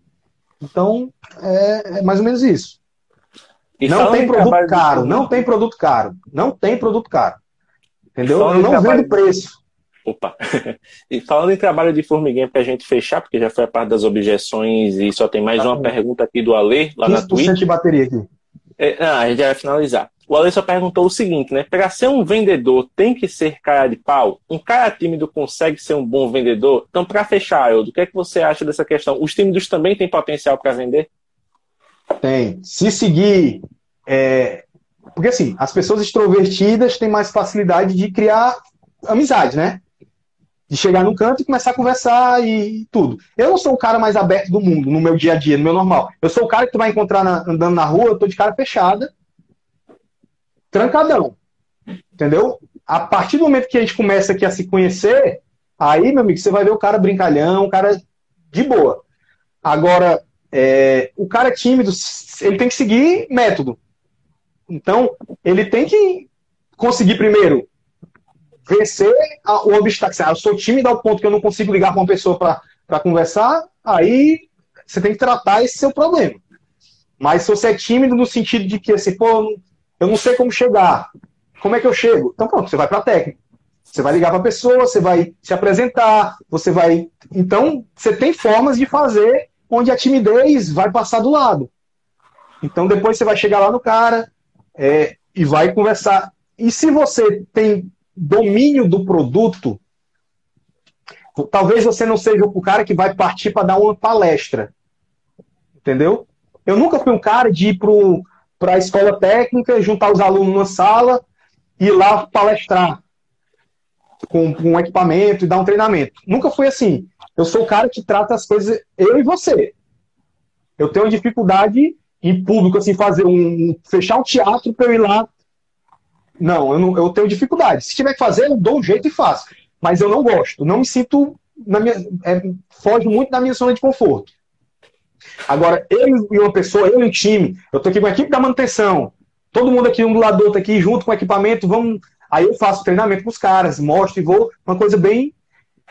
Então, é, é mais ou menos isso. E não tem produto caro, de... não tem produto caro. Não tem produto caro. Entendeu? Eu não vendo preço. Opa! e falando em trabalho de formiguinha para a gente fechar, porque já foi a parte das objeções e só tem mais uma pergunta aqui do Ale, lá na Twitch. de bateria aqui. É, ah, a gente vai finalizar. O Ale só perguntou o seguinte, né? Para ser um vendedor, tem que ser cara de pau? Um cara tímido consegue ser um bom vendedor? Então, para fechar, Eldo, o que é que você acha dessa questão? Os tímidos também têm potencial para vender? Tem. Se seguir. É... Porque, assim, as pessoas extrovertidas têm mais facilidade de criar amizade, né? De chegar num canto e começar a conversar e tudo. Eu não sou o cara mais aberto do mundo, no meu dia a dia, no meu normal. Eu sou o cara que tu vai encontrar na, andando na rua, eu tô de cara fechada trancadão. Entendeu? A partir do momento que a gente começa aqui a se conhecer, aí, meu amigo, você vai ver o cara brincalhão, o cara de boa. Agora, é, o cara tímido, ele tem que seguir método. Então, ele tem que conseguir primeiro vencer o obstáculo. Ah, eu sou tímido ao ponto que eu não consigo ligar para uma pessoa para conversar, aí você tem que tratar esse seu problema. Mas se você é tímido no sentido de que, assim, pô, eu não sei como chegar. Como é que eu chego? Então pronto, você vai para a técnica. Você vai ligar para a pessoa, você vai se apresentar, você vai. Então, você tem formas de fazer onde a timidez vai passar do lado. Então, depois você vai chegar lá no cara é, e vai conversar. E se você tem domínio do produto, talvez você não seja o cara que vai partir para dar uma palestra. Entendeu? Eu nunca fui um cara de ir para a escola técnica, juntar os alunos numa sala e ir lá palestrar com, com um equipamento e dar um treinamento. Nunca foi assim. Eu sou o cara que trata as coisas, eu e você. Eu tenho dificuldade em público, assim, fazer um. fechar um teatro para eu ir lá. Não eu, não, eu tenho dificuldade. Se tiver que fazer, eu dou um jeito e faço. Mas eu não gosto. Não me sinto. Na minha, é, foge muito da minha zona de conforto. Agora, eu e uma pessoa, eu e um time, eu estou aqui com a equipe da manutenção, todo mundo aqui um do lado do outro aqui, junto com o equipamento, vamos. Aí eu faço treinamento com os caras, mostro e vou, uma coisa bem.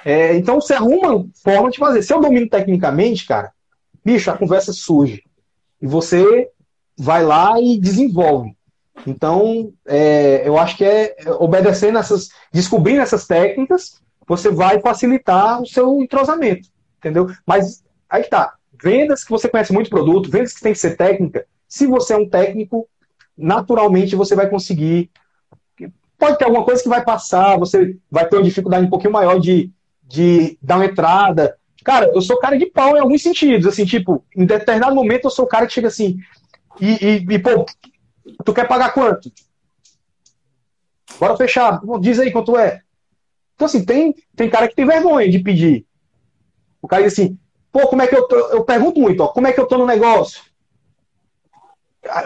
É, então você arruma forma de fazer. Se eu domino tecnicamente, cara, bicho, a conversa surge. E você vai lá e desenvolve. Então, é, eu acho que é obedecer nessas, descobrindo essas técnicas, você vai facilitar o seu entrosamento, entendeu? Mas aí tá, vendas que você conhece muito produto, vendas que tem que ser técnica. Se você é um técnico, naturalmente você vai conseguir. Pode ter alguma coisa que vai passar, você vai ter uma dificuldade um pouquinho maior de, de dar uma entrada. Cara, eu sou cara de pau em alguns sentidos. Assim, tipo, em determinado momento eu sou o cara que chega assim. E, e, e pô, tu quer pagar quanto? Bora fechar. Diz aí quanto é. Então, assim, tem, tem cara que tem vergonha de pedir. O cara diz assim, Pô, como é que eu tô? Eu pergunto muito, ó, como é que eu tô no negócio?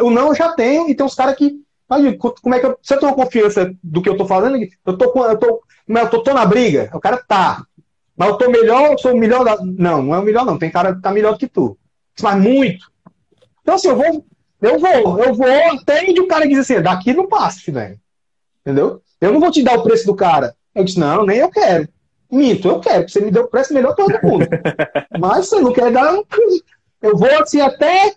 O não eu já tenho, e tem uns caras que. Como é que eu, se eu tenho confiança do que eu tô falando, eu tô, eu tô, eu tô, tô na briga, o cara tá. Mas eu tô melhor, eu sou o melhor da. Não, não é o melhor, não. Tem cara que tá melhor do que tu. Mas muito. Então, assim, eu vou, eu vou, eu vou até onde o cara diz assim, daqui não passa, filho. Entendeu? Eu não vou te dar o preço do cara. Eu disse, não, nem eu quero. Minto, eu quero, você me deu o preço melhor todo mundo. Mas você não quer dar. Eu vou assim até.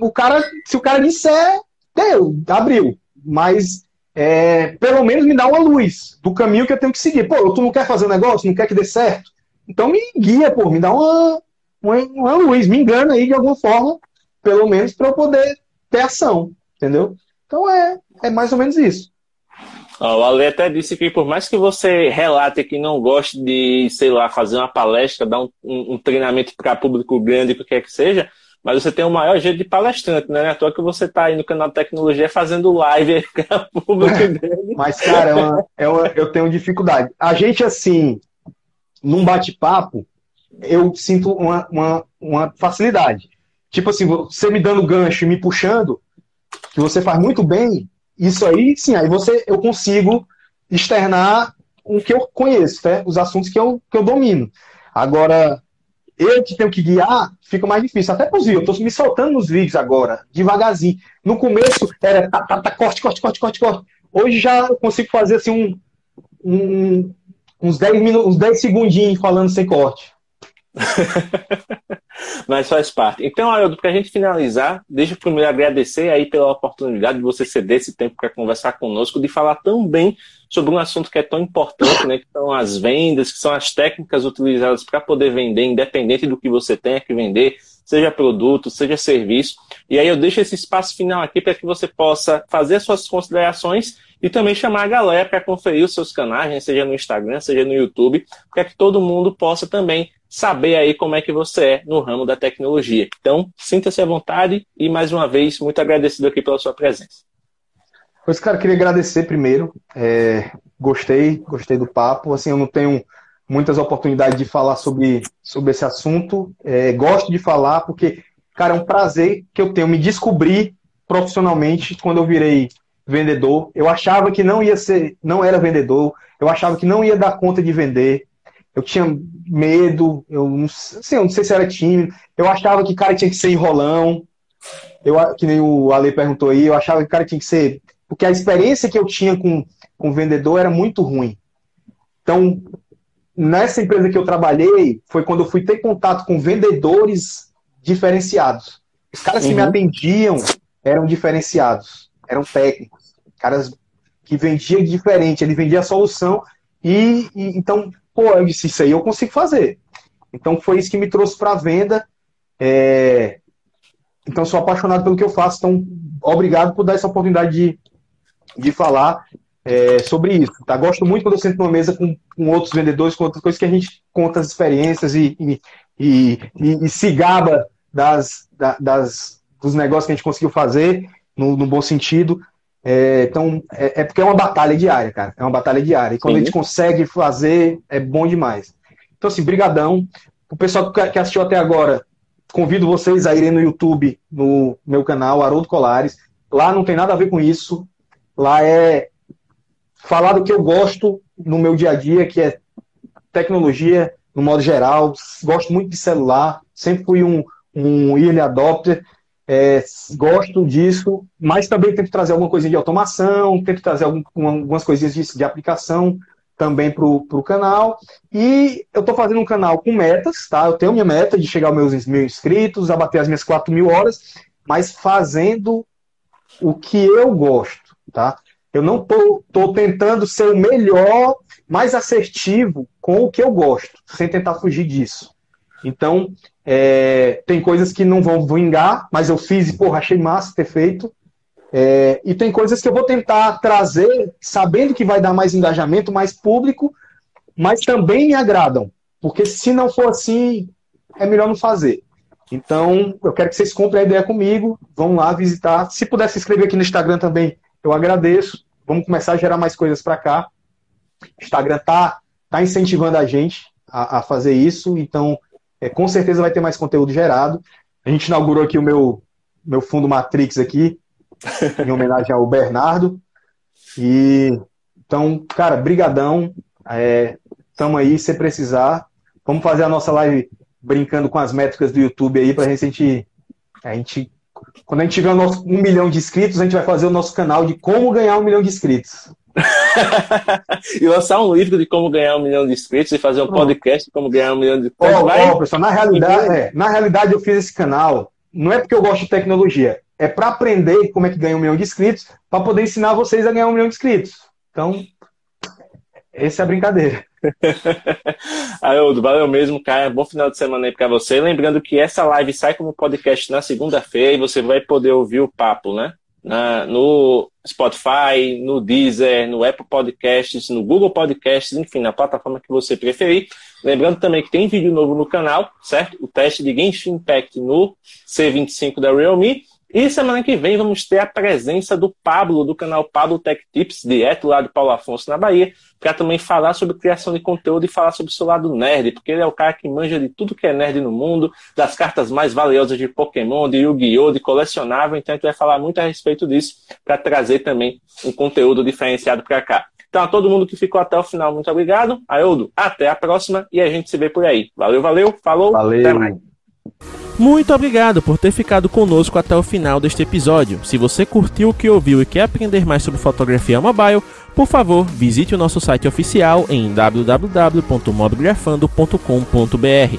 O cara, se o cara disser, deu, abriu. Mas é, pelo menos me dá uma luz do caminho que eu tenho que seguir. Pô, tu não quer fazer um negócio, não quer que dê certo? Então me guia, pô, me dá uma, uma, uma luz, me engana aí de alguma forma, pelo menos para eu poder ter ação, entendeu? Então é, é mais ou menos isso. O Ale até disse que por mais que você relate que não goste de, sei lá, fazer uma palestra, dar um, um, um treinamento para público grande, o que quer que seja, mas você tem o maior jeito de palestrante, né? À toa que você está aí no canal de tecnologia fazendo live o público dele. Mas, cara, é uma, é uma, eu tenho dificuldade. A gente, assim, num bate-papo, eu sinto uma, uma, uma facilidade. Tipo assim, você me dando gancho e me puxando, que você faz muito bem, isso aí, sim, aí você eu consigo externar o que eu conheço, né? os assuntos que eu, que eu domino. Agora, eu que tenho que guiar, fica mais difícil. Até para eu estou me soltando nos vídeos agora, devagarzinho. No começo era tá, tá, tá, corte, corte, corte, corte, corte. Hoje já eu consigo fazer assim um, um uns 10 minutos, uns 10 segundinhos falando sem corte. Mas faz parte. Então, Haroldo, para a gente finalizar, deixa eu primeiro agradecer aí pela oportunidade de você ceder esse tempo para conversar conosco, de falar tão bem sobre um assunto que é tão importante, né, que são as vendas, que são as técnicas utilizadas para poder vender, independente do que você tenha que vender, seja produto, seja serviço. E aí eu deixo esse espaço final aqui para que você possa fazer suas considerações e também chamar a galera para conferir os seus canais, né, seja no Instagram, seja no YouTube, para que todo mundo possa também saber aí como é que você é no ramo da tecnologia. Então, sinta-se à vontade e, mais uma vez, muito agradecido aqui pela sua presença. Pois, cara, queria agradecer primeiro. É, gostei, gostei do papo. Assim, eu não tenho muitas oportunidades de falar sobre, sobre esse assunto. É, gosto de falar porque, cara, é um prazer que eu tenho me descobrir profissionalmente quando eu virei vendedor. Eu achava que não ia ser, não era vendedor. Eu achava que não ia dar conta de vender eu tinha medo, eu não, assim, eu não sei se era tímido, eu achava que o cara tinha que ser enrolão, eu, que nem o Ale perguntou aí, eu achava que o cara tinha que ser. Porque a experiência que eu tinha com, com o vendedor era muito ruim. Então, nessa empresa que eu trabalhei, foi quando eu fui ter contato com vendedores diferenciados. Os caras uhum. que me uhum. atendiam eram diferenciados, eram técnicos, caras que vendiam diferente, ele vendia a solução e, e então Pô, eu disse, isso aí eu consigo fazer. Então foi isso que me trouxe para a venda. É... Então sou apaixonado pelo que eu faço. Então, obrigado por dar essa oportunidade de, de falar é, sobre isso. Tá? Gosto muito quando eu sento numa mesa com, com outros vendedores, com outras coisas que a gente conta as experiências e, e, e, e, e se gaba das, das, dos negócios que a gente conseguiu fazer, no, no bom sentido. É, então, é, é, porque é uma batalha diária, cara. É uma batalha diária. E quando Sim. a gente consegue fazer, é bom demais. Então, assim, brigadão. O pessoal que assistiu até agora, convido vocês a irem no YouTube, no meu canal, Haroldo Colares. Lá não tem nada a ver com isso. Lá é falar do que eu gosto no meu dia a dia, que é tecnologia, no modo geral. Gosto muito de celular. Sempre fui um, um early adopter. É, gosto disso, mas também tento trazer alguma coisinha de automação, tento trazer algum, algumas coisinhas de, de aplicação também para o canal. E eu estou fazendo um canal com metas, tá? Eu tenho minha meta de chegar aos meus mil inscritos, a bater as minhas 4 mil horas, mas fazendo o que eu gosto, tá? Eu não tô, tô tentando ser o melhor, mais assertivo com o que eu gosto, sem tentar fugir disso. Então, é, tem coisas que não vão vingar, mas eu fiz e, porra, achei massa ter feito. É, e tem coisas que eu vou tentar trazer, sabendo que vai dar mais engajamento, mais público, mas também me agradam. Porque se não for assim, é melhor não fazer. Então, eu quero que vocês comprem a ideia comigo, vão lá visitar. Se puder se inscrever aqui no Instagram também, eu agradeço. Vamos começar a gerar mais coisas para cá. O Instagram tá, tá incentivando a gente a, a fazer isso, então é, com certeza vai ter mais conteúdo gerado. A gente inaugurou aqui o meu, meu fundo Matrix aqui, em homenagem ao Bernardo. E então, cara, brigadão. É, tamo aí, se precisar. Vamos fazer a nossa live brincando com as métricas do YouTube aí pra gente, a gente quando a gente tiver um milhão de inscritos, a gente vai fazer o nosso canal de como ganhar um milhão de inscritos. e lançar um livro de como ganhar um milhão de inscritos e fazer um podcast de como ganhar um milhão de inscritos. Oh, vai... oh, pessoal, na realidade, é, na realidade eu fiz esse canal, não é porque eu gosto de tecnologia, é para aprender como é que ganha um milhão de inscritos, para poder ensinar vocês a ganhar um milhão de inscritos. Então, essa é a brincadeira. Haroldo, valeu mesmo, cara. Bom final de semana aí para você. Lembrando que essa live sai como podcast na segunda-feira e você vai poder ouvir o papo, né? Na, no Spotify, no Deezer, no Apple Podcasts, no Google Podcasts, enfim, na plataforma que você preferir. Lembrando também que tem vídeo novo no canal, certo? O teste de Genshin Impact no C25 da Realme. E semana que vem vamos ter a presença do Pablo, do canal Pablo Tech Tips, direto lá de Paulo Afonso, na Bahia, para também falar sobre criação de conteúdo e falar sobre o seu lado nerd, porque ele é o cara que manja de tudo que é nerd no mundo, das cartas mais valiosas de Pokémon, de Yu-Gi-Oh!, de colecionável, então a gente vai falar muito a respeito disso, para trazer também um conteúdo diferenciado para cá. Então, a todo mundo que ficou até o final, muito obrigado. Aildo, até a próxima e a gente se vê por aí. Valeu, valeu, falou, valeu. até mais. Muito obrigado por ter ficado conosco até o final deste episódio. Se você curtiu o que ouviu e quer aprender mais sobre fotografia mobile, por favor, visite o nosso site oficial em www.mobgrafando.com.br.